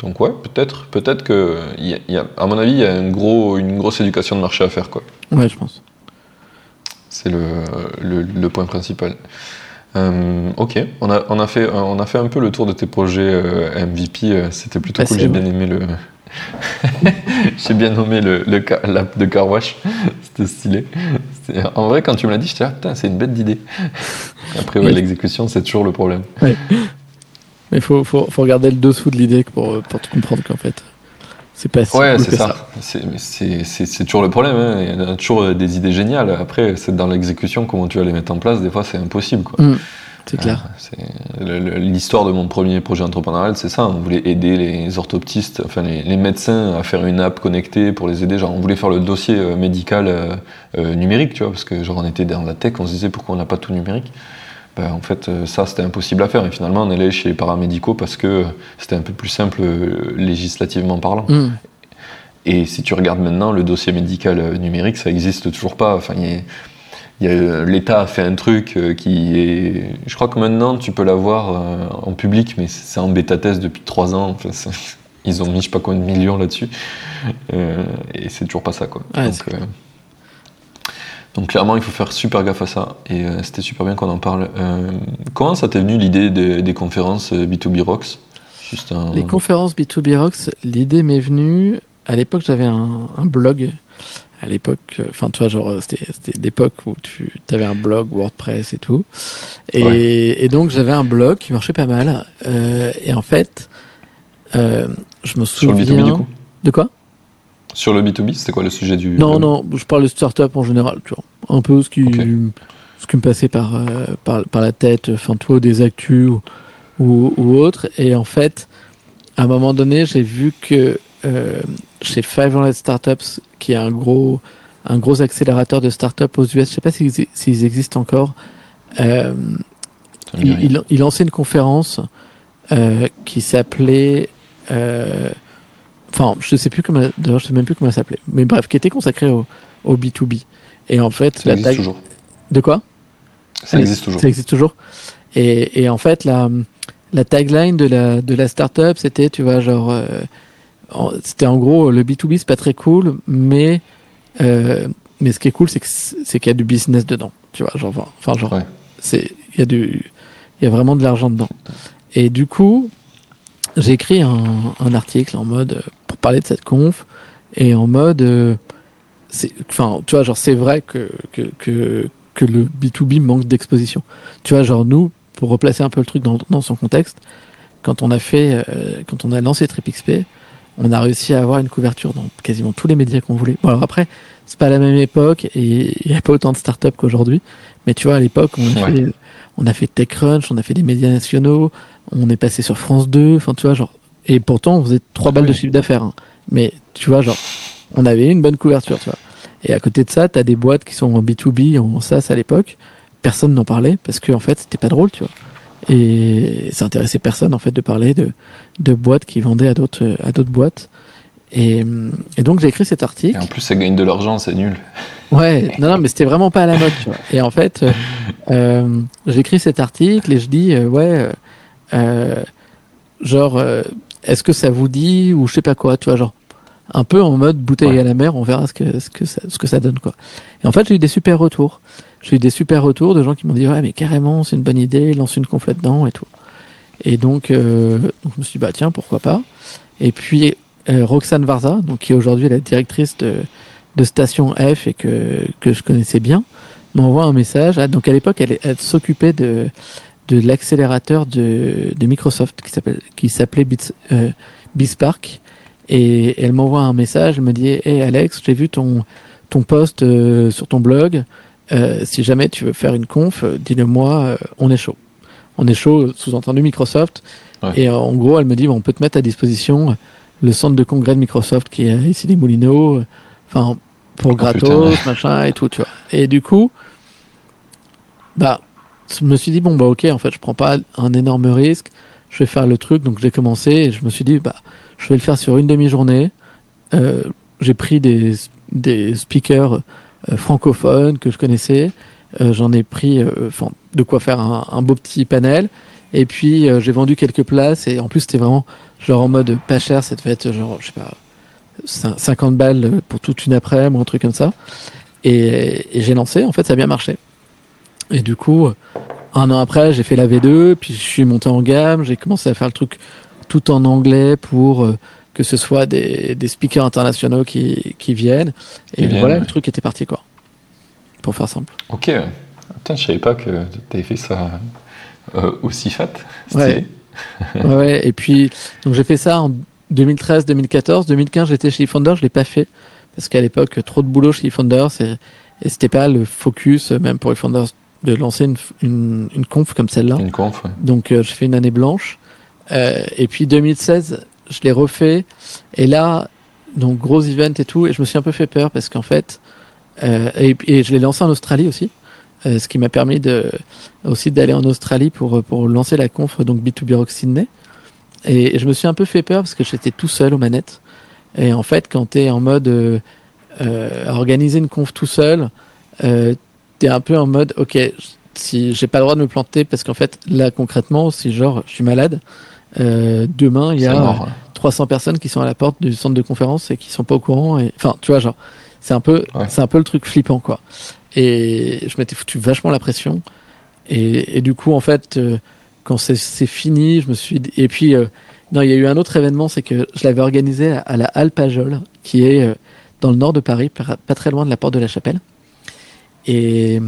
donc ouais, peut-être, peut-être que, y a- y a- à mon avis, il y a un gros, une grosse éducation de marché à faire, quoi. Ouais, je pense. C'est le, le, le point principal. Euh, ok, on a, on, a fait, on a fait un peu le tour de tes projets euh, MVP. euh, C'était plutôt Ah, cool. J'ai bien aimé le. J'ai bien nommé le, le l'app de Car Wash. C'était stylé. C'était- En vrai, quand tu me l'as dit, j'étais ah, putain, c'est une bête d'idée. Après, ouais, l'exécution, c'est toujours le problème. Mais il faut, faut, faut regarder le dessous de l'idée pour, pour te comprendre qu'en fait, c'est pas si Ouais, cool c'est que ça. C'est- toujours le problème. hein. Il y a toujours des idées géniales. Après, c'est dans l'exécution, comment tu vas les mettre en place. Des fois, c'est impossible. Quoi. Mm, c'est clair. Le- le- L'histoire de mon premier projet entrepreneurial, c'est ça. On voulait aider les orthoptistes, enfin les, les médecins à faire une app connectée pour les aider. Genre, on voulait faire le dossier euh, médical euh, euh, numérique, tu vois, parce que genre on était dans la tech, on se disait pourquoi on n'a pas tout numérique? Ben, en fait, euh, ça c'était impossible à faire. Et finalement, on est allé chez les paramédicaux parce que c'était un peu plus simple euh, législativement parlant. Mm. Et si tu regardes maintenant, le dossier médical euh, numérique, ça existe toujours pas. Enfin, L'État a fait un truc qui est. Je crois que maintenant, tu peux l'avoir en public, mais c'est en bêta test depuis trois ans. Enfin, ils ont mis je sais pas combien de millions là-dessus. Euh, et c'est toujours pas ça, quoi. Ouais, donc, c'est donc, clairement, il faut faire super gaffe à ça. Et euh, c'était super bien qu'on en parle. Euh, comment ça t'est venu l'idée des, des conférences euh, B2B Rocks? Juste un. Les conférences B2B Rocks, l'idée m'est venue. À l'époque, j'avais un, un blog. À l'époque, euh, enfin, tu vois, genre, euh, c'était l'époque où tu avais un blog WordPress et tout. Et, Ouais. et donc, j'avais un blog qui marchait pas mal. Euh, et en fait, euh, je me Sur souviens. le B2B, du coup De quoi? Sur le B2B, c'était quoi le sujet du. Non, non, je parle de start-up en général, tu vois. Un peu ce qui, ce qui me passait par, euh, par, par la tête, enfin, tu vois, des actus ou, ou, ou autre. Et en fait, à un moment donné, j'ai vu que euh, chez 500 Startups, qui est un gros, un gros accélérateur de startups aux US, je sais pas s'ils s'ils existent encore, euh, il, il, il lançait une conférence euh, qui s'appelait. Enfin, je sais plus comment. D'ailleurs, je sais même plus comment elle s'appelait. Mais bref, qui était consacrée au, au B2B. Et en fait, Ça la existe tag- toujours. De quoi? Ça existe toujours. Ça existe toujours. Et, et en fait, la, la tagline de la, de la startup, c'était, tu vois, genre. euh, c'était en gros, le B2B, c'est pas très cool, mais. euh, mais ce qui est cool, c'est que c'est c'est qu'il y a du business dedans. Tu vois, genre. Enfin, genre. Ouais. C'est, il y a du. Il y a vraiment de l'argent dedans. Et du coup, j'ai écrit un, un article en mode. euh, pour parler de cette conf. Et en mode. euh, c'est, enfin, tu vois, genre, c'est vrai que, que, que, que le B2B manque d'exposition. Tu vois, genre, nous, pour replacer un peu le truc dans, dans son contexte, quand on a fait, euh, quand on a lancé TripXP, on a réussi à avoir une couverture dans quasiment tous les médias qu'on voulait. Bon, alors après, c'est pas la même époque et il n'y a pas autant de startups qu'aujourd'hui. Mais tu vois, à l'époque, on, a Ouais. fait- on a fait TechCrunch, on a fait des médias nationaux, on est passé sur France 2, enfin, tu vois, genre. Et pourtant, on faisait trois balles de chiffre d'affaires. hein. Mais tu vois, genre, on avait une bonne couverture, tu vois. Et à côté de ça, tu as des boîtes qui sont en B2B, en SaaS à l'époque. Personne n'en parlait parce que en fait, c'était pas drôle, tu vois. Et ça intéressait personne en fait de parler de, de boîtes qui vendaient à d'autres à d'autres boîtes. Et, et donc j'ai écrit cet Et article. en plus, ça gagne de l'argent, c'est nul. Ouais, non, non, mais c'était vraiment pas à la mode, tu vois. Et en fait, euh, euh, j'écris cet article et je dis, euh, ouais, euh, euh, genre, euh, est-ce que ça vous dit ou je sais pas quoi, tu vois, genre, un peu en mode bouteille Ouais. à la mer, on verra ce que, ce que, ça, ce que ça donne, quoi. Et en fait, j'ai eu des super retours. J'ai eu des super retours de gens qui m'ont dit, ouais, mais carrément, c'est une bonne idée, lance une conf là-dedans et tout. Et donc, euh, donc, je me suis dit, bah tiens, pourquoi pas. Et puis, euh, Roxane Varza, donc, qui est aujourd'hui la directrice de, de station F et que, que je connaissais bien m'envoie un message. Ah, donc à l'époque, elle, elle s'occupait de, de l'accélérateur de, de Microsoft qui s'appelle qui s'appelait euh, BizSpark et elle m'envoie un message. Elle me dit Hey Alex, j'ai vu ton ton post euh, sur ton blog. Euh, si jamais tu veux faire une conf, dis-le-moi. euh, on est chaud. On est chaud. Sous-entendu Microsoft. Ouais. Et en gros, elle me dit bon, on peut te mettre à disposition le centre de congrès de Microsoft qui est ici les Moulineaux. Enfin pour Oh, gratos, putain. machin et tout, tu vois. Et du coup, bah, je me suis dit bon bah ok, en fait, je prends pas un énorme risque. Je vais faire le truc, donc j'ai commencé et je me suis dit bah, je vais le faire sur une demi-journée. Euh, j'ai pris des des speakers euh, francophones que je connaissais. Euh, J'en ai pris, euh, de quoi faire un, beau petit panel. Et puis euh, j'ai vendu quelques places et en plus c'était vraiment genre en mode pas cher, ça devait être genre je sais pas cin- 50 balles pour toute une après-midi un truc comme ça. Et, et j'ai lancé, en fait ça a bien marché. Et du coup, un an après j'ai fait la V2, puis je suis monté en gamme, j'ai commencé à faire le truc tout en anglais pour euh, que ce soit des, des speakers internationaux qui, qui viennent. Et viennent, voilà, ouais. le truc était parti quoi. Pour faire simple. Ok. Putain, je savais pas que t'avais fait ça euh, aussi fat. Ouais. Stylé. ouais, et puis, donc j'ai fait ça en 2013, 2014. 2015, j'étais chez eFounder, je l'ai pas fait. Parce qu'à l'époque, trop de boulot chez eFounder, c'est, et c'était pas le focus, même pour eFounder, de lancer une, une, une conf comme celle-là. Une conf, ouais. Donc, euh, je fais une année blanche. Euh, et puis 2016, je l'ai refait. Et là, donc gros event et tout. Et je me suis un peu fait peur parce qu'en fait, euh, et, et je l'ai lancé en Australie aussi. euh, ce qui m'a permis de, aussi d'aller en Australie pour, pour lancer la conf, donc B2B Rock Sydney. Et je me suis un peu fait peur parce que j'étais tout seul aux manettes. Et en fait, quand tu es en mode euh, euh, organiser une conf tout seul, euh, tu es un peu en mode, ok, si j'ai pas le droit de me planter parce qu'en fait, là concrètement, si genre je suis malade, euh, demain il y a mort, ouais. 300 personnes qui sont à la porte du centre de conférence et qui sont pas au courant. Et enfin, tu vois, genre, c'est un peu, Ouais. c'est un peu le truc flippant, quoi. Et je m'étais foutu vachement la pression. Et, et du coup, en fait, euh, quand c'est fini, je me suis. dit- Et puis, euh, non, il y a eu un autre événement, c'est que je l'avais organisé à, à la Halle Pajol, qui est euh, dans le nord de Paris, pas très loin de la porte de la Chapelle. Et,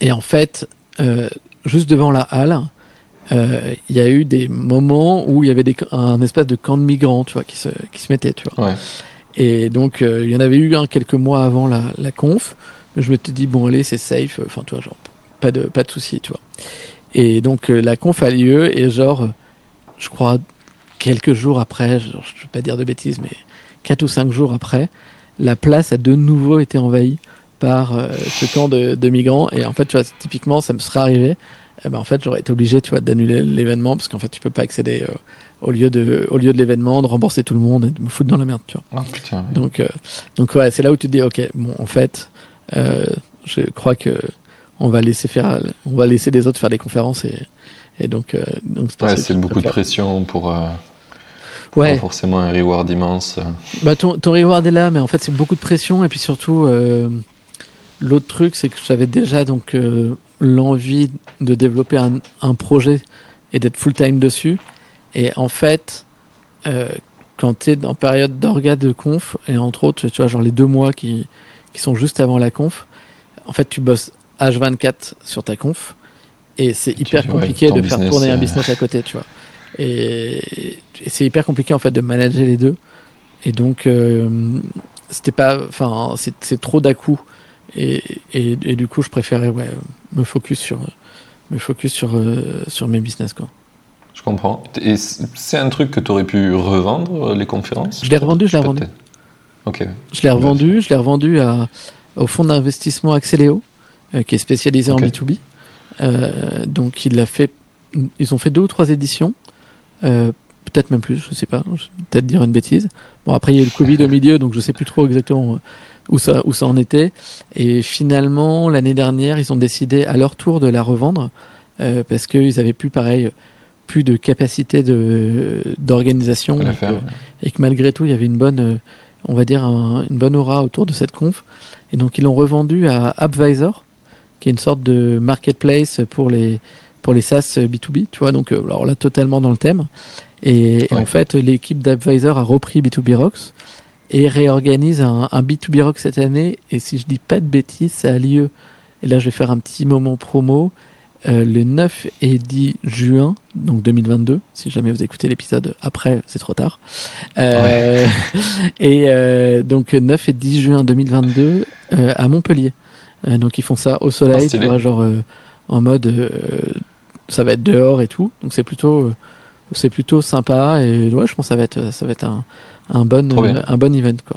et en fait, euh, juste devant la halle, euh, il y a eu des moments où il y avait des, un espèce de camp de migrants, tu vois, qui se, qui se mettait, tu vois. Ouais. Et donc, euh, il y en avait eu un quelques mois avant la, la conf. Je m'étais dit, bon, allez, c'est safe. Enfin, tu vois, genre, pas de, pas de soucis, tu vois. Et donc, euh, la conf a lieu et genre, je crois, quelques jours après, genre, je ne veux pas dire de bêtises, mais quatre ou cinq jours après, la place a de nouveau été envahie par euh, ce camp de, de migrants. Et en fait, tu vois, typiquement, ça me serait arrivé. Eh ben, en fait, j'aurais été obligé, tu vois, d'annuler l'événement parce qu'en fait, tu peux pas accéder euh, au lieu de, au lieu de l'événement, de rembourser tout le monde et de me foutre dans la merde, tu vois. Oh putain. ouais. Donc, euh, donc ouais, c'est là où tu te dis, ok, bon, en fait, euh, je crois que on va laisser faire, on va laisser les autres faire des conférences et, et donc, euh, donc Ouais, c'est je beaucoup de pression pour euh, Ouais, pas forcément un reward immense. bah ton, ton reward est là, mais en fait c'est beaucoup de pression et puis surtout euh, l'autre truc c'est que j'avais déjà donc euh, l'envie de développer un, un projet et d'être full time dessus et en fait euh, quand tu es en période d'orga de conf et entre autres tu vois genre les deux mois qui, qui sont juste avant la conf en fait tu bosses H24 sur ta conf et c'est hyper compliqué de faire business, tourner un euh, business à côté tu vois et, et c'est hyper compliqué en fait de manager les deux et donc, euh, c'était pas, enfin, c'est trop d'à coup. Et, et, et du coup, je préférais ouais, me focus sur, me focus sur, euh, sur mes business. Quoi. Je comprends. Et c'est un truc que tu aurais pu revendre, les conférences Je l'ai revendu, je l'ai revendu. Ok. Je l'ai revendu, je l'ai revendu à, au fonds d'investissement Axeléo, euh, qui est spécialisé en B2B. Euh, donc, il a fait, ils ont fait deux ou trois éditions. Euh, peut-être même plus, je sais pas, je vais peut-être dire une bêtise. Bon, après, il y a eu le Covid au milieu, donc je sais plus trop exactement euh, où ça, où ça en était. Et finalement, l'année dernière, ils ont décidé à leur tour de la revendre, euh, parce qu'ils avaient plus, pareil, plus de capacité de, d'organisation. et que- faire. et que malgré tout, il y avait une bonne, on va dire, un- une bonne aura autour de cette conf. Et donc, ils l'ont revendu à Appvisor, qui est une sorte de marketplace pour les, pour les SaaS B2B, tu vois. Donc, euh, alors là, totalement dans le thème. Et, et en fait, l'équipe d'Appvisor a repris B2B Rocks. Et réorganise un, un B2B Rock cette année. Et si je dis pas de bêtises, ça a lieu. Et là, je vais faire un petit moment promo. Euh, le 9 et 10 juin, donc 2022. Si jamais vous écoutez l'épisode après, c'est trop tard. Euh, et euh, donc 9 et 10 juin 2022 euh, à Montpellier. Euh, donc ils font ça au soleil, Ah, tu vois, genre euh, en mode euh, ça va être dehors et tout. Donc c'est plutôt euh, c'est plutôt sympa et ouais, je pense que ça va être ça va être un un bon euh, un bon event quoi.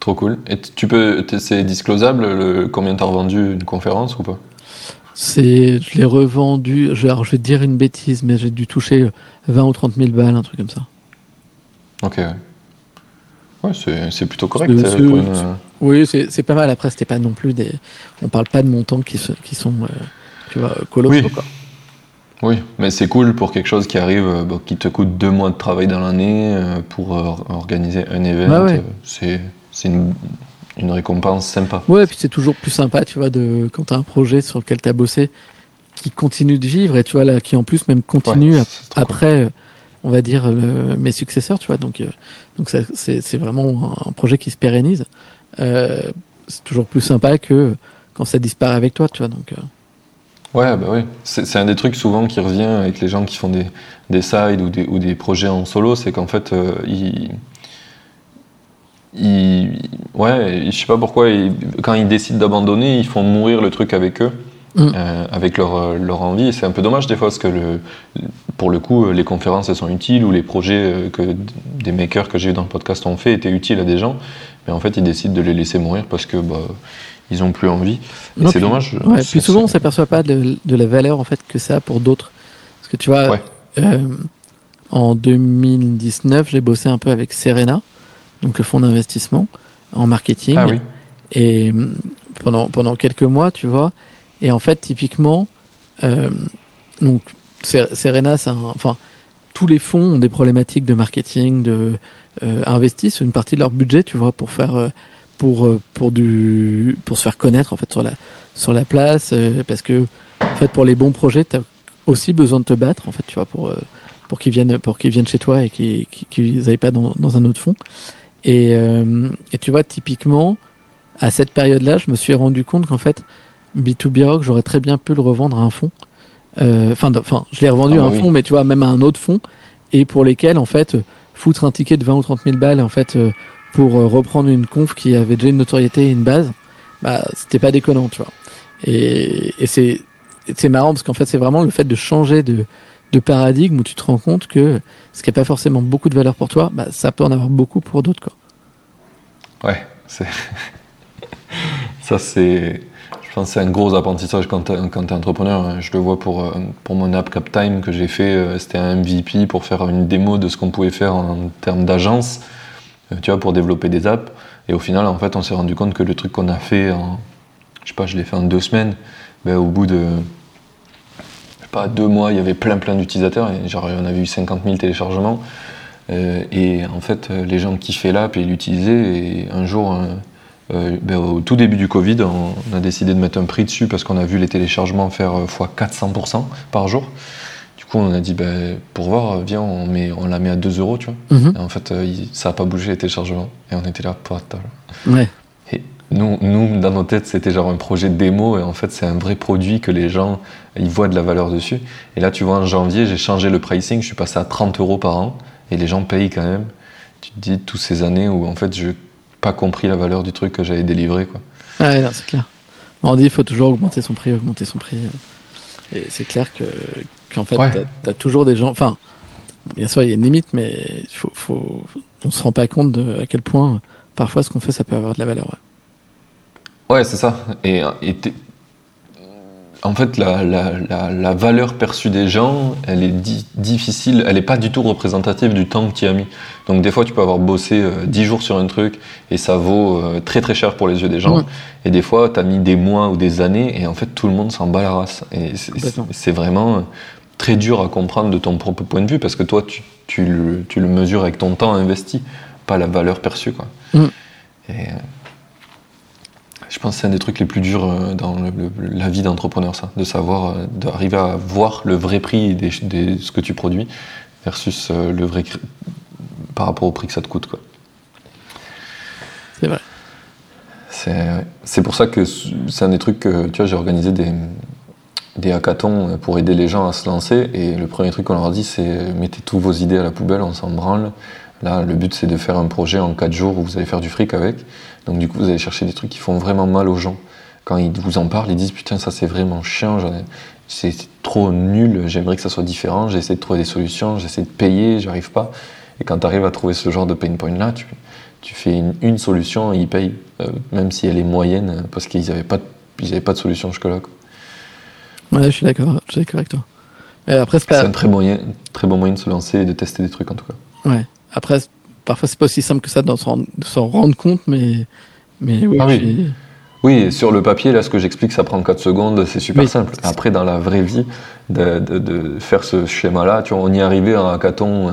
Trop cool. Et tu peux, c'est disclosable le, combien t'as revendu une conférence ou pas? C'est je l'ai revendu, je, alors je vais te dire une bêtise mais j'ai dû toucher 20 ou 30 000 balles un truc comme ça. Ok. Ouais, c'est, c'est plutôt correct. C'est- euh, une, euh, Oui, c'est c'est pas mal. Après, c'était pas non plus des. On parle pas de montants qui, se- qui sont, euh, tu vois, colossaux. Oui. Quoi. Oui, mais c'est cool pour quelque chose qui arrive, euh, bon, qui te coûte deux mois de travail dans l'année euh, pour euh, organiser un événement. Bah ouais. C'est, une, une récompense sympa. Ouais, et puis c'est toujours plus sympa, tu vois, de quand t'as un projet sur lequel t'as bossé qui continue de vivre et tu vois là, qui en plus même continue Ouais, cool. après, on va dire le- mes successeurs, tu vois. Donc, donc c'est vraiment un, projet qui se pérennise. Euh, c'est toujours plus sympa que quand ça disparaît avec toi, tu vois. Donc, Ouais, bah oui. C'est, un des trucs souvent qui revient avec les gens qui font des, des sides ou des, ou des projets en solo, c'est qu'en fait, euh, ils, ils- ouais, je sais pas pourquoi, ils- quand ils décident d'abandonner, ils font mourir le truc avec eux, Mm. euh, avec leur, euh, leur envie. C'est un peu dommage des fois, parce que le, pour le coup, les conférences elles sont utiles ou les projets que des makers que j'ai eu dans le podcast ont fait étaient utiles à des gens, mais en fait, ils décident de les laisser mourir parce que bah, ils ont plus envie. Et c'est dommage. Ouais, puis souvent on c'est- s'aperçoit pas de, de la valeur en fait que ça a pour d'autres. Parce que tu vois, Ouais. euh, en 2019, j'ai bossé un peu avec Serena, donc le fonds d'investissement en marketing, Ah oui. et hum, pendant pendant quelques mois, tu vois. Et en fait, typiquement, euh, donc Ser- Serena, c'est un, enfin tous les fonds ont des problématiques de marketing, de euh, investissent une partie de leur budget, tu vois, pour faire euh, pour euh, pour du pour se faire connaître en fait sur la sur la place euh, parce que en fait pour les bons projets tu as aussi besoin de te battre en fait tu vois pour euh, pour qu'ils viennent pour qu'ils viennent chez toi et qu'ils qu'ils aillent pas dans, dans un autre fond et euh, et tu vois typiquement à cette période là je me suis rendu compte qu'en fait B2B Rock j'aurais très bien pu le revendre à un fonds Euh, enfin enfin je l'ai revendu Ah à un bah oui. fonds mais tu vois même à un autre fonds et pour lesquels en fait foutre un ticket de 20 ou 30 000 balles en fait euh, pour euh, reprendre une conf qui avait déjà une notoriété et une base, bah c'était pas déconnant, tu vois. Et, c'est c'est marrant parce qu'en fait c'est vraiment le fait de changer de, de paradigme où tu te rends compte que ce qui n'a pas forcément beaucoup de valeur pour toi, bah ça peut en avoir beaucoup pour d'autres quoi. Ouais, c'est. ça, c'est. Je pense que c'est un gros apprentissage quand quand t'es entrepreneur. Je le vois pour, euh, pour mon app CapTime que j'ai fait. euh, C'était un MVP pour faire une démo de ce qu'on pouvait faire en termes d'agence, tu vois, pour développer des apps. Et au final, en fait, on s'est rendu compte que le truc qu'on a fait en. Je sais pas, je l'ai fait en deux semaines. Ben, au bout de. Pas, deux mois, il y avait plein plein d'utilisateurs. Et genre, on avait eu 50 000 téléchargements. Euh, et en fait, euh, les gens kiffaient l'app et l'utilisaient. Et un jour, euh, euh, ben, au tout début du Covid, on, on a décidé de mettre un prix dessus parce qu'on a vu les téléchargements faire euh, fois 400% par jour. Coup, on a dit, ben, pour voir, viens, on, met, on la met à 2 euros, tu vois. Mhm. Et en fait, euh, il- ça n'a pas bougé les téléchargements. Et on était là, putain. Ouais. Et nous, nous, dans nos têtes, c'était genre un projet de démo, et en fait, c'est un vrai produit que les gens, ils voient de la valeur dessus. Et là, tu vois, en janvier, j'ai changé le pricing, je suis passé à 30 euros par an, et les gens payent quand même. Tu te dis, toutes ces années où, en fait, je n'ai pas compris la valeur du truc que j'avais délivré, quoi. Ouais, non, c'est clair. On dit il faut toujours augmenter son prix, augmenter son prix. Et c'est clair que qu'en fait Ouais. t'as as toujours des gens. Enfin, bien sûr il y a une limite, mais faut, faut, on se rend pas compte de à quel point euh, parfois ce qu'on fait ça peut avoir de la valeur. ouais. Ouais, c'est ça. Et, et en fait, la, la, la, la valeur perçue des gens, elle est di- difficile, elle n'est pas du tout représentative du temps que tu as mis. Donc, des fois, tu peux avoir bossé euh, 10 jours sur un truc et ça vaut euh, très très cher pour les yeux des gens. Ouais. Et des fois, tu as mis des mois ou des années et en fait, tout le monde s'en bat la race. Et c'est- vraiment euh, très dur à comprendre de ton propre point de vue parce que toi, tu, le, mesures avec ton temps investi, pas la valeur perçue. Quoi. Mm. Et, euh, je pense que c'est un des trucs les plus durs euh, dans la vie d'entrepreneur, ça, de savoir, euh, d'arriver à voir le vrai prix de ce que tu produis versus le vrai par rapport au prix que ça te coûte. Quoi. C'est vrai. C'est, c'est pour ça que c'est un des trucs que tu vois, j'ai organisé des, des hackathons pour aider les gens à se lancer. Et le premier truc qu'on leur dit, c'est mettez tous vos idées à la poubelle, on s'en branle. Là, le but, c'est de faire un projet en 4 jours où vous allez faire du fric avec. Donc, du coup, vous allez chercher des trucs qui font vraiment mal aux gens. Quand ils vous en parlent, ils disent Putain, ça c'est vraiment chiant, c'est trop nul, j'aimerais que ça soit différent, j'essaie de trouver des solutions, j'essaie de payer, j'arrive pas. Et quand tu arrives à trouver ce genre de pain point là, tu, tu fais une, solution et ils payent, euh, même si elle est moyenne, parce qu'ils n'avaient pas, pas de solution jusque-là. Ouais, je suis d'accord, je suis d'accord avec toi. après, c'est un très, moyen, très bon moyen de se lancer et de tester des trucs en tout cas. Ouais. Après, parfois c'est pas aussi simple que ça de s'en rendre compte, mais, mais oui. Ah oui. oui. sur le papier, là, ce que j'explique, ça prend 4 secondes, c'est super simple. Après, dans la vraie vie, de, de, faire ce schéma-là, tu vois, on y est arrivé en hackathon euh,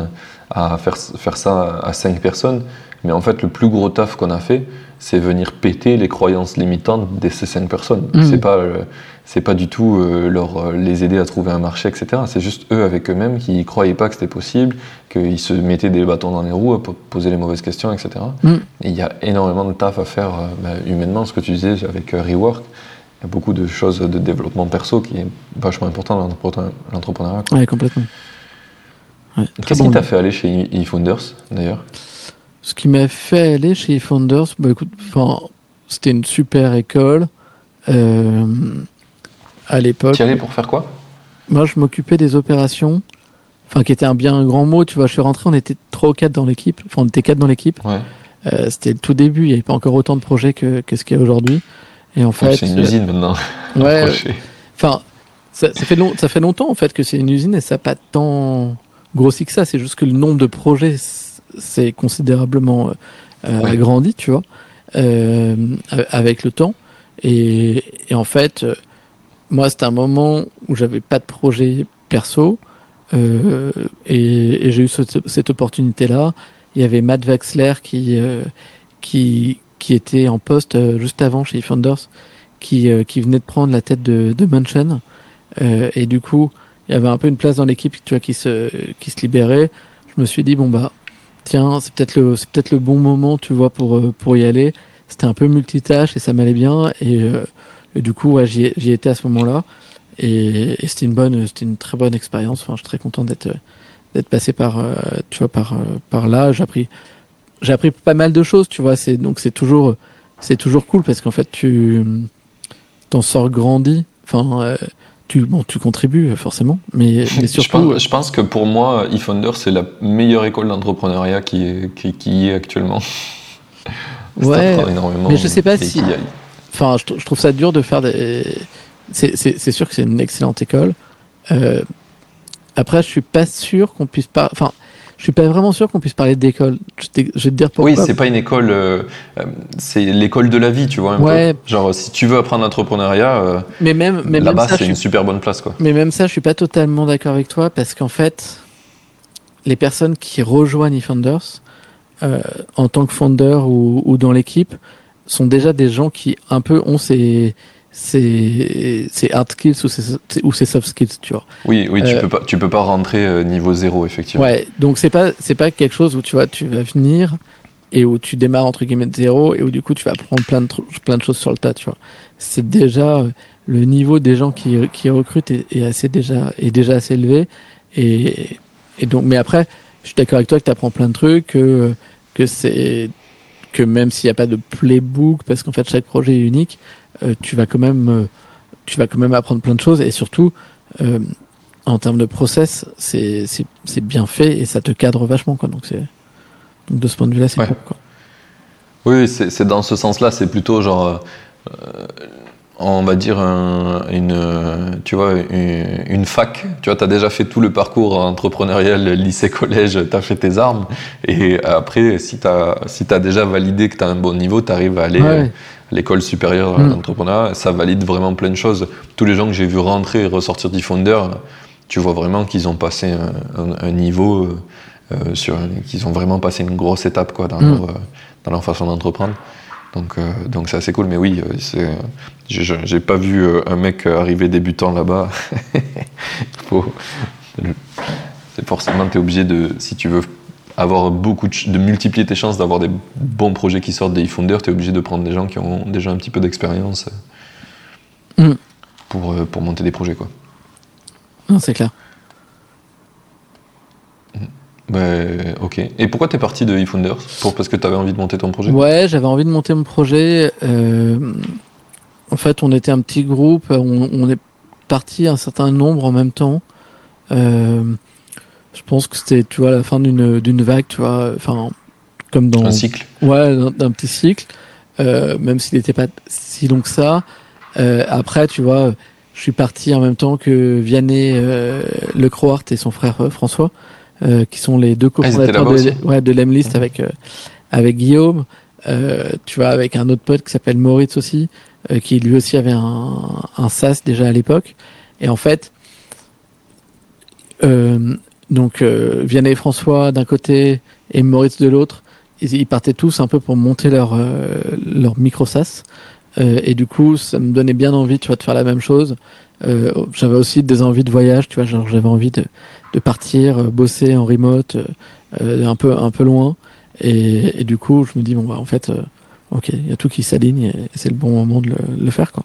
à faire, faire ça à 5 personnes, mais en fait, le plus gros taf qu'on a fait, c'est venir péter les croyances limitantes de ces 5 personnes. Mmh. C'est pas euh, c'est pas du tout euh, leur, euh, les aider à trouver un marché, etc. C'est juste eux avec eux-mêmes qui croyaient pas que c'était possible, qu'ils se mettaient des bâtons dans les roues, poser les mauvaises questions, etc. Mm. Et il y a énormément de taf à faire euh, bah, humainement, ce que tu disais avec Rework. Il y a beaucoup de choses de développement perso qui est vachement important dans l'entrepreneuriat. Oui, complètement. Qu'est-ce qui t'a fait aller chez eFounders, d'ailleurs? Ce qui m'a fait aller chez eFounders, bah, écoute, c'était une super école. Euh, à l'époque. Tu allais pour faire quoi? Moi, je m'occupais des opérations, enfin, qui était un bien grand mot. Tu vois, je suis rentré, on était trois ou quatre dans l'équipe. Enfin, on était quatre dans l'équipe. Ouais. Euh, c'était le tout début. Il n'y avait pas encore autant de projets que, que ce qu'il y a aujourd'hui. Et en fait. C'est une usine maintenant. Ouais. enfin, ça, fait long, ça fait longtemps en fait que c'est une usine et ça n'a pas tant grossi que ça. C'est juste que le nombre de projets s'est considérablement euh, agrandi, tu vois, euh, avec le temps. Et, et en fait, moi, c'était un moment où j'avais pas de projet perso euh, et, et j'ai eu cette, cette opportunité-là. Il y avait Matt Wexler qui euh, qui qui était en poste euh, juste avant chez Founders, qui euh, qui venait de prendre la tête de, de Mansion et du coup, il y avait un peu une place dans l'équipe, tu vois, qui se qui se libérait. Je me suis dit bon bah tiens, c'est peut-être le c'est peut-être le bon moment, tu vois, pour pour y aller. C'était un peu multitâche et ça m'allait bien et et du coup, ouais, j'y étais à ce moment-là. Et, c'était une bonne, c'était une très bonne expérience. Enfin, je suis très content d'être d'être passé par, euh, tu vois, par euh, par là. J'ai appris, j'ai appris pas mal de choses, tu vois. C'est donc c'est toujours c'est toujours cool parce qu'en fait tu t'en sors grandi. Enfin, euh, tu bon, tu contribues forcément, mais, mais surtout. je, pense, que pour moi, eFounder c'est la meilleure école d'entrepreneuriat qui est qui, qui est actuellement. ouais. Mais je sais pas si. Enfin, je, trouve ça dur de faire des. C'est sûr que c'est une excellente école. Euh, après, je suis pas sûr qu'on puisse pas. Enfin, je suis pas vraiment sûr qu'on puisse parler d'école. Je, vais te dire pourquoi. Oui, c'est pas une école. Euh, euh, c'est l'école de la vie, tu vois. Un ouais. peu. Genre, si tu veux apprendre l'entrepreneuriat, mais même, mais là-bas, c'est une super bonne place, quoi. Mais même ça, je suis pas totalement d'accord avec toi parce qu'en fait, les personnes qui rejoignent eFounders en tant que founder ou, ou dans l'équipe sont déjà des gens qui un peu ont ces ces, ces hard skills ou ces, ou ces soft skills, tu vois. Oui, oui, tu euh, peux pas, tu peux pas rentrer euh, niveau zéro effectivement. Ouais, donc c'est pas, c'est pas quelque chose où tu vois, tu vas venir et où tu démarres entre guillemets de zéro et où du coup tu vas apprendre plein de plein de choses sur le tas, tu vois. C'est déjà euh, le niveau des gens qui, qui recrutent est, assez déjà est déjà assez élevé et, et donc, mais après, je suis d'accord avec toi que tu apprends plein de trucs, que que c'est que même s'il n'y a pas de playbook, parce qu'en fait chaque projet est unique, euh, tu vas quand même, euh, tu vas quand même apprendre plein de choses et surtout euh, en termes de process, c'est c'est bien fait et ça te cadre vachement quoi. Donc c'est de ce point de vue-là, c'est cool, quoi. Oui, c'est dans ce sens-là, c'est plutôt genre on va dire une, tu vois, une, fac. Tu vois, tu as déjà fait tout le parcours entrepreneurial, lycée, collège, tu as fait tes armes. Et après, si tu as, si as déjà validé que tu as un bon niveau, tu arrives à aller à l'école supérieure mm. d'entrepreneuriat. Ça valide vraiment plein de choses. Tous les gens que j'ai vu rentrer et ressortir d'e-founder, tu vois vraiment qu'ils ont passé un, niveau, euh, sur, qu'ils ont vraiment passé une grosse étape quoi, dans, mm. leur, dans leur façon d'entreprendre. Donc, euh, donc c'est assez cool. Mais oui, euh, c'est, j'ai pas vu euh, un mec arriver débutant là-bas. c'est forcément, tu es obligé de, si tu veux avoir beaucoup de, de multiplier tes chances d'avoir des bons projets qui sortent des e-founders, tu es obligé de prendre des gens qui ont déjà un petit peu d'expérience Mm. pour, euh, pour monter des projets. Quoi. Non, c'est clair. Ben, ok. Et pourquoi tu es parti de eFounders? Pour, Parce que tu avais envie de monter ton projet? Ouais, j'avais envie de monter mon projet. euh, en fait, on était un petit groupe, on, on est parti un certain nombre en même temps. Euh, je pense que c'était, tu vois, la fin d'une d'une vague, tu vois, enfin, comme dans Un cycle Ouais, d'un- petit cycle, euh, même s'il n'était pas si long que ça. Euh, après, tu vois, je suis parti en même temps que Vianney euh, Le Croart et son frère euh, François, euh, qui sont les deux Ah, cofondateurs de, ouais, de l'Emlist Mhm. avec, euh, avec Guillaume. Euh, tu vois, avec un autre pote qui s'appelle Moritz aussi, euh, qui lui aussi avait un, un SaaS déjà à l'époque. Et en fait, euh, donc euh, Vianney et François d'un côté et Moritz de l'autre, ils, ils partaient tous un peu pour monter leur euh, leur micro SaaS. Euh, et du coup, ça me donnait bien envie, tu vois, de faire la même chose. J'avais aussi des envies de voyage, tu vois, genre j'avais envie de, de partir, bosser en remote, un peu un peu loin. Et, et du coup, je me dis bon bah en fait, euh, ok, il y a tout qui s'aligne et c'est le bon moment de le, le faire quoi.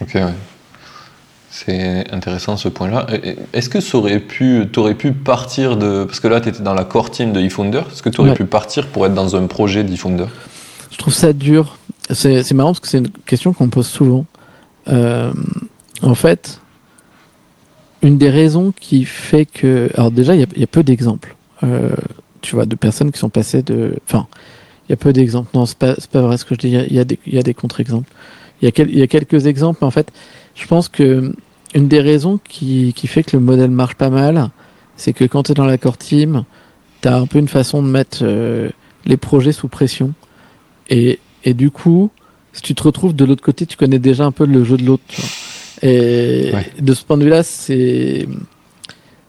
Ok, ouais. C'est intéressant ce point-là. Est-ce que ça aurait pu, partir de. Parce que là, tu étais dans la core team de eFounder. Est-ce que tu aurais Ouais. pu partir pour être dans un projet d'eFounder? Je trouve ça dur. C'est marrant parce que c'est une question qu'on me pose souvent. Euh, en fait, une des raisons qui fait que. Alors, déjà, il y a, il y a peu d'exemples. Euh, tu vois, de personnes qui sont passées de. Enfin, il y a peu d'exemples. Non, c'est pas, c'est pas vrai ce que je dis. Il y a, il y a des, il y a des contre-exemples. Il y, a quel- il y a quelques exemples, mais en fait, je pense que une des raisons qui, qui fait que le modèle marche pas mal, c'est que quand tu es dans la core team, tu as un peu une façon de mettre euh, les projets sous pression. Et, et du coup, si tu te retrouves de l'autre côté, tu connais déjà un peu le jeu de l'autre. Et Ouais. de ce point de vue-là, c'est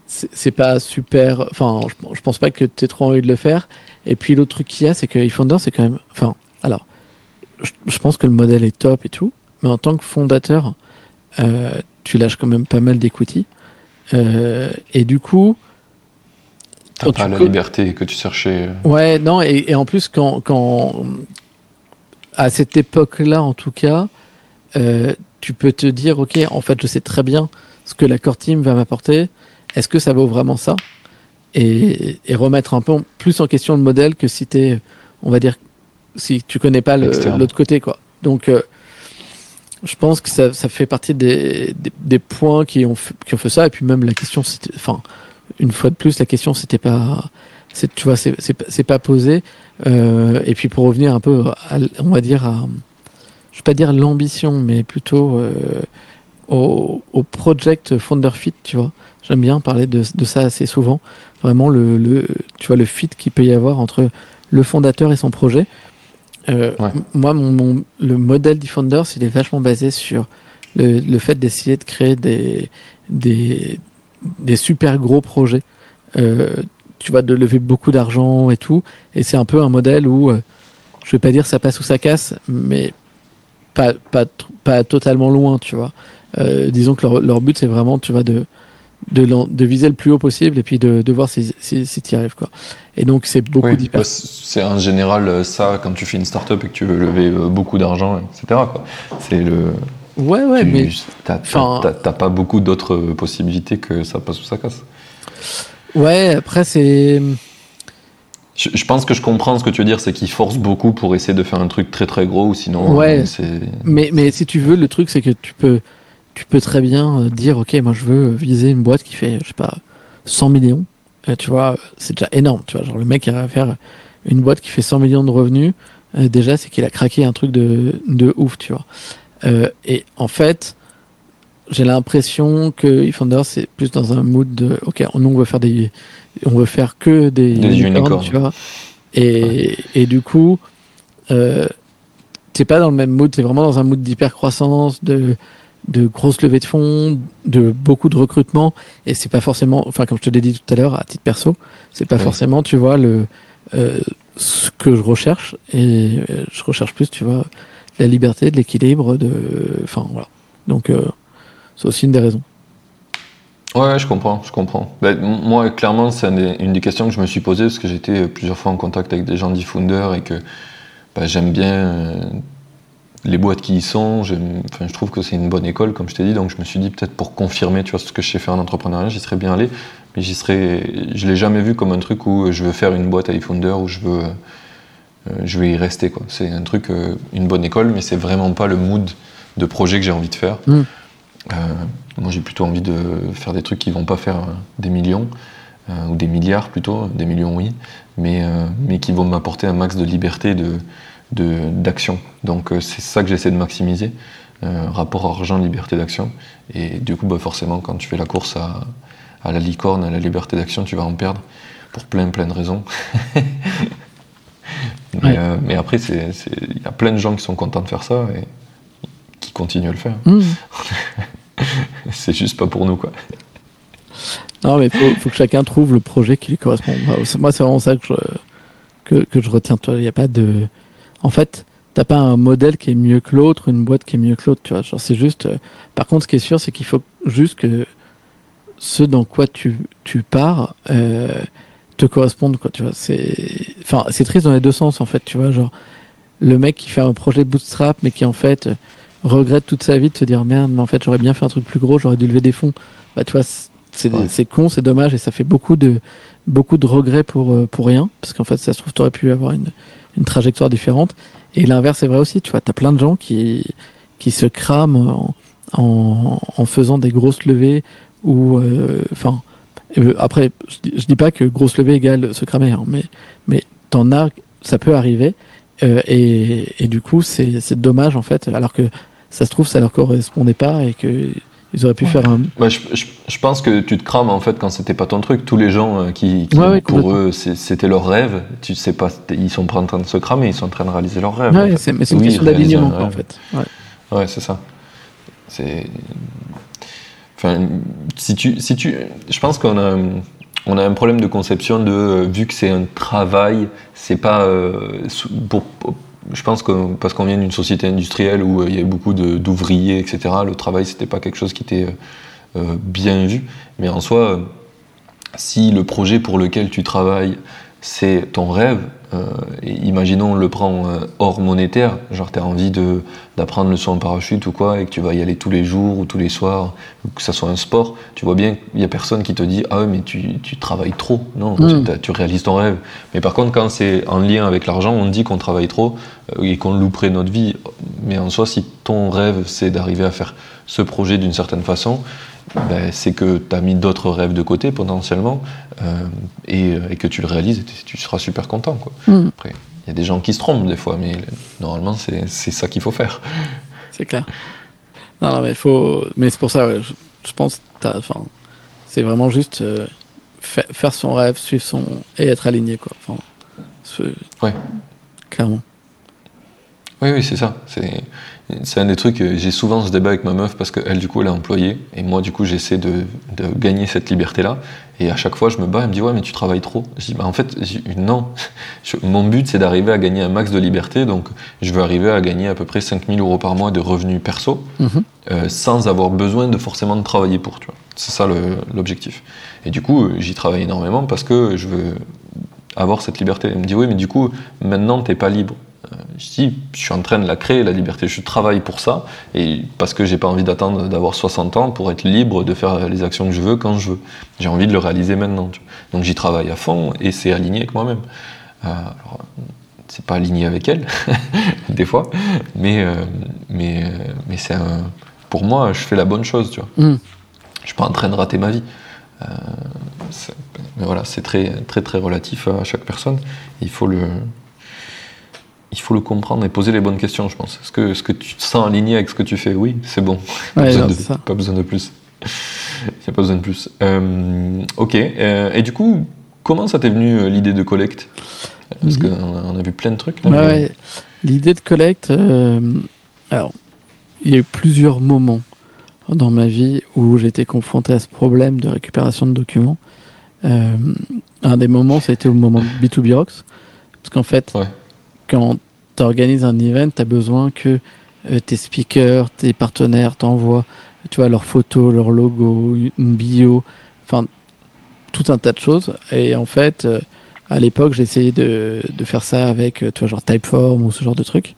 c'est pas super. Enfin, je, je pense pas que tu aies trop envie de le faire. Et puis l'autre truc qu'il y a, c'est que eFounder, c'est quand même. Enfin, alors, je, je pense que le modèle est top et tout, mais en tant que fondateur, euh, tu lâches quand même pas mal d'equity. Euh, et du coup, T'as pas tu la co- liberté que tu cherchais. euh, Ouais, non, et, et en plus, quand, quand à cette époque-là, en tout cas, euh, tu peux te dire, ok, en fait, je sais très bien ce que la core team va m'apporter. Est-ce que ça vaut vraiment ça? Et, et remettre un peu plus en question le modèle que si t'es, on va dire, si tu connais pas l'autre côté, quoi. Donc, euh, je pense que ça, ça fait partie des, des, des points qui ont, fait, qui ont fait ça. Et puis même la question, enfin, une fois de plus, la question, c'était pas, c'est, tu vois, c'est, c'est, pas- posé. Euh, et puis pour revenir un peu, à, on va dire, à, je vais pas dire l'ambition, mais plutôt euh, au, au project founder fit, tu vois. J'aime bien parler de, de ça assez souvent. Vraiment le, le, tu vois, le fit qu'il peut y avoir entre le fondateur et son projet. Euh, Ouais. Moi, mon, mon- le modèle d'eFounders, il est vachement basé sur le, le fait d'essayer de créer des, des, des super gros projets. Euh, tu vas de lever beaucoup d'argent et tout. Et c'est un peu un modèle où, euh, je vais pas dire ça passe ou ça casse, mais pas, pas, pas totalement loin, tu vois. Euh, disons que leur, leur but, c'est vraiment, tu vois, de, de, viser le plus haut possible et puis de, de voir si, si, si tu y arrives, quoi. Et donc, c'est beaucoup Oui, d'hyper. bah, c'est en général euh, ça quand tu fais une startup et que tu veux lever euh, beaucoup d'argent, etc. C'est le. Ouais, ouais, tu- mais. t'as- pas beaucoup d'autres possibilités que ça passe ou ça casse. Ouais, après, c'est. Je, je pense que je comprends ce que tu veux dire, c'est qu'ils forcent beaucoup pour essayer de faire un truc très très gros, ou sinon Ouais. euh. Mais, mais si tu veux, le truc, c'est que tu peux, tu peux très bien euh, dire, OK, moi, je veux viser une boîte qui fait, je sais pas, 100 millions. Euh, tu vois, c'est déjà énorme. Tu vois, genre, le mec qui va faire une boîte qui fait 100 millions de revenus, euh, déjà, c'est qu'il a craqué un truc de, de ouf, tu vois. Euh, et en fait, j'ai l'impression que eFounder, c'est plus dans un mood de, OK, nous, on veut faire des, on veut faire que des, Des unicorns. tu vois. Et, et du coup, euh, t'es pas dans le même mood, t'es vraiment dans un mood d'hypercroissance, de, de grosses levées de fonds, de beaucoup de recrutement, et c'est pas forcément, enfin comme je te l'ai dit tout à l'heure, à titre perso, c'est pas forcément, tu vois, le euh, ce que je recherche, et euh, je recherche plus, tu vois, la liberté, de l'équilibre, de, enfin voilà. Donc euh, c'est aussi une des raisons. Ouais, je comprends, je comprends. Ben, moi, clairement, c'est une des questions que je me suis posée parce que j'étais plusieurs fois en contact avec des gens d'eFounder et que ben, j'aime bien euh, les boîtes qui y sont. je trouve que c'est une bonne école, comme je t'ai dit. Donc, je me suis dit peut-être pour confirmer, tu vois, ce que je sais faire en entrepreneuriat, j'y serais bien allé. Mais j'y serais, je l'ai jamais vu comme un truc où je veux faire une boîte à eFounder où je veux, euh, je y rester. Quoi. C'est un truc, euh, une bonne école, mais c'est vraiment pas le mood de projet que j'ai envie de faire. Mm. Moi, j'ai plutôt envie de faire des trucs qui vont pas faire euh, des millions, euh, ou des milliards plutôt, des millions oui, mais, euh, mais qui vont m'apporter un max de liberté d'action. Donc c'est ça que j'essaie de maximiser, rapport argent, liberté d'action. Et du coup, bah, forcément, quand tu fais la course à, à la licorne, à la liberté d'action, tu vas en perdre pour plein, plein de raisons. mais, après, il y a plein de gens qui sont contents de faire ça et qui continuent à le faire. Mmh. c'est juste pas pour nous, quoi. Non, mais il faut, que chacun trouve le projet qui lui correspond. Moi, c'est vraiment ça que je, que, je retiens. Il n'y a pas de. En fait, t'as pas un modèle qui est mieux que l'autre, une boîte qui est mieux que l'autre, tu vois. c'est juste. Euh, par contre, ce qui est sûr, c'est qu'il faut juste que ce dans quoi tu, tu pars euh, te corresponde, quoi, tu vois. C'est. Enfin, c'est triste dans les deux sens, en fait, tu vois. Genre, le mec qui fait un projet de bootstrap, mais qui, en fait regrette toute sa vie de se dire merde, mais en fait j'aurais bien fait un truc plus gros, j'aurais dû lever des fonds. Bah tu vois, c'est con, c'est dommage et ça fait beaucoup de beaucoup de regrets pour euh, pour rien parce qu'en fait ça se trouve t'aurais pu avoir une une trajectoire différente. Et l'inverse est vrai aussi, tu vois, t'as plein de gens qui qui se crament en, en, faisant des grosses levées ou euh, enfin euh, après je dis, pas que grosse levée égale se cramer, hein, mais mais t'en as, ça peut arriver. et, et, du coup, c'est dommage en fait, alors que ça se trouve, ça leur correspondait pas et que ils auraient pu faire un. je, je, pense que tu te crames en fait quand c'était pas ton truc. Tous les gens euh, qui, pour eux, c'était leur rêve. Tu sais pas, ils sont pas en train de se cramer, ils sont en train de réaliser leur rêve. mais c'est une question d'alignement en fait. Ouais, c'est ça. C'est. Enfin, si tu, si tu, je pense qu'on a, on a un problème de conception de euh, vu que c'est un travail, c'est pas euh, pour je pense que parce qu'on vient d'une société industrielle où euh, il y avait beaucoup d'ouvriers, etc., le travail, c'était pas quelque chose qui était euh, euh, bien vu. Mais en soi, si le projet pour lequel tu travailles, c'est ton rêve, euh, imaginons on le prend euh, hors monétaire, genre tu as envie d'apprendre le saut en parachute ou quoi, et que tu vas y aller tous les jours ou tous les soirs, ou que ça soit un sport, tu vois bien qu'il n'y a personne qui te dit Ah ouais, mais tu, tu travailles trop. Non, hmm. tu, réalises ton rêve. Mais par contre, quand c'est en lien avec l'argent, on dit qu'on travaille trop euh, et qu'on louperait notre vie. Mais en soi, si ton rêve c'est d'arriver à faire ce projet d'une certaine façon, ben, c'est que tu as mis d'autres rêves de côté potentiellement euh, et, que tu le réalises et tu seras super content. Quoi. Mm. Après, il y a des gens qui se trompent des fois, mais normalement, c'est ça qu'il faut faire. C'est clair. Non, non, mais, faut... mais c'est pour ça, je, je pense enfin, c'est vraiment juste euh, faire son rêve, suivre son. et être aligné. Quoi. Enfin, ouais. Clairement. Oui, oui, c'est ça. C'est un des trucs, j'ai souvent ce débat avec ma meuf parce qu'elle, du coup, elle est employée. Et moi, du coup, j'essaie de, gagner cette liberté-là. Et à chaque fois, je me bats, elle me dit, ouais, mais tu travailles trop. Je dis, bah, en fait, non. mon but, c'est d'arriver à gagner un max de liberté. Donc, je veux arriver à gagner à peu près 5000 euros par mois de revenus perso, mhm. euh, sans avoir besoin de forcément de travailler pour. C'est ça l'objectif. Et du coup, j'y travaille énormément parce que je veux avoir cette liberté. Elle me dit, oui, mais du coup, maintenant, t'es pas libre. Euh, je dis, je suis en train de la créer, la liberté. Je travaille pour ça, et parce que j'ai pas envie d'attendre d'avoir 60 ans pour être libre de faire les actions que je veux quand je veux. J'ai envie de le réaliser maintenant. Donc j'y travaille à fond, et c'est aligné avec moi-même. Euh, c'est pas aligné avec elle, des fois, mais, euh, mais, euh, mais c'est pour moi, je fais la bonne chose, tu vois. Mm. Je suis pas en train de rater ma vie. mais voilà, c'est très, très, très relatif à chaque personne. Il faut le, il faut le comprendre et poser les bonnes questions, je pense. Est-ce que, ce que tu te sens aligné avec ce que tu fais? Oui, c'est bon. Pas, besoin de, pas, besoin de, plus. Il n'y a pas besoin de plus. Euh, ok. Euh, et du coup, comment ça t'est venu euh, l'idée de collecte? Parce qu'on a, vu plein de trucs. L'idée de collecte, alors, il y a eu plusieurs moments dans ma vie où j'étais confronté à ce problème de récupération de documents. un des moments, ça a été au moment de B2B Rocks. Parce qu'en fait, quand tu organises un event, tu as besoin que euh, tes speakers, tes partenaires t'envoient tu vois, leurs photos, leur logo, une bio, enfin, tout un tas de choses. Et en fait, euh, à l'époque, j'ai essayé de, faire ça avec, euh, tu vois, genre Typeform ou ce genre de truc.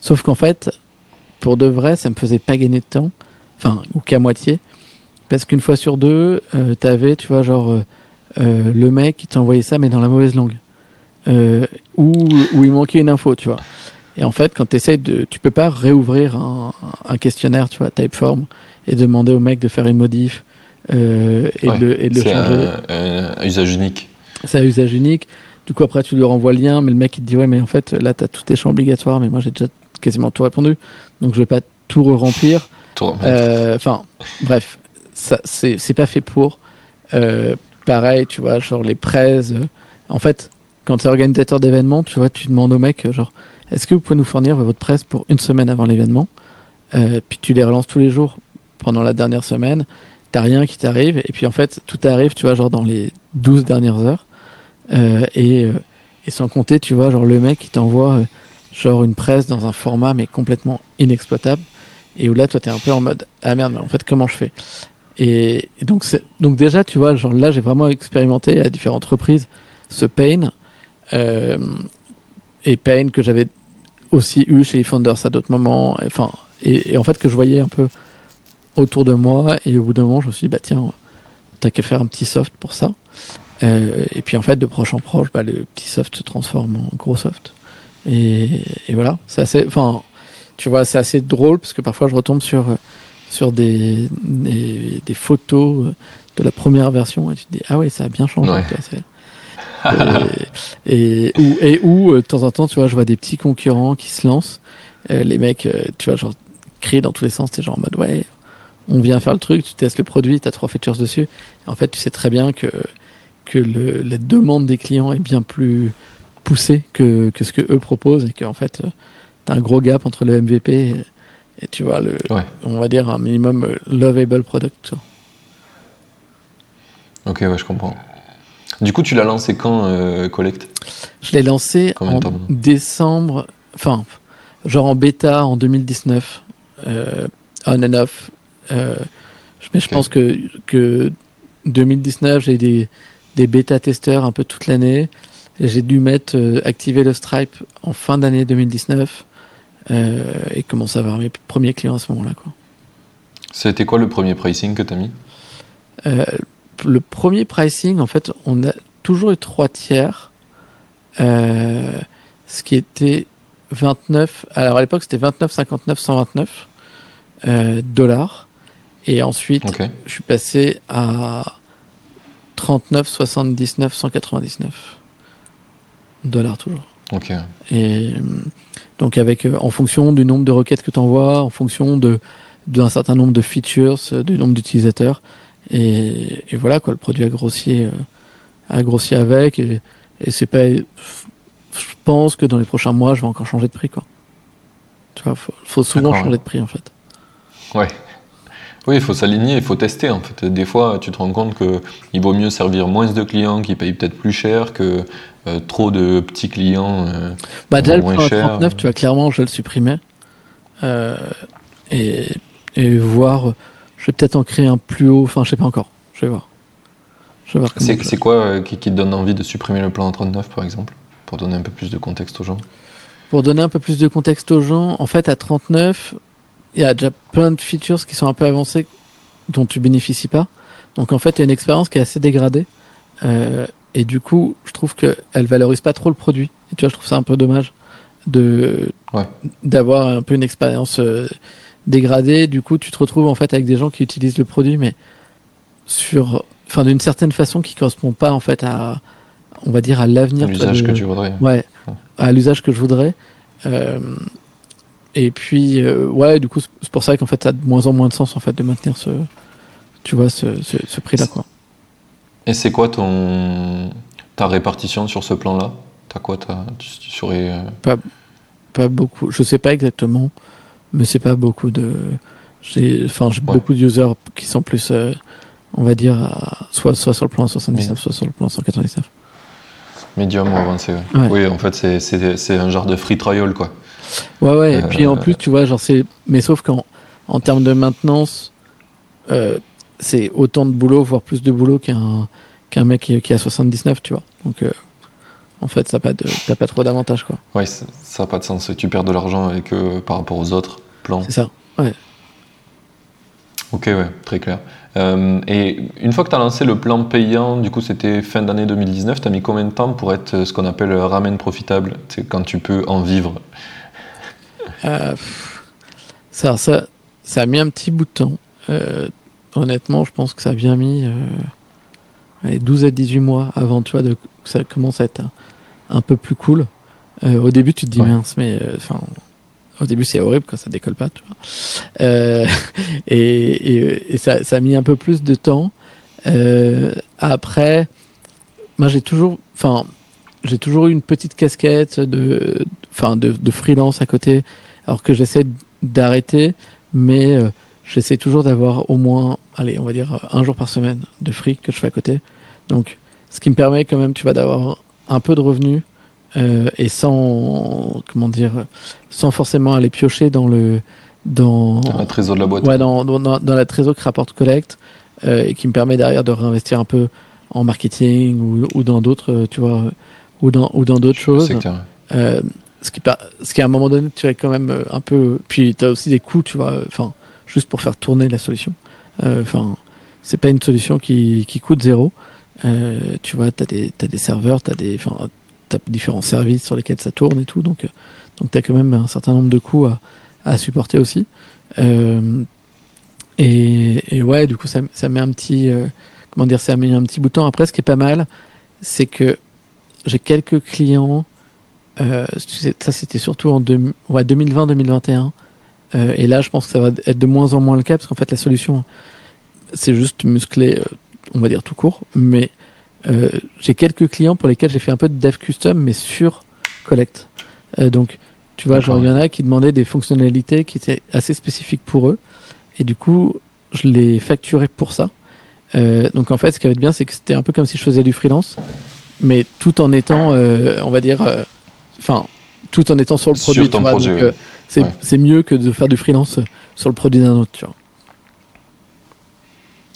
Sauf qu'en fait, pour de vrai, ça me faisait pas gagner de temps, enfin, ou qu'à moitié. Parce qu'une fois sur deux, t'avais, tu vois, genre, le mec qui t'envoyait ça, mais dans la mauvaise langue. Euh, ou, ou il manquait une info, tu vois. Et en fait, quand tu essayes de. Tu peux pas réouvrir un, un questionnaire, tu vois, Typeform, et demander au mec de faire une modif euh, et, Ouais, de, et de le C'est changer. un, un usage unique. C'est à usage unique. Du coup, après, tu lui renvoies le lien, mais le mec, il te dit, ouais, mais en fait, là, tu as tous tes champs obligatoires, mais moi, j'ai déjà quasiment tout répondu. Donc, je vais pas tout re-remplir. Euh, Enfin, bref, ça, c'est c'est pas fait pour. Euh, pareil, tu vois, genre les prêts. euh, en fait, quand tu es organisateur d'événements, tu vois, tu demandes au mec, genre, est-ce que vous pouvez nous fournir votre presse pour une semaine avant l'événement Euh, Puis tu les relances tous les jours pendant la dernière semaine. T'as rien qui t'arrive. Et puis en fait, tout arrive, tu vois, genre dans les 12 dernières heures. Euh, et, euh, et sans compter, tu vois, genre le mec qui t'envoie euh, genre une presse dans un format mais complètement inexploitable. Et où là, toi, t'es un peu en mode ah merde, mais en fait, comment je fais? Et, donc, donc déjà, tu vois, genre là, j'ai vraiment expérimenté à différentes reprises ce pain euh, et pain que j'avais aussi eu chez Founders à d'autres moments. Enfin, et, et en fait que je voyais un peu autour de moi. Et au bout d'un moment, je me suis dit bah tiens, t'as qu'à faire un petit soft pour ça. Euh, et puis en fait, de proche en proche, bah, le petit soft se transforme en gros soft. Et, et voilà, c'est assez. Enfin, tu vois, c'est assez drôle parce que parfois je retombe sur sur des des, des photos de la première version et tu te dis ah ouais, ça a bien changé. Ouais. Tu et, et où et où euh, de temps en temps, tu vois, je vois des petits concurrents qui se lancent. Euh, les mecs, euh, tu vois, genre crient dans tous les sens. T'es genre en mode ouais, on vient faire le truc, tu testes le produit, t'as trois features dessus. En fait, tu sais très bien que que le, la demande des clients est bien plus poussée que, que ce que eux proposent et qu'en fait, euh, t'as un gros gap entre le MVP et, et tu vois, le, Ouais. on va dire un minimum lovable product. tu. Ok, ouais, je comprends. Du coup, tu l'as lancé quand, euh, Collect? Je l'ai lancé Combien en décembre, enfin, genre en bêta en 2019, euh, on and off. Euh, mais je pense que, que 2019, j'ai des, des bêta-testeurs un peu toute l'année. J'ai dû mettre, euh, activer le Stripe en fin d'année 2019 euh, et commencer à avoir mes premiers clients à ce moment-là. Quoi. C'était quoi le premier pricing que t'as mis? Euh, le premier pricing, en fait, on a toujours eu trois tiers, euh, ce qui était 29. Alors à l'époque, c'était 29, 59, 129 euh, dollars. Et ensuite, je suis passé à 39, 79, 199 dollars toujours. Et donc avec euh, en fonction du nombre de requêtes que tu envoies, en fonction de d'un certain nombre de features, euh, du nombre d'utilisateurs. Et, et voilà quoi, le produit a grossi, euh, a grossi avec. Et, et c'est pas. Je pense que dans les prochains mois, je vais encore changer de prix quoi. Tu vois, faut, faut souvent changer ouais. de prix en fait. Ouais. Oui, il faut s'aligner, il faut tester en fait. Des fois, tu te rends compte que il vaut mieux servir moins de clients qui payent peut-être plus cher que euh, trop de petits clients. euh, Bah déjà le moins plan à cher. 39, tu vois clairement, je vais le supprimer. Euh, et, et voir, je vais peut-être en créer un plus haut. Enfin, je sais pas encore. Je vais voir. Je vais voir. C'est je- quoi euh, qui, qui te donne envie de supprimer le plan à 39 par exemple Pour donner un peu plus de contexte aux gens? Pour donner un peu plus de contexte aux gens, en fait, à 39, il y a déjà plein de features qui sont un peu avancées dont tu bénéficies pas. Donc, en fait, il y a une expérience qui est assez dégradée. Euh, et du coup, je trouve qu'elle valorise pas trop le produit. Et tu vois, je trouve ça un peu dommage de Ouais. d'avoir un peu une expérience euh, dégradée. Du coup, tu te retrouves en fait avec des gens qui utilisent le produit, mais sur, enfin, d'une certaine façon qui correspond pas en fait à, on va dire, à l'avenir. L'usage que tu voudrais. Ouais, Ouais. à l'usage que je voudrais. Euh, et puis, euh, ouais, du coup, c'est pour ça qu'en fait, ça a de moins en moins de sens en fait de maintenir ce, tu vois, ce, ce, ce prix-là, quoi. Et c'est quoi ton ta répartition sur ce plan-là? T'as quoi t'as- tu, tu saurais, euh, Pas beaucoup, je sais pas exactement, mais c'est pas beaucoup de. J'ai, enfin, j'ai Ouais. beaucoup de users qui sont plus, euh, on va dire, à- soit, soit sur le plan 79, Oui. soit sur le plan 199. médium ou avancé ouais. Oui, en fait, c'est- c'est c'est un genre de free trial quoi. Ouais, ouais, et puis en Euh, plus, tu vois, genre, c'est. Mais sauf qu'en en termes de maintenance, euh, c'est autant de boulot, voire plus de boulot qu'un qu'un mec qui, qui a 79, tu vois. Donc, euh, en fait, ça pas, de- t'as pas trop d'avantages, quoi. Ouais, ça n'a pas de sens. Tu perds de l'argent avec eux par rapport aux autres plans. C'est ça. Ok, ouais, très clair. Euh, et une fois que tu as lancé le plan payant, du coup c'était fin d'année 2019, tu as mis combien de temps pour être ce qu'on appelle ramen profitable? C'est quand tu peux en vivre. Euh, ça, ça, ça a mis un petit bout de temps. Euh, honnêtement, je pense que ça a bien mis euh, allez, 12 à 18 mois avant, tu vois, de, que ça commence à être un, un peu plus cool. Euh, au début, tu te dis Ouais. mince, mais euh, enfin, au début, c'est horrible quand ça décolle pas, tu vois. Euh, et et, et ça, ça a mis un peu plus de temps. Euh, après, moi, j'ai toujours, enfin, j'ai toujours eu une petite casquette de, enfin, de, de freelance à côté, alors que j'essaie d'arrêter, mais euh, j'essaie toujours d'avoir au moins, allez, on va dire un jour par semaine de free que je fais à côté. Donc, ce qui me permet quand même, tu vois, d'avoir un peu de revenus euh, et sans, comment dire, sans forcément aller piocher dans le, dans, Un trésor de la boîte. Ouais, dans, dans, la trésor que rapporte Collect euh, et qui me permet derrière de réinvestir un peu en marketing ou, ou dans d'autres, euh, tu vois, ou dans, ou dans d'autres choses. Euh, ce qui, ce qui à un moment donné, tu es quand même un peu. Puis tu as aussi des coûts, tu vois, enfin, juste pour faire tourner la solution. Enfin, c'est pas une solution qui, qui coûte zéro. Euh, tu vois, tu as des, t'as des serveurs, tu as des. T'as différents services sur lesquels ça tourne et tout. Donc, euh, donc tu as quand même un certain nombre de coûts à, à supporter aussi. Euh, et, et ouais, du coup, ça, ça met un petit. euh, comment dire, ça met un petit bout. Après, ce qui est pas mal, c'est que j'ai quelques clients. Euh, ça, c'était surtout en ouais, 2020-2021. Euh, et là, je pense que ça va être de moins en moins le cas parce qu'en fait, la solution, c'est juste musclé, euh, on va dire tout court. Mais euh, j'ai quelques clients pour lesquels j'ai fait un peu de dev custom, mais sur Collect. Euh, donc, tu vois, genre, il y en a qui demandaient des fonctionnalités qui étaient assez spécifiques pour eux. Et du coup, je les facturais pour ça. Euh, donc, en fait, ce qui avait de bien, c'est que c'était un peu comme si je faisais du freelance, mais tout en étant, euh, on va dire, euh, enfin, tout en étant sur le Sur produit. ton tu vois. Donc, euh, c'est Ouais. c'est mieux que de faire du freelance sur le produit d'un autre, tu vois.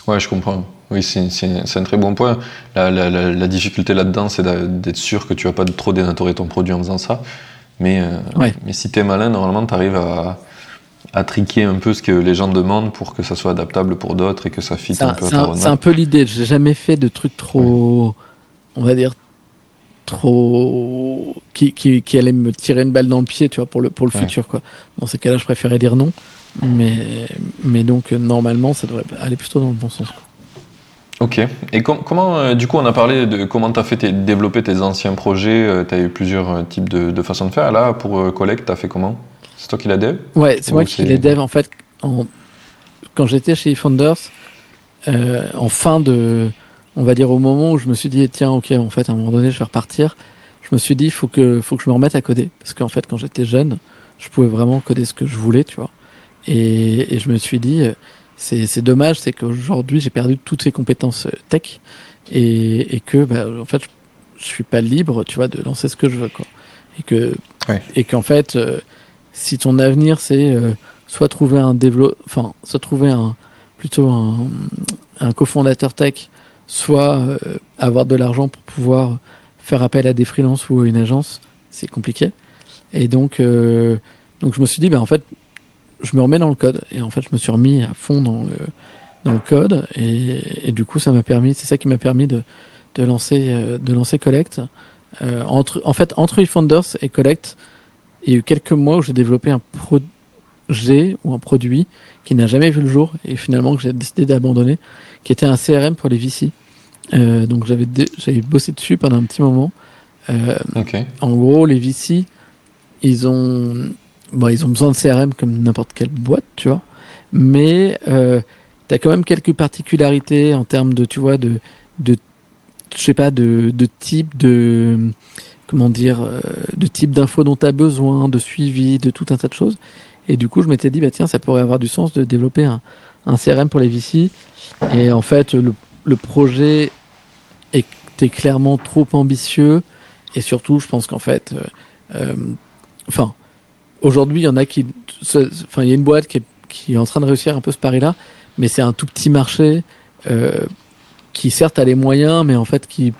Ouais, je comprends. Oui, c'est un très bon point. La, la- la- la difficulté là-dedans, c'est d'être sûr que tu vas pas trop dénaturer ton produit en faisant ça. Mais, euh, Ouais. mais si tu es malin, normalement, tu arrives à, à triquer un peu ce que les gens demandent pour que ça soit adaptable pour d'autres et que ça fitte un un, peu c'est un- roadmap. c'est un peu l'idée. J'ai jamais fait de trucs trop, on va dire, trop qui, qui, qui allait me tirer une balle dans le pied, tu vois, pour le pour le Ouais. futur, quoi. Dans ces cas-là, je préférais dire non, mais mais donc euh, normalement, ça devrait aller plutôt dans le bon sens. quoi. Ok. Et com- comment, euh, du coup, on a parlé de comment tu as fait développer tes anciens projets. tu as eu plusieurs euh, types de, de façons de faire. Là, pour euh, Collect, tu as fait comment? C'est toi qui l'as dev? Ouais, c'est moi qui les dev en fait. En... Quand j'étais chez Founders, euh, en fin de, on va dire au moment où je me suis dit tiens ok en fait à un moment donné je vais repartir, je me suis dit faut que faut que je me remette à coder parce qu'en fait quand j'étais jeune, je pouvais vraiment coder ce que je voulais, tu vois. Et, et je me suis dit euh, c'est dommage, c'est qu'aujourd'hui j'ai perdu toutes ces compétences euh, tech et, et que bah, en fait je, suis pas libre, tu vois, de lancer ce que je veux quoi. Et que Ouais. et qu'en fait euh, si ton avenir c'est euh, soit trouver un développeur, enfin, soit trouver un plutôt un, un cofondateur tech, soit euh, avoir de l'argent pour pouvoir faire appel à des freelances ou à une agence, c'est compliqué. Et donc, donc je me suis dit, ben en fait, je me remets dans le code. Et en fait, je me suis remis à fond dans le dans le code. Et, et du coup, ça m'a permis, c'est ça qui m'a permis de de lancer euh, de lancer Collect. Euh, entre, en fait, entre eFounders et Collect, il y a eu quelques mois où j'ai développé un projet ou un produit qui n'a jamais vu le jour et finalement que j'ai décidé d'abandonner, qui était un CRM pour les VC. Euh, donc j'avais bossé dessus pendant un petit moment. Euh, en gros, les VC, ils ont, bon, ils ont besoin de CRM comme n'importe quelle boîte, tu vois. Mais euh, tu as quand même quelques particularités en termes de, tu vois, de, de je sais pas, de, de type de, comment dire, euh, de type d'infos dont tu as besoin, de suivi, de tout un tas de choses. Et du coup, je m'étais dit, bah tiens, ça pourrait avoir du sens de développer un, un CRM pour les VC. Et en fait, le, le projet était clairement trop ambitieux. Et surtout, je pense qu'en fait, euh, euh, enfin, aujourd'hui, il y en a qui, enfin, il y a une boîte qui est, qui est en train de réussir un peu ce pari-là, mais c'est un tout petit marché qui certes a les moyens, mais en fait qui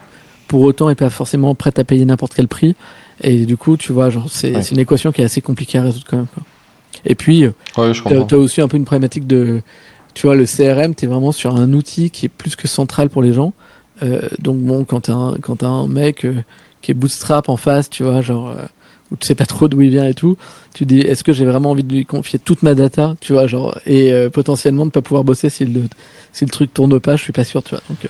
pour autant est pas forcément prête à payer n'importe quel prix. Et du coup, tu vois, genre c'est une équation qui est assez compliquée à résoudre quand même. Quoi. Et puis, ouais, tu as, aussi un peu une problématique de, tu vois, le CRM, tu es vraiment sur un outil qui est plus que central pour les gens. Euh, donc bon, quand tu un, quand as un mec euh, qui est bootstrap en face, tu vois, genre, euh, où tu sais pas trop d'où il vient et tout, tu dis, est-ce que j'ai vraiment envie de lui confier toute ma data, tu vois, genre, et euh, potentiellement de pas pouvoir bosser si le, truc tourne pas, je suis pas sûr, tu vois. Donc,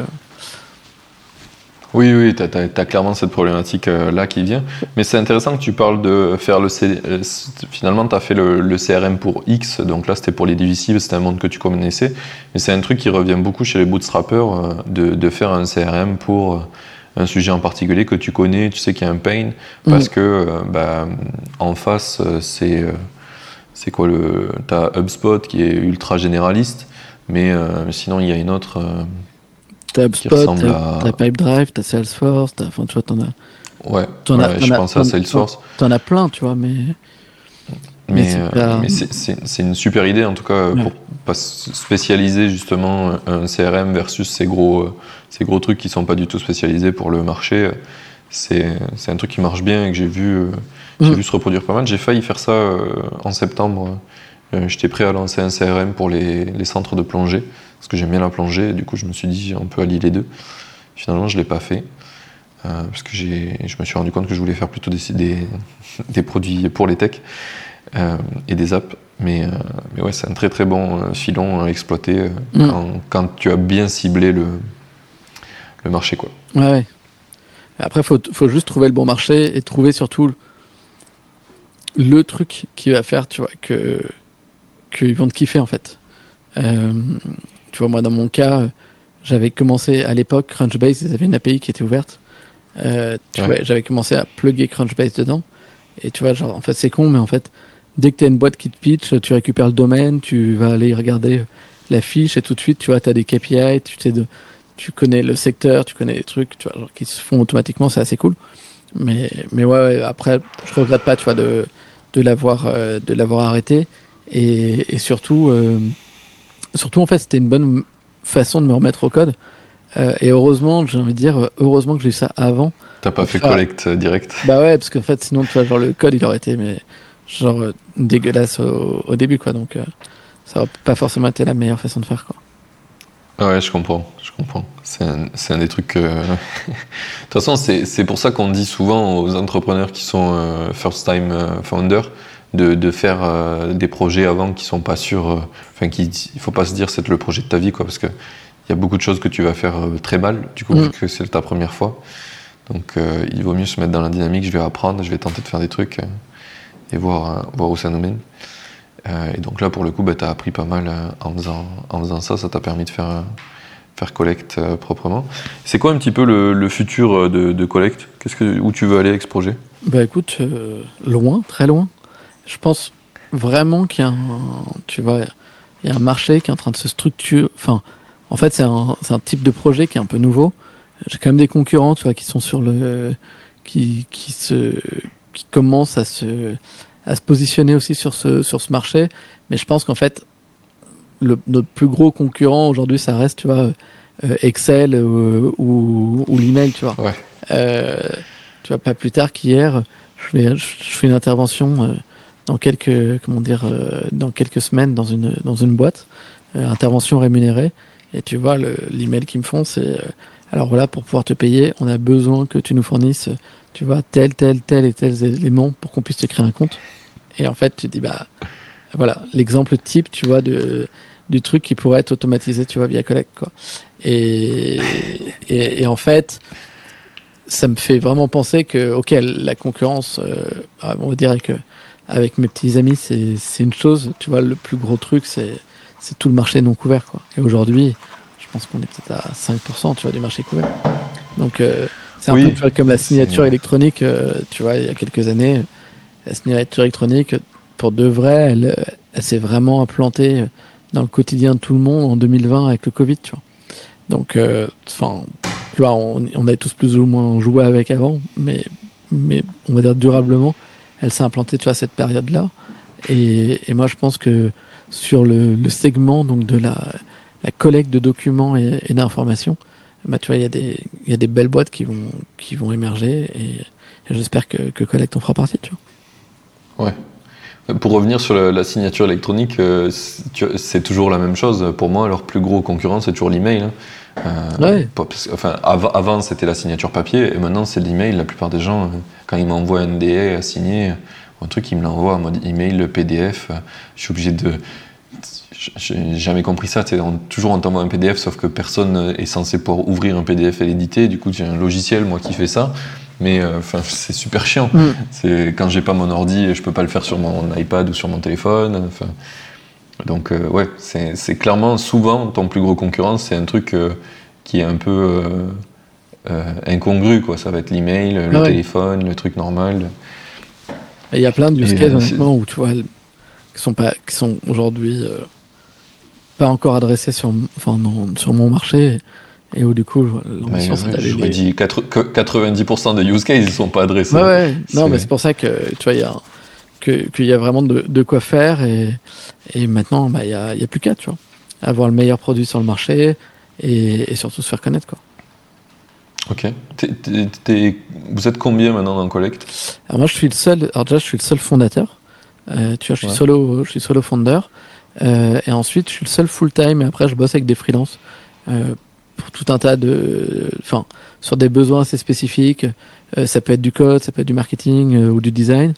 oui, oui, tu as, clairement cette problématique-là euh, qui vient. Mais c'est intéressant que tu parles de faire le... Euh, finalement, tu as fait le, CRM pour X, donc là, c'était pour les divisibles, c'était un monde que tu connaissais. Mais c'est un truc qui revient beaucoup chez les bootstrappers, euh, de, faire un CRM pour un sujet en particulier que tu connais, tu sais qu'il y a un pain, parce que bah, en face, c'est c'est quoi le... Tu as HubSpot qui est ultra généraliste, mais sinon, il y a une autre... T'as HubSpot, t'as Pipedrive, t'as Salesforce, t'as, enfin, tu vois, t'en as. Ouais, en as, je pense à Salesforce. T'en as plein, tu vois, mais. Mais, c'est, c'est, une super idée, en tout cas, pour pas spécialiser justement un CRM versus ces gros, ces gros trucs qui sont pas du tout spécialisés pour le marché. C'est, c'est un truc qui marche bien et que j'ai vu, j'ai mm. vu se reproduire pas mal. J'ai failli faire ça en septembre. J'étais prêt à lancer un CRM pour les, les centres de plongée parce que j'aime bien la plongée, et du coup je me suis dit on peut allier les deux. Finalement je ne l'ai pas fait, euh, parce que je me suis rendu compte que je voulais faire plutôt des, des, produits pour les techs euh, et des apps. Mais, euh, mais ouais, c'est un très très bon filon à exploiter mm. quand, tu as bien ciblé le, le marché. Quoi. Ouais, ouais. Après, il faut, faut, juste trouver le bon marché et trouver surtout le truc qui va faire tu vois, que qu'ils vont te kiffer en fait. Tu vois, moi, dans mon cas, j'avais commencé à l'époque, Crunchbase, ils avaient une API qui était ouverte. Euh, j'avais commencé à plugger Crunchbase dedans. Et tu vois, genre, en fait, c'est con, mais en fait, dès que tu as une boîte qui te pitch, tu récupères le domaine, tu vas aller regarder la fiche et tout de suite, tu vois, tu as des KPI, tu sais de, tu connais le secteur, tu connais les trucs, tu vois, genre, qui se font automatiquement, c'est assez cool. Mais, mais ouais, après, je regrette pas, tu vois, de, de l'avoir, euh, de l'avoir arrêté. Et, et surtout, euh, surtout en fait c'était une bonne façon de me remettre au code. Euh, et heureusement, j'ai envie de dire, heureusement que j'ai eu ça avant. T'as pas fait collect euh, direct Bah ouais, parce qu'en fait, sinon, tu vois, genre le code, il aurait été mais genre euh, dégueulasse au, début, quoi. Donc, ça aurait pas forcément été la meilleure façon de faire, quoi. Ouais, je comprends, je comprends. C'est un, un, des trucs. de toute façon, c'est pour ça qu'on dit souvent aux entrepreneurs qui sont first time founder de, de faire euh, des projets avant qui sont pas sûrs. Euh, enfin, qui, il faut pas se dire c'est le projet de ta vie, quoi, parce que il y a beaucoup de choses que tu vas faire euh, très mal, du coup, mm. vu que c'est ta première fois. Donc, il vaut mieux se mettre dans la dynamique. Je vais apprendre, je vais tenter de faire des trucs et voir, voir où ça nous mène. Et donc là, pour le coup, bah, tu as appris pas mal en, faisant, en faisant ça. Ça t'a permis de faire, faire collecte proprement. C'est quoi un petit peu le, futur de, de que, Où tu veux aller avec ce projet? Bah écoute, loin, très loin je pense vraiment qu'il y a un, tu vois, il y a un marché qui est en train de se structurer. Enfin, en fait, c'est un, type de projet qui est un peu nouveau. J'ai quand même des concurrents, qui sont sur le, qui, qui se, qui commencent à se, à se positionner aussi sur ce, sur ce marché. Mais je pense qu'en fait, le, notre plus gros concurrent aujourd'hui, ça reste, tu vois, euh, Excel euh, ou, ou l'email, tu vois. Ouais. Euh, tu vois, pas plus tard qu'hier, je fais, je fais une intervention euh, dans quelques comment dire euh, dans quelques semaines dans une dans une boîte euh, intervention rémunérée et tu vois l'email qu'ils me font c'est euh, alors voilà pour pouvoir te payer on a besoin que tu nous fournisses tu vois tel tel tel et tel élément pour qu'on puisse te créer un compte et en fait tu dis bah voilà l'exemple type tu vois de du truc qui pourrait être automatisé tu vois via Collect quoi et, et, en fait ça me fait vraiment penser que ok la concurrence on va dire que avec mes petits amis, c'est une chose. Tu vois, le plus gros truc, c'est tout le marché non couvert. Quoi. Et aujourd'hui, je pense qu'on est peut-être à 5% tu vois, du marché couvert. Donc, euh, c'est un peu comme la signature électronique, euh, tu vois, il y a quelques années. La signature électronique, pour de vrai, elle, elle s'est vraiment implantée dans le quotidien de tout le monde en 2020 avec le Covid, tu vois. Donc, euh, enfin, tu vois, on, on avait tous plus ou moins joué avec avant, mais, mais on va dire durablement elle s'est implantée, tu vois, cette période-là. Et, et, moi, je pense que sur le, le, segment donc de la la collecte de documents et, d'informations, bah, tu vois, il y, a des, y a des belles boîtes qui vont, qui vont émerger et, j'espère que, que Collect en fera partie. Tu vois. Ouais. Pour revenir sur la, signature électronique, euh, c'est toujours la même chose. Pour moi, leur plus gros concurrent, c'est toujours l'email. Hein. Euh, enfin, avant, c'était la signature papier, et maintenant, c'est l'email. La plupart des gens, euh, quand ils m'envoient un DA à signer, un truc, ils me l'envoient en mode email, le PDF. Je suis obligé de. J'ai jamais compris ça. toujours on t'envoie un PDF, sauf que personne est censé pouvoir ouvrir un PDF et l'éditer. Du coup, j'ai un logiciel, moi, qui fait ça mais euh, c'est super chiant. Mm. C'est quand j'ai pas mon ordi, je peux pas le faire sur mon iPad ou sur mon téléphone. Donc euh, ouais, c'est clairement souvent ton plus gros concurrent, c'est un truc euh, qui est un peu incongru quoi. Ça va être l'email, le ah téléphone, le truc normal. Il y a plein de use cases honnêtement où tu vois qui sont pas qui sont aujourd'hui pas encore adressés sur enfin sur mon marché et où du coup, l'ambition c'est d'aller. Je dit que 90% des use cases ils sont pas adressés. Ouais, Non, mais c'est pour ça que tu vois, il y a qu'il y a vraiment de, de, quoi faire et, et maintenant, bah, il n'y a, y a plus qu'à, tu vois. Avoir le meilleur produit sur le marché et, et surtout se faire connaître, quoi. Ok. vous êtes combien maintenant dans Collect? Alors moi, je suis le seul. Alors déjà, je suis le seul fondateur. Euh, tu vois, je suis solo, je suis solo founder. Euh, et ensuite, je suis le seul full time. Et après, je bosse avec des freelances euh, pour tout un tas de, enfin, sur des besoins assez spécifiques. Euh, ça peut être du code, ça peut être du marketing euh, ou du design.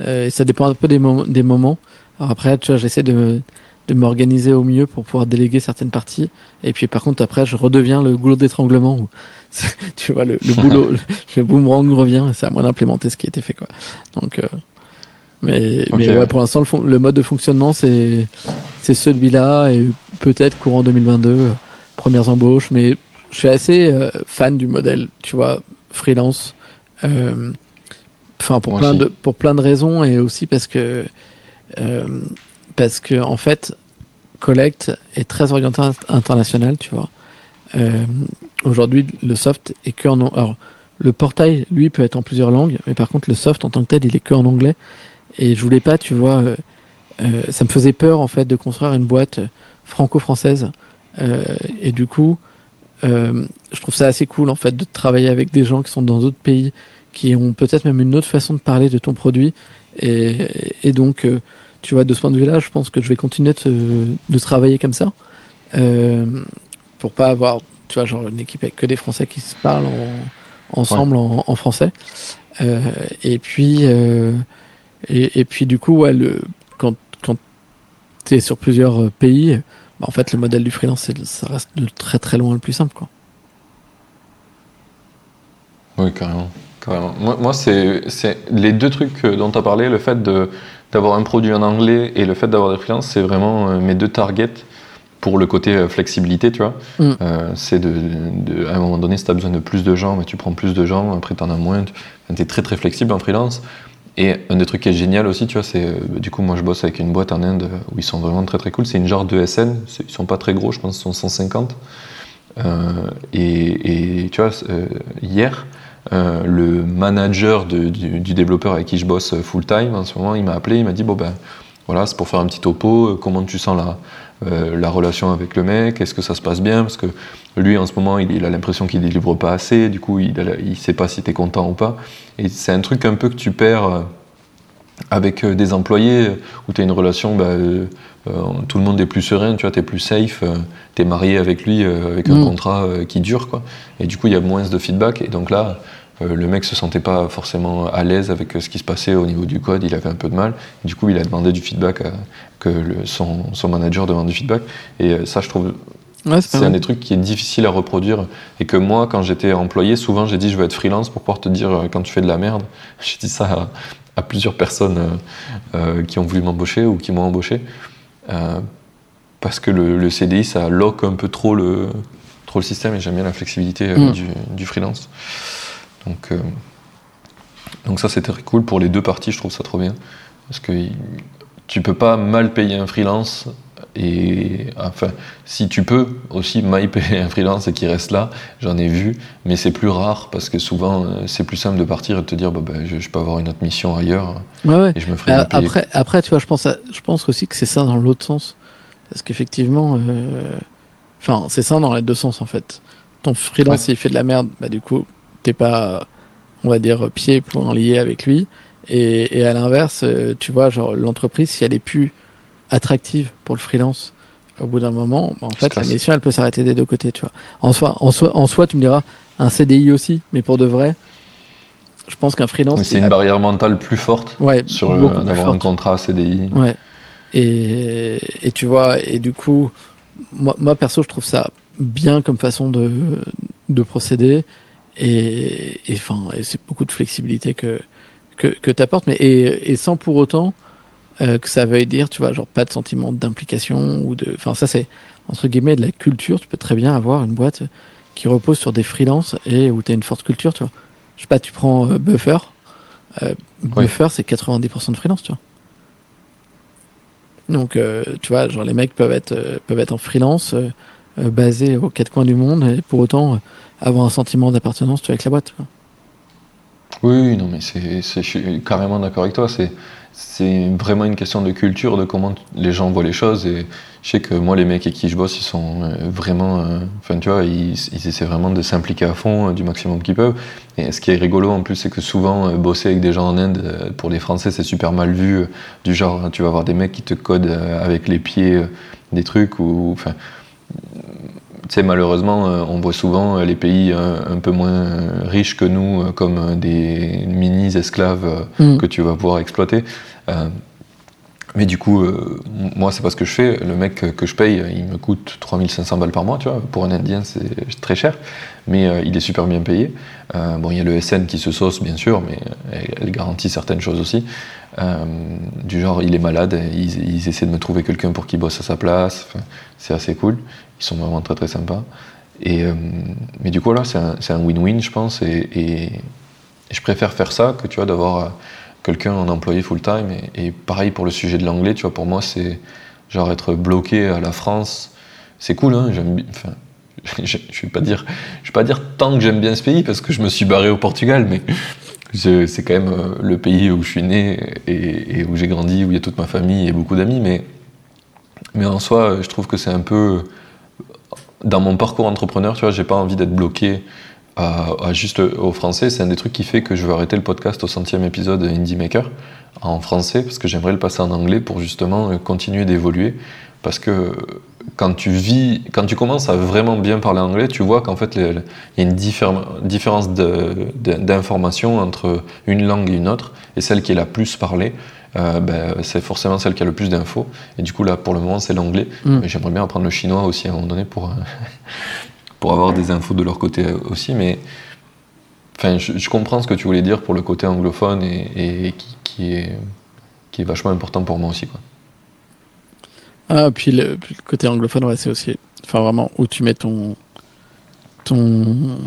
Euh, et ça dépend un peu des, des moments. Alors après, tu vois, j'essaie de, de m'organiser au mieux pour pouvoir déléguer certaines parties. Et puis par contre, après, je redeviens le goulot d'étranglement où, tu vois, le, le boulot, le boomerang revient et c'est à moi d'implémenter ce qui a été fait, quoi. Donc, mais, mais ouais, pour l'instant, le, le, mode de fonctionnement, c'est, c'est celui-là et peut-être courant 2022 premières embauches, mais je suis assez euh, fan du modèle, tu vois, freelance. Euh, enfin, pour plein de pour plein de raisons et aussi parce que euh, parce que en fait, Collect est très orienté international, tu vois. Aujourd'hui, le soft est que en alors le portail, lui, peut être en plusieurs langues, mais par contre, le soft en tant que tel, il est que en anglais. Et je voulais pas, tu vois, ça me faisait peur en fait de construire une boîte franco-française euh, et du coup, euh, je trouve ça assez cool en fait de travailler avec des gens qui sont dans d'autres pays, qui ont peut-être même une autre façon de parler de ton produit. Et, et donc, euh, tu vois, de ce point de vue-là, je pense que je vais continuer de, de travailler comme ça. Euh, pour pas avoir, tu vois, genre une équipe avec que des Français qui se parlent en, ensemble en, en, français. Euh, et puis, et, et, puis du coup, ouais, le, quand, es sur plusieurs pays, bah, en fait, le modèle du freelance, ça reste de très très loin le plus simple. Quoi. Oui, carrément. Moi, moi c'est les deux trucs dont tu as parlé, le fait d'avoir un produit en anglais et le fait d'avoir des freelances, c'est vraiment euh, mes deux targets pour le côté euh, flexibilité, tu vois. Mm. Euh, c'est de, à un moment donné, si tu as besoin de plus de gens, mais tu prends plus de gens, après tu en as moins. Tu es très très flexible en freelance. Et un des trucs qui est génial aussi, tu vois, c'est euh, du coup moi je bosse avec une boîte en Inde où ils sont vraiment très très cool. C'est une genre de SN, ils sont pas très gros, je pense qu'ils sont 150. Euh, et, tu vois, euh, hier, le manager du, développeur avec qui je bosse full time en ce moment, il m'a appelé, il m'a dit bon ben voilà, c'est pour faire un petit topo. comment tu sens la la relation avec le mec Est-ce que ça se passe bien? Parce que lui, en ce moment, il, a l'impression qu'il délivre pas assez. Du coup, il, ne sait pas si tu es content ou pas. Et c'est un truc un peu que tu perds euh, avec euh, des employés euh, où tu as une relation, bah, tout le monde est plus serein, tu vois, es plus safe, tu es marié avec lui avec un mm. contrat qui dure, quoi. Et du coup, il y a moins de feedback. Et donc là, le mec se sentait pas forcément à l'aise avec ce qui se passait au niveau du code, il avait un peu de mal. Du coup, il a demandé du feedback, que son, son, manager demande du feedback. Et ça, je trouve c'est un des trucs qui est difficile à reproduire et que moi, quand j'étais employé, souvent j'ai dit je veux être freelance pour pouvoir te dire euh, quand tu fais de la merde. J'ai dit ça à, plusieurs personnes euh, euh, qui ont voulu m'embaucher ou qui m'ont embauché parce que le, CDI ça lock un peu trop le, trop le système et j'aime bien la flexibilité mm. du, freelance. Donc, donc ça c'était très cool. Pour les deux parties, je trouve ça trop bien. Parce que tu peux pas mal payer un freelance et enfin, si tu peux aussi payer un freelance et qui reste là, j'en ai vu, mais c'est plus rare parce que souvent euh, c'est plus simple de partir et de te dire bah, bah je, peux avoir une autre mission ailleurs et je me ferai euh, après, après, tu vois, je pense, je pense aussi que c'est ça dans l'autre sens. Parce qu'effectivement, euh, Enfin, c'est ça dans les deux sens en fait. Ton freelance, s'il fait de la merde, bah du coup, t'es pas, on va dire, pied pour lié avec lui. Et, et à l'inverse, euh, tu vois, genre l'entreprise, si elle est plus attractive pour le freelance, au bout d'un moment, bah, en fait, la mission, elle peut s'arrêter des deux côtés, tu vois. En soi, en soi, en soi, tu me diras, un CDI aussi, mais pour de vrai, je pense qu'un freelance. C'est une barrière mentale plus forte ouais, sur euh, d'avoir un contrat CDI. Ouais. Et, et, tu vois, et du coup, moi, moi perso, je trouve ça bien comme façon de, de procéder. Et, enfin, et c'est beaucoup de flexibilité que, que, que tu apportes, mais et, et, sans pour autant euh, que ça veuille dire, tu vois, genre pas de sentiment d'implication ou de. Enfin, ça, c'est entre guillemets de la culture. Tu peux très bien avoir une boîte qui repose sur des freelances et où tu as une forte culture, tu vois. Je sais pas, tu prends euh, Buffer. Euh, Buffer, c'est 90% de freelance, tu vois. Donc, euh, tu vois, genre les mecs peuvent être, euh, peuvent être en freelance, basés aux quatre coins du monde, et pour autant avoir un sentiment d'appartenance avec la boîte. Oui, non, mais c'est, je suis carrément d'accord avec toi. C'est, c'est vraiment une question de culture, de comment les gens voient les choses. Et je sais que moi, les mecs avec qui je bosse, ils sont euh, vraiment. Euh, enfin, tu vois, ils, essaient vraiment de s'impliquer à fond euh, du maximum qu'ils peuvent. Et ce qui est rigolo en plus, c'est que souvent, bosser avec des gens en Inde, pour les Français, c'est super mal vu. Du genre, tu vas avoir des mecs qui te codent avec les pieds des trucs ou. Enfin, tu sais, malheureusement, on voit souvent les pays un, peu moins riches que nous comme des mini-esclaves mm. que tu vas pouvoir exploiter. Mais du coup, euh, moi, c'est pas ce que je fais. Le mec que je paye, il me coûte 3500 balles par mois, tu vois. Pour un Indien, c'est très cher, mais euh, il est super bien payé. Euh, bon, il y a le SN qui se sauce, bien sûr, mais elle, garantit certaines choses aussi. du genre, il est malade, ils, essaient de me trouver quelqu'un pour qu'il bosse à sa place. C'est assez cool. Ils sont vraiment très très sympas. Et, mais du coup, là, c'est un win-win, je pense. Et, et, je préfère faire ça que, tu vois, d'avoir quelqu'un en employé full-time. Et, pareil pour le sujet de l'anglais, tu vois, pour moi, c'est genre être bloqué à la France. C'est cool, hein, je, je, vais pas dire, je vais pas dire tant que j'aime bien ce pays parce que je me suis barré au Portugal, mais c'est quand même euh, le pays où je suis né et, où j'ai grandi, où il y a toute ma famille et beaucoup d'amis. Mais, mais en soi, je trouve que c'est un peu dans mon parcours entrepreneur, tu vois, j'ai pas envie d'être bloqué à, juste au français. C'est un des trucs qui fait que je veux arrêter le podcast au centième épisode Indie Maker en français parce que j'aimerais le passer en anglais pour justement euh, continuer d'évoluer. Parce que quand tu vis, quand tu commences à vraiment bien parler anglais, tu vois qu'en fait il y a une différence d'information entre une langue et une autre, et celle qui est la plus parlée, euh, ben, c'est forcément celle qui a le plus d'infos. Et du coup là, pour le moment, c'est l'anglais. Mm. Mais j'aimerais bien apprendre le chinois aussi à un moment donné pour, pour avoir des infos de leur côté aussi, mais enfin, je, comprends ce que tu voulais dire pour le côté anglophone et, qui, est, vachement important pour moi aussi. Ah, puis le, côté anglophone, ouais, c'est aussi enfin, vraiment où tu mets ton, ton,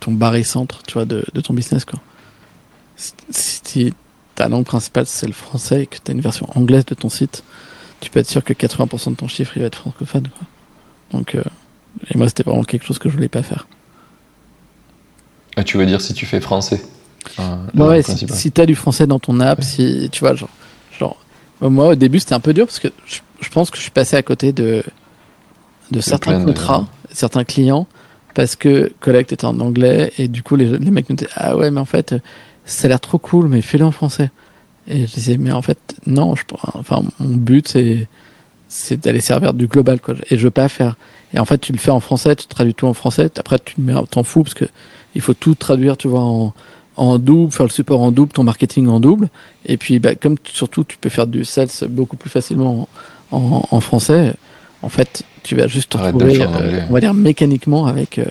ton centre tu vois, de, ton business. Si ta langue principale c'est le français et que tu as une version anglaise de ton site, tu peux être sûr que 80% de ton chiffre il va être francophone. Donc, euh, et moi, c'était vraiment quelque chose que je voulais pas faire. Ah, tu veux dire si tu fais français Ouais, si, si tu as du français dans ton app, si tu vois, genre, genre moi au début c'était un peu dur parce que je, pense que je suis passé à côté de, de certains contrats, certains clients, parce que Collect était en anglais et du coup les, les mecs me disaient Ah ouais, mais en fait, ça a l'air trop cool, mais fais-le en français. Et je disais Mais en fait, non, je, enfin, mon but c'est c'est d'aller servir du global quoi. Et je veux pas faire et en fait, tu le fais en français, tu traduis tout en français. Après, tu t'en fous parce que il faut tout traduire, tu vois, en, en double, faire le support en double, ton marketing en double. Et puis, bah, comme surtout, tu peux faire du sales beaucoup plus facilement en, en, français. En fait, tu vas juste te retrouver, euh, on va dire mécaniquement avec euh,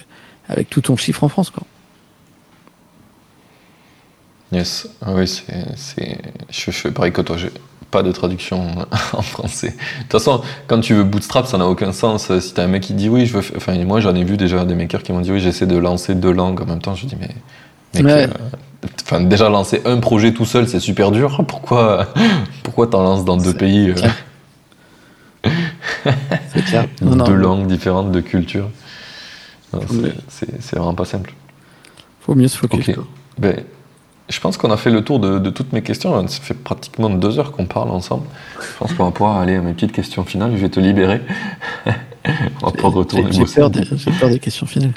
avec tout ton chiffre en France, quoi. Yes, ah oui, c'est, je fais pareil que toi pas de traduction en français. De toute façon, quand tu veux bootstrap, ça n'a aucun sens. Si t'as un mec qui dit oui, je veux. Enfin, moi j'en ai vu déjà des makers qui m'ont dit oui, j'essaie de lancer deux langues en même temps. Je dis mais. Mec, euh, enfin, déjà lancer un projet tout seul, c'est super dur. Pourquoi, pourquoi t'en lances dans deux pays euh? C'est clair. deux langues différentes, de cultures. C'est vraiment pas simple. Faut mieux se. Ben, je pense qu'on a fait le tour de, toutes mes questions. Ça fait pratiquement deux heures qu'on parle ensemble. Je pense qu'on va pouvoir aller à mes petites questions finales. Je vais te libérer. On va pas retourner J'ai peur, peur des questions finales.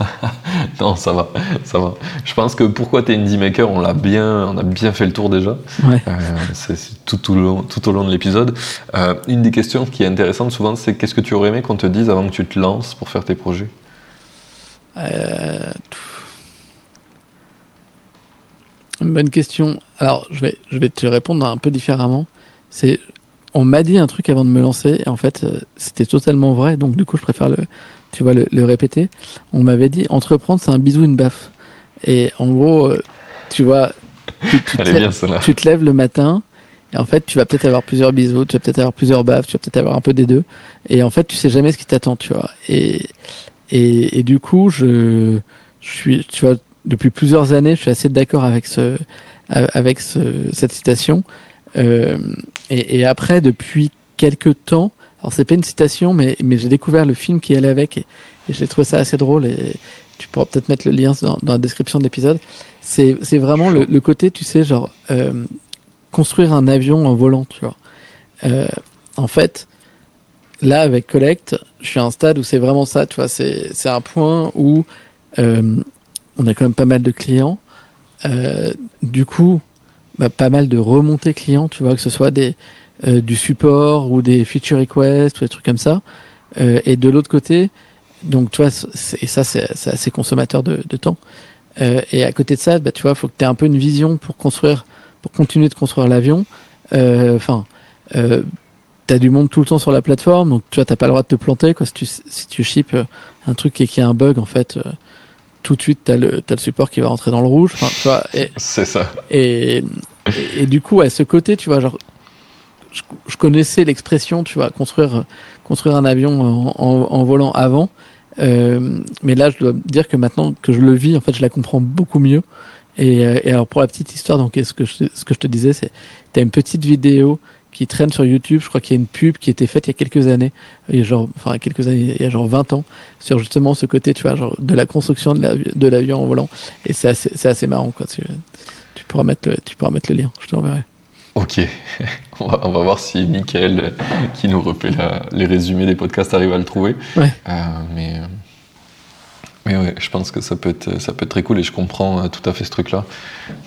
Non, ça va, ça va. Je pense que pourquoi t'es indie maker, on l'a bien, on a bien fait le tour déjà. Ouais. Euh, c'est c'est tout, au long, tout au long de l'épisode. Euh, une des questions qui est intéressante souvent, c'est qu'est-ce que tu aurais aimé qu'on te dise avant que tu te lances pour faire tes projets? Euh, Une bonne question. Alors, je vais, je vais te répondre un peu différemment. C'est, on m'a dit un truc avant de me lancer, et en fait, euh, c'était totalement vrai, donc du coup, je préfère le, tu vois, le, le répéter. On m'avait dit, entreprendre, c'est un bisou, une baffe. Et en gros, euh, tu vois, tu, tu te lèves- bien tu te lèves le matin, et en fait, tu vas peut-être avoir plusieurs bisous, tu vas peut-être avoir plusieurs baffes, tu vas peut-être avoir un peu des deux, et en fait, tu sais jamais ce qui t'attend, tu vois. Et, et, et du coup, je, je suis, tu vois, depuis plusieurs années, je suis assez d'accord avec ce, avec ce, cette citation. Euh, et, et après, depuis quelques temps, alors c'est pas une citation, mais, mais j'ai découvert le film qui allait avec, et, et j'ai trouvé ça assez drôle. Et tu pourras peut-être mettre le lien dans, la description de l'épisode. C'est, c'est vraiment le, le côté, tu sais, genre euh, construire un avion en volant, tu vois. Euh, en fait, là avec Collect, je suis à un stade où c'est vraiment ça, tu vois. C'est, c'est un point où euh, on a quand même pas mal de clients. Euh, du coup, bah, pas mal de remontées clients, tu vois, que ce soit des euh, du support ou des feature requests ou des trucs comme ça. Euh, et de l'autre côté, donc tu et ça c'est, assez consommateur de, de temps. Euh, et à côté de ça, bah, tu vois, faut que tu aies un peu une vision pour construire, pour continuer de construire l'avion. Enfin, euh, t'as du monde tout le temps sur la plateforme, donc tu vois, t'as pas le droit de te planter. Quoi, si tu si tu ships euh, un truc et qu'il y a un bug, en fait, euh, tout de suite t'as le t'as le support qui va rentrer dans le rouge. Enfin, tu vois, et, C'est ça. et, et, et du coup, à ce côté, tu vois, genre, je, je connaissais l'expression, tu vois, construire, construire un avion en, en, en volant avant. Euh, mais là, je dois dire que maintenant que je le vis, en fait, je la comprends beaucoup mieux. Et, euh, et alors, pour la petite histoire, donc, ce que je, ce que je te disais, c'est, t'as une petite vidéo qui traîne sur YouTube. Je crois qu'il y a une pub qui a été faite il y a quelques années, il y a genre, enfin, quelques années, il y a genre 20 ans, sur justement ce côté, tu vois, genre, de la construction de l'avion, en volant. Et c'est assez, c'est assez marrant, quoi. Tu, tu pourras mettre le, tu pourras mettre le lien. Je te l'enverrai. Ok, on va, on va voir si Mickaël, euh, qui nous refait la- les résumés des podcasts, arrive à le trouver. Ouais. Euh, mais, euh, mais ouais, je pense que ça peut être, ça peut être très cool et je comprends euh, tout à fait ce truc-là.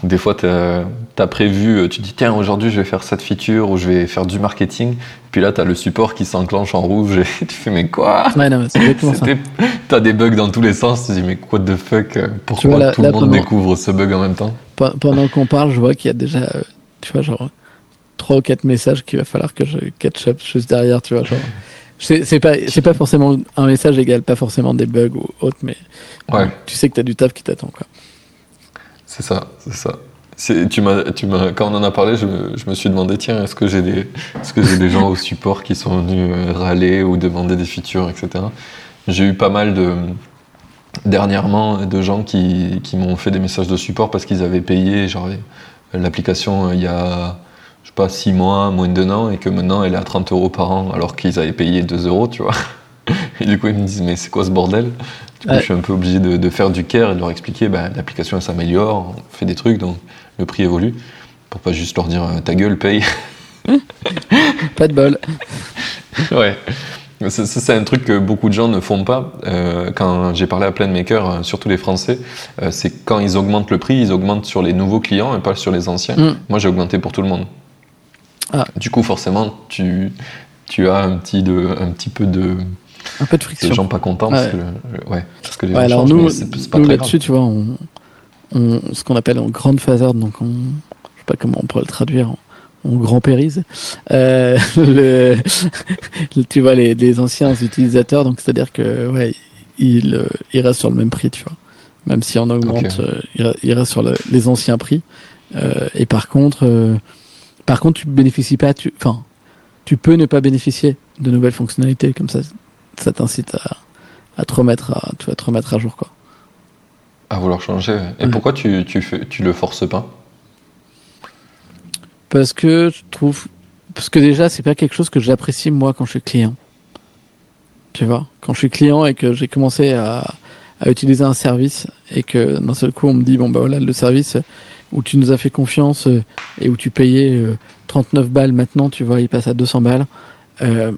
Des fois, tu as, prévu, euh, tu dis, tiens, aujourd'hui, je vais faire cette feature ou je vais faire du marketing. Puis là, tu as le support qui s'enclenche en rouge et tu fais, mais quoi? Ouais, non, mais c'est exactement ça. C'était- T'as des bugs dans tous les sens, tu te dis, mais what the fuck euh, Pourquoi Tu vois, là- tout là, le monde pendant- découvre ce bug en même temps? Pe- Pendant qu'on parle, je vois qu'il y a déjà, euh, tu vois, genre, trois ou quatre messages qu'il va falloir que je catch up juste derrière, tu vois, genre. C'est pas, c'est pas forcément un message égal, pas forcément des bugs ou autre, mais Ouais. tu sais que t'as du taf qui t'attend, quoi. C'est ça, c'est ça. Tu m'as, tu m'as, quand on en a parlé, je, me- je me suis demandé, tiens, est-ce que j'ai des, est-ce que j'ai des gens au support qui sont venus euh, râler ou demander des features, etc. J'ai eu pas mal de, dernièrement, de gens qui, qui m'ont fait des messages de support parce qu'ils avaient payé, genre, l'application euh, il y a, pas, 6 mois, moins d'un an, et que maintenant elle est à 30 euros par an, alors qu'ils avaient payé 2 euros, tu vois. Et du coup, ils me disent, mais c'est quoi ce bordel? Du coup, Ouais. je suis un peu obligé de, de faire du care et de leur expliquer, bah, l'application elle s'améliore, on fait des trucs, donc le prix évolue. Pour pas juste leur dire, euh, ta gueule, paye. Pas de bol. ouais. Ça, ça, c'est un truc que beaucoup de gens ne font pas. Euh, quand j'ai parlé à plein de makers, euh, surtout les Français, euh, c'est quand ils augmentent le prix, ils augmentent sur les nouveaux clients et pas sur les anciens. Mm. Moi, j'ai augmenté pour tout le monde. Ah. Du coup, forcément, tu, tu as un petit, de, un petit peu de, Un peu de friction. gens pas contents parce Ouais. que, ouais, parce que les Ouais, gens alors changent, nous, c'est pas nous très là-dessus, tu vois, on, on- ce qu'on appelle en grande phaseur, donc on, je sais pas comment on pourrait le traduire en, grand périse. Euh, le, le- tu vois, les, les anciens utilisateurs, donc c'est-à-dire que, ouais, ils, euh, ils restent sur le même prix, tu vois. Même si on augmente, Ok. euh, ils re- ils restent sur le- les anciens prix. Euh, et par contre, par contre, tu bénéficies pas, tu, enfin, tu peux ne pas bénéficier de nouvelles fonctionnalités, comme ça, ça t'incite à, à te remettre à, tu vas te remettre à jour, quoi. À vouloir changer. Et Ouais. pourquoi tu, tu, fais, tu le forces pas? Parce que je trouve. Parce que déjà, c'est pas quelque chose que j'apprécie moi quand je suis client. Tu vois? Quand je suis client et que j'ai commencé à, à utiliser un service et que d'un seul coup on me dit bon bah voilà le service où tu nous as fait confiance euh, et où tu payais euh, 39 balles maintenant tu vois il passe à 200 balles euh,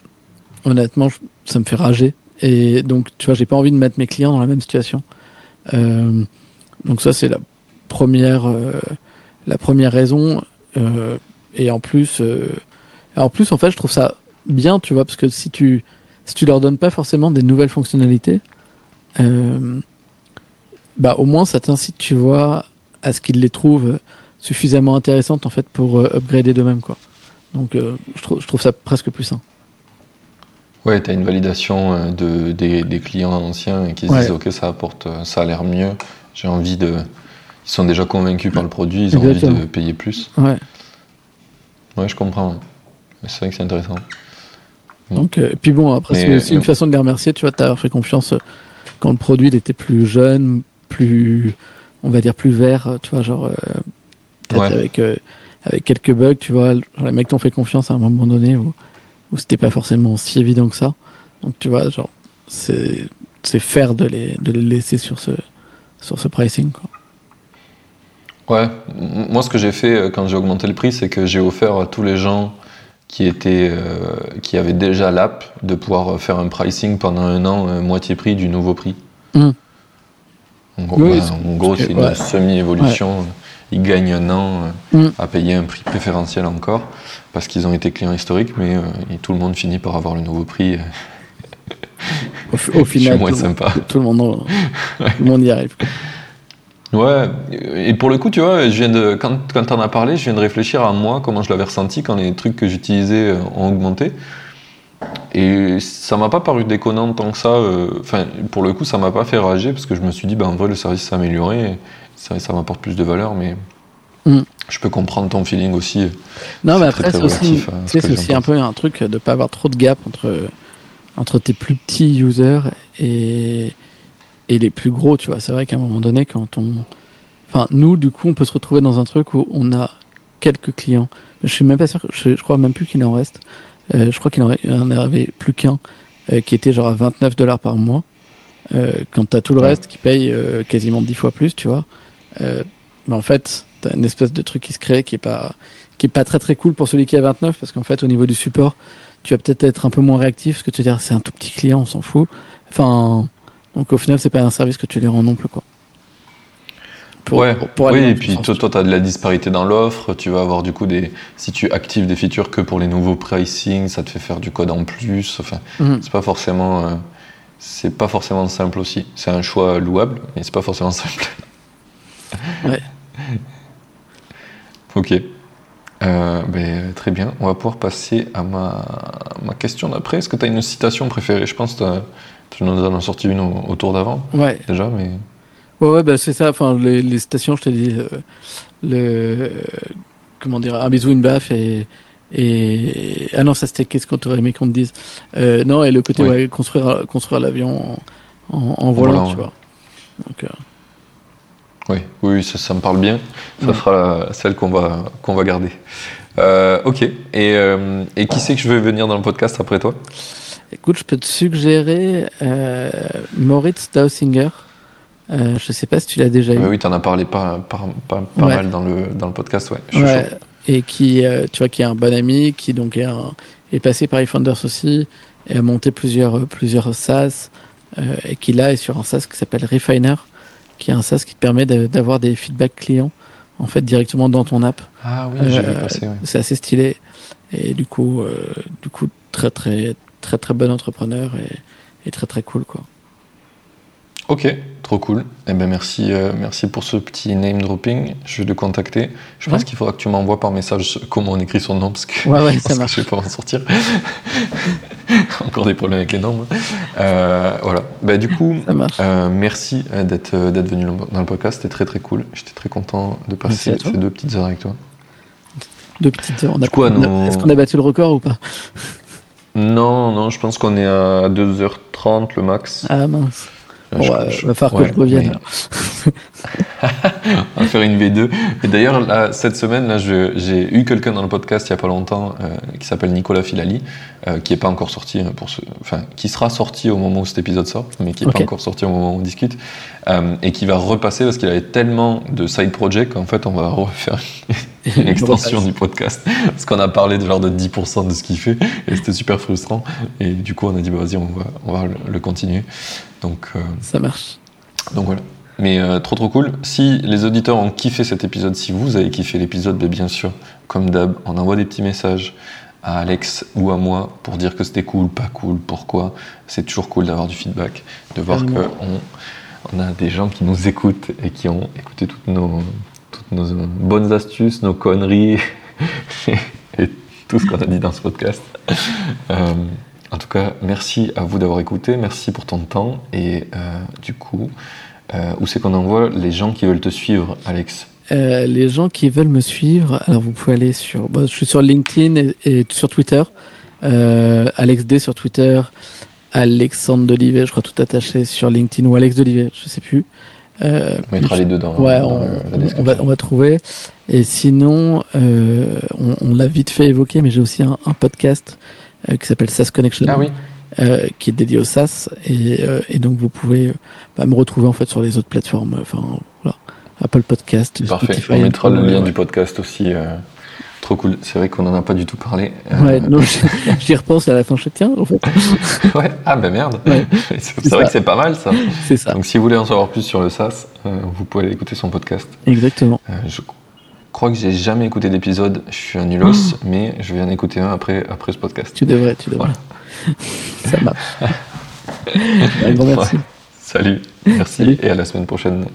honnêtement, ça me fait rager. Et donc, tu vois, j'ai pas envie de mettre mes clients dans la même situation. Euh, donc ça, c'est la première, euh, la première raison. Euh, et en plus, euh, en plus, en fait, je trouve ça bien, tu vois, parce que si tu, si tu leur donnes pas forcément des nouvelles fonctionnalités, euh, bah au moins ça t'incite, tu vois, à ce qu'ils les trouvent suffisamment intéressantes en fait pour euh, upgrader d'eux-mêmes, quoi. Donc, euh, je, trouve, je trouve ça presque plus sain. Ouais, tu as une validation euh, de, des, des clients anciens qui se Ouais. disent ok ça apporte, ça a l'air mieux. J'ai envie de. Ils sont déjà convaincus par le produit, ils ont Exactement. envie de payer plus. Ouais. Ouais, je comprends. C'est vrai que c'est intéressant. Donc, euh, et puis bon, après, c'est aussi euh, une façon de les remercier, tu vois, t'as fait confiance quand le produit il était plus jeune, plus, on va dire, plus vert, euh, tu vois, genre, euh, Ouais. avec, euh, avec quelques bugs, tu vois, genre, les mecs t'ont fait confiance à un moment donné où, où c'était pas forcément si évident que ça. Donc, tu vois, genre, c'est, c'est faire de les, de les laisser sur ce, sur ce pricing, quoi. Ouais, moi ce que j'ai fait quand j'ai augmenté le prix, c'est que j'ai offert à tous les gens qui étaient, euh, qui avaient déjà l'app de pouvoir faire un pricing pendant un an euh, moitié prix du nouveau prix. Mhm. En gros, Oui, bah, c'est- en gros, parce que- c'est une ouais. semi-évolution. Ils gagnent un an euh, Mhm. à payer un prix préférentiel encore parce qu'ils ont été clients historiques, mais euh, tout le monde finit par avoir le nouveau prix. euh, Au, final, moins tout, sympa. tout le monde, tout le monde y arrive. Ouais, et pour le coup, tu vois, je viens de, quand, quand t'en as parlé, je viens de réfléchir à moi, comment je l'avais ressenti quand les trucs que j'utilisais ont augmenté. Et ça m'a pas paru déconnant tant que ça. euh, Enfin, pour le coup, ça m'a pas fait rager parce que je me suis dit, ben, en vrai, le service s'est amélioré. vrai, ça m'apporte plus de valeur, mais Mm. je peux comprendre ton feeling aussi. Non, mais après, c'est aussi, ce c'est aussi un peu un truc de pas avoir trop de gap entre, entre tes plus petits users et, et les plus gros, tu vois. C'est vrai qu'à un moment donné, quand on. Enfin, nous, du coup, on peut se retrouver dans un truc où on a quelques clients. Je suis même pas sûr, je, je crois même plus qu'il en reste. Euh, je crois qu'il en, avait plus qu'un euh, qui était genre à 29 dollars par mois. Euh, quand t'as tout le Ouais. reste qui paye euh, quasiment 10 fois plus, tu vois. Euh, mais en fait, t'as une espèce de truc qui se crée qui est pas qui est pas très très cool pour celui qui a 29 parce qu'en fait au niveau du support tu vas peut-être être un peu moins réactif parce que tu vas dire c'est un tout petit client on s'en fout enfin donc au final c'est pas un service que tu lui rends non plus quoi Pour- ouais, pour- pour aller oui, et puis toi, tu as de la disparité dans l'offre. Tu vas avoir du coup des. Si tu actives des features que pour les nouveaux pricing, ça te fait faire du code en plus. Enfin, Mhm. c'est pas forcément. euh, c'est pas forcément simple aussi. C'est un choix louable, mais c'est pas forcément simple. Ouais. ok. Euh, ben, très bien. On va pouvoir passer à ma, ma question d'après. Est-ce que tu as une citation préférée? Je pense que tu nous en as sorti une au, au tour d'avant ouais déjà, mais. Ouais bah c'est ça enfin les, les stations je t'ai dit euh, le comment dire un bisou une baffe et et ah non ça c'était qu'est-ce qu'on aurait aimé qu'on te dise? Euh, non et le côté ouais, construire construire l'avion en, en, en volant, tu vois donc euh, Oui, oui, ça, ça me parle bien. Ça Ouais. sera la- celle qu'on va, qu'on va garder. Euh, ok. Et, euh, et qui c'est que je veux venir dans le podcast après toi? Écoute, je peux te suggérer euh, Moritz Dausinger. Euh, je sais pas si tu l'as déjà eu. Euh, Oui, tu en as parlé pas, pas, pas, pas Ouais. mal dans le, dans le podcast, ouais. Je Ouais, et qui, euh, tu vois, qui est un bon ami, qui donc est, un- est passé par eFounders aussi, et a monté plusieurs, plusieurs SaaS, euh, et qui là est sur un SaaS qui s'appelle Refiner, qui est un SaaS qui te permet de- d'avoir des feedbacks clients, en fait, directement dans ton app. Ah oui, j'ai vu Euh, passer, ouais. C'est assez stylé, et du coup, euh, du coup, très, très, très, très bon entrepreneur, et, et très, très cool, quoi. Ok, trop cool. Eh ben merci, euh, merci pour ce petit name dropping. Je vais le contacter. Je pense Ouais. qu'il faudra que tu m'envoies par message comment on écrit son nom parce que Ouais, ouais, je ça pense que je vais pas m'en sortir. Encore des problèmes avec les noms. hein. Euh, voilà. Bah, du coup, Ça euh, merci d'être d'être venu dans le podcast. C'était très très cool. J'étais très content de passer ces deux petites heures avec toi. Deux petites heures. On nos- Est-ce qu'on a battu le record ou pas? Non, non, je pense qu'on est à 2h30 le max. Ah mince. Euh, Bon, je- ouais, je- va falloir ouais, que je revienne. mais-. On va faire une V2. Et d'ailleurs, cette semaine, là, j'ai eu quelqu'un dans le podcast il n'y a pas longtemps euh, qui s'appelle Nicolas Filali, euh, qui n'est pas encore sorti, pour ce, enfin, qui sera sorti au moment où cet épisode sort, mais qui n'est Ok. pas encore sorti au moment où on discute, euh, et qui va repasser parce qu'il avait tellement de side projects qu'en fait, on va refaire une extension du podcast. Parce qu'on a parlé de genre de 10% de ce qu'il fait et c'était super frustrant. Et du coup, on a dit, bah, vas-y, on va, on va le continuer. Donc, euh, Ça marche. Donc voilà. Mais euh, trop trop cool. Si les auditeurs ont kiffé cet épisode, si vous avez kiffé l'épisode, ben, bien sûr, comme d'hab, on envoie des petits messages à Alex ou à moi pour dire que c'était cool, pas cool, pourquoi. C'est toujours cool d'avoir du feedback, de voir qu'on on a des gens qui nous écoutent et qui ont écouté toutes nos, toutes nos bonnes astuces, nos conneries et tout ce qu'on a dit dans ce podcast. Euh, en tout cas, merci à vous d'avoir écouté, merci pour ton temps et euh, du coup, euh, où c'est qu'on envoie les gens qui veulent te suivre, Alex? Euh, Les gens qui veulent me suivre, alors vous pouvez aller sur. Je suis sur LinkedIn et, sur Twitter. Euh, Alex D sur Twitter, Alexandre Delivet, je crois tout attaché sur LinkedIn ou Alex Delivet, je sais plus. Euh, on mettra les deux dans, ouais, on, va, on, va, trouver. Et sinon, euh, on, on l'a vite fait évoquer, mais j'ai aussi un, un podcast euh, qui s'appelle SaaS Connection. Ah oui. Euh, qui est dédié au SaaS et, euh, et donc vous pouvez bah, me retrouver en fait sur les autres plateformes enfin Apple Podcast parfait Spotify, on mettra le lien ouais. du podcast aussi euh, trop cool c'est vrai qu'on en a pas du tout parlé ouais non j'y repense à la fin je tiens en fait. ouais ah ben merde ouais, c'est vrai que c'est pas mal ça c'est ça donc si vous voulez en savoir plus sur le SaaS vous pouvez aller écouter son podcast exactement je crois que j'ai jamais écouté d'épisode je suis un nulos oh. mais je vais en écouter un après après ce podcast tu devrais tu devrais voilà. Ça marche. Un grand merci. Salut, merci Salut. et à la semaine prochaine.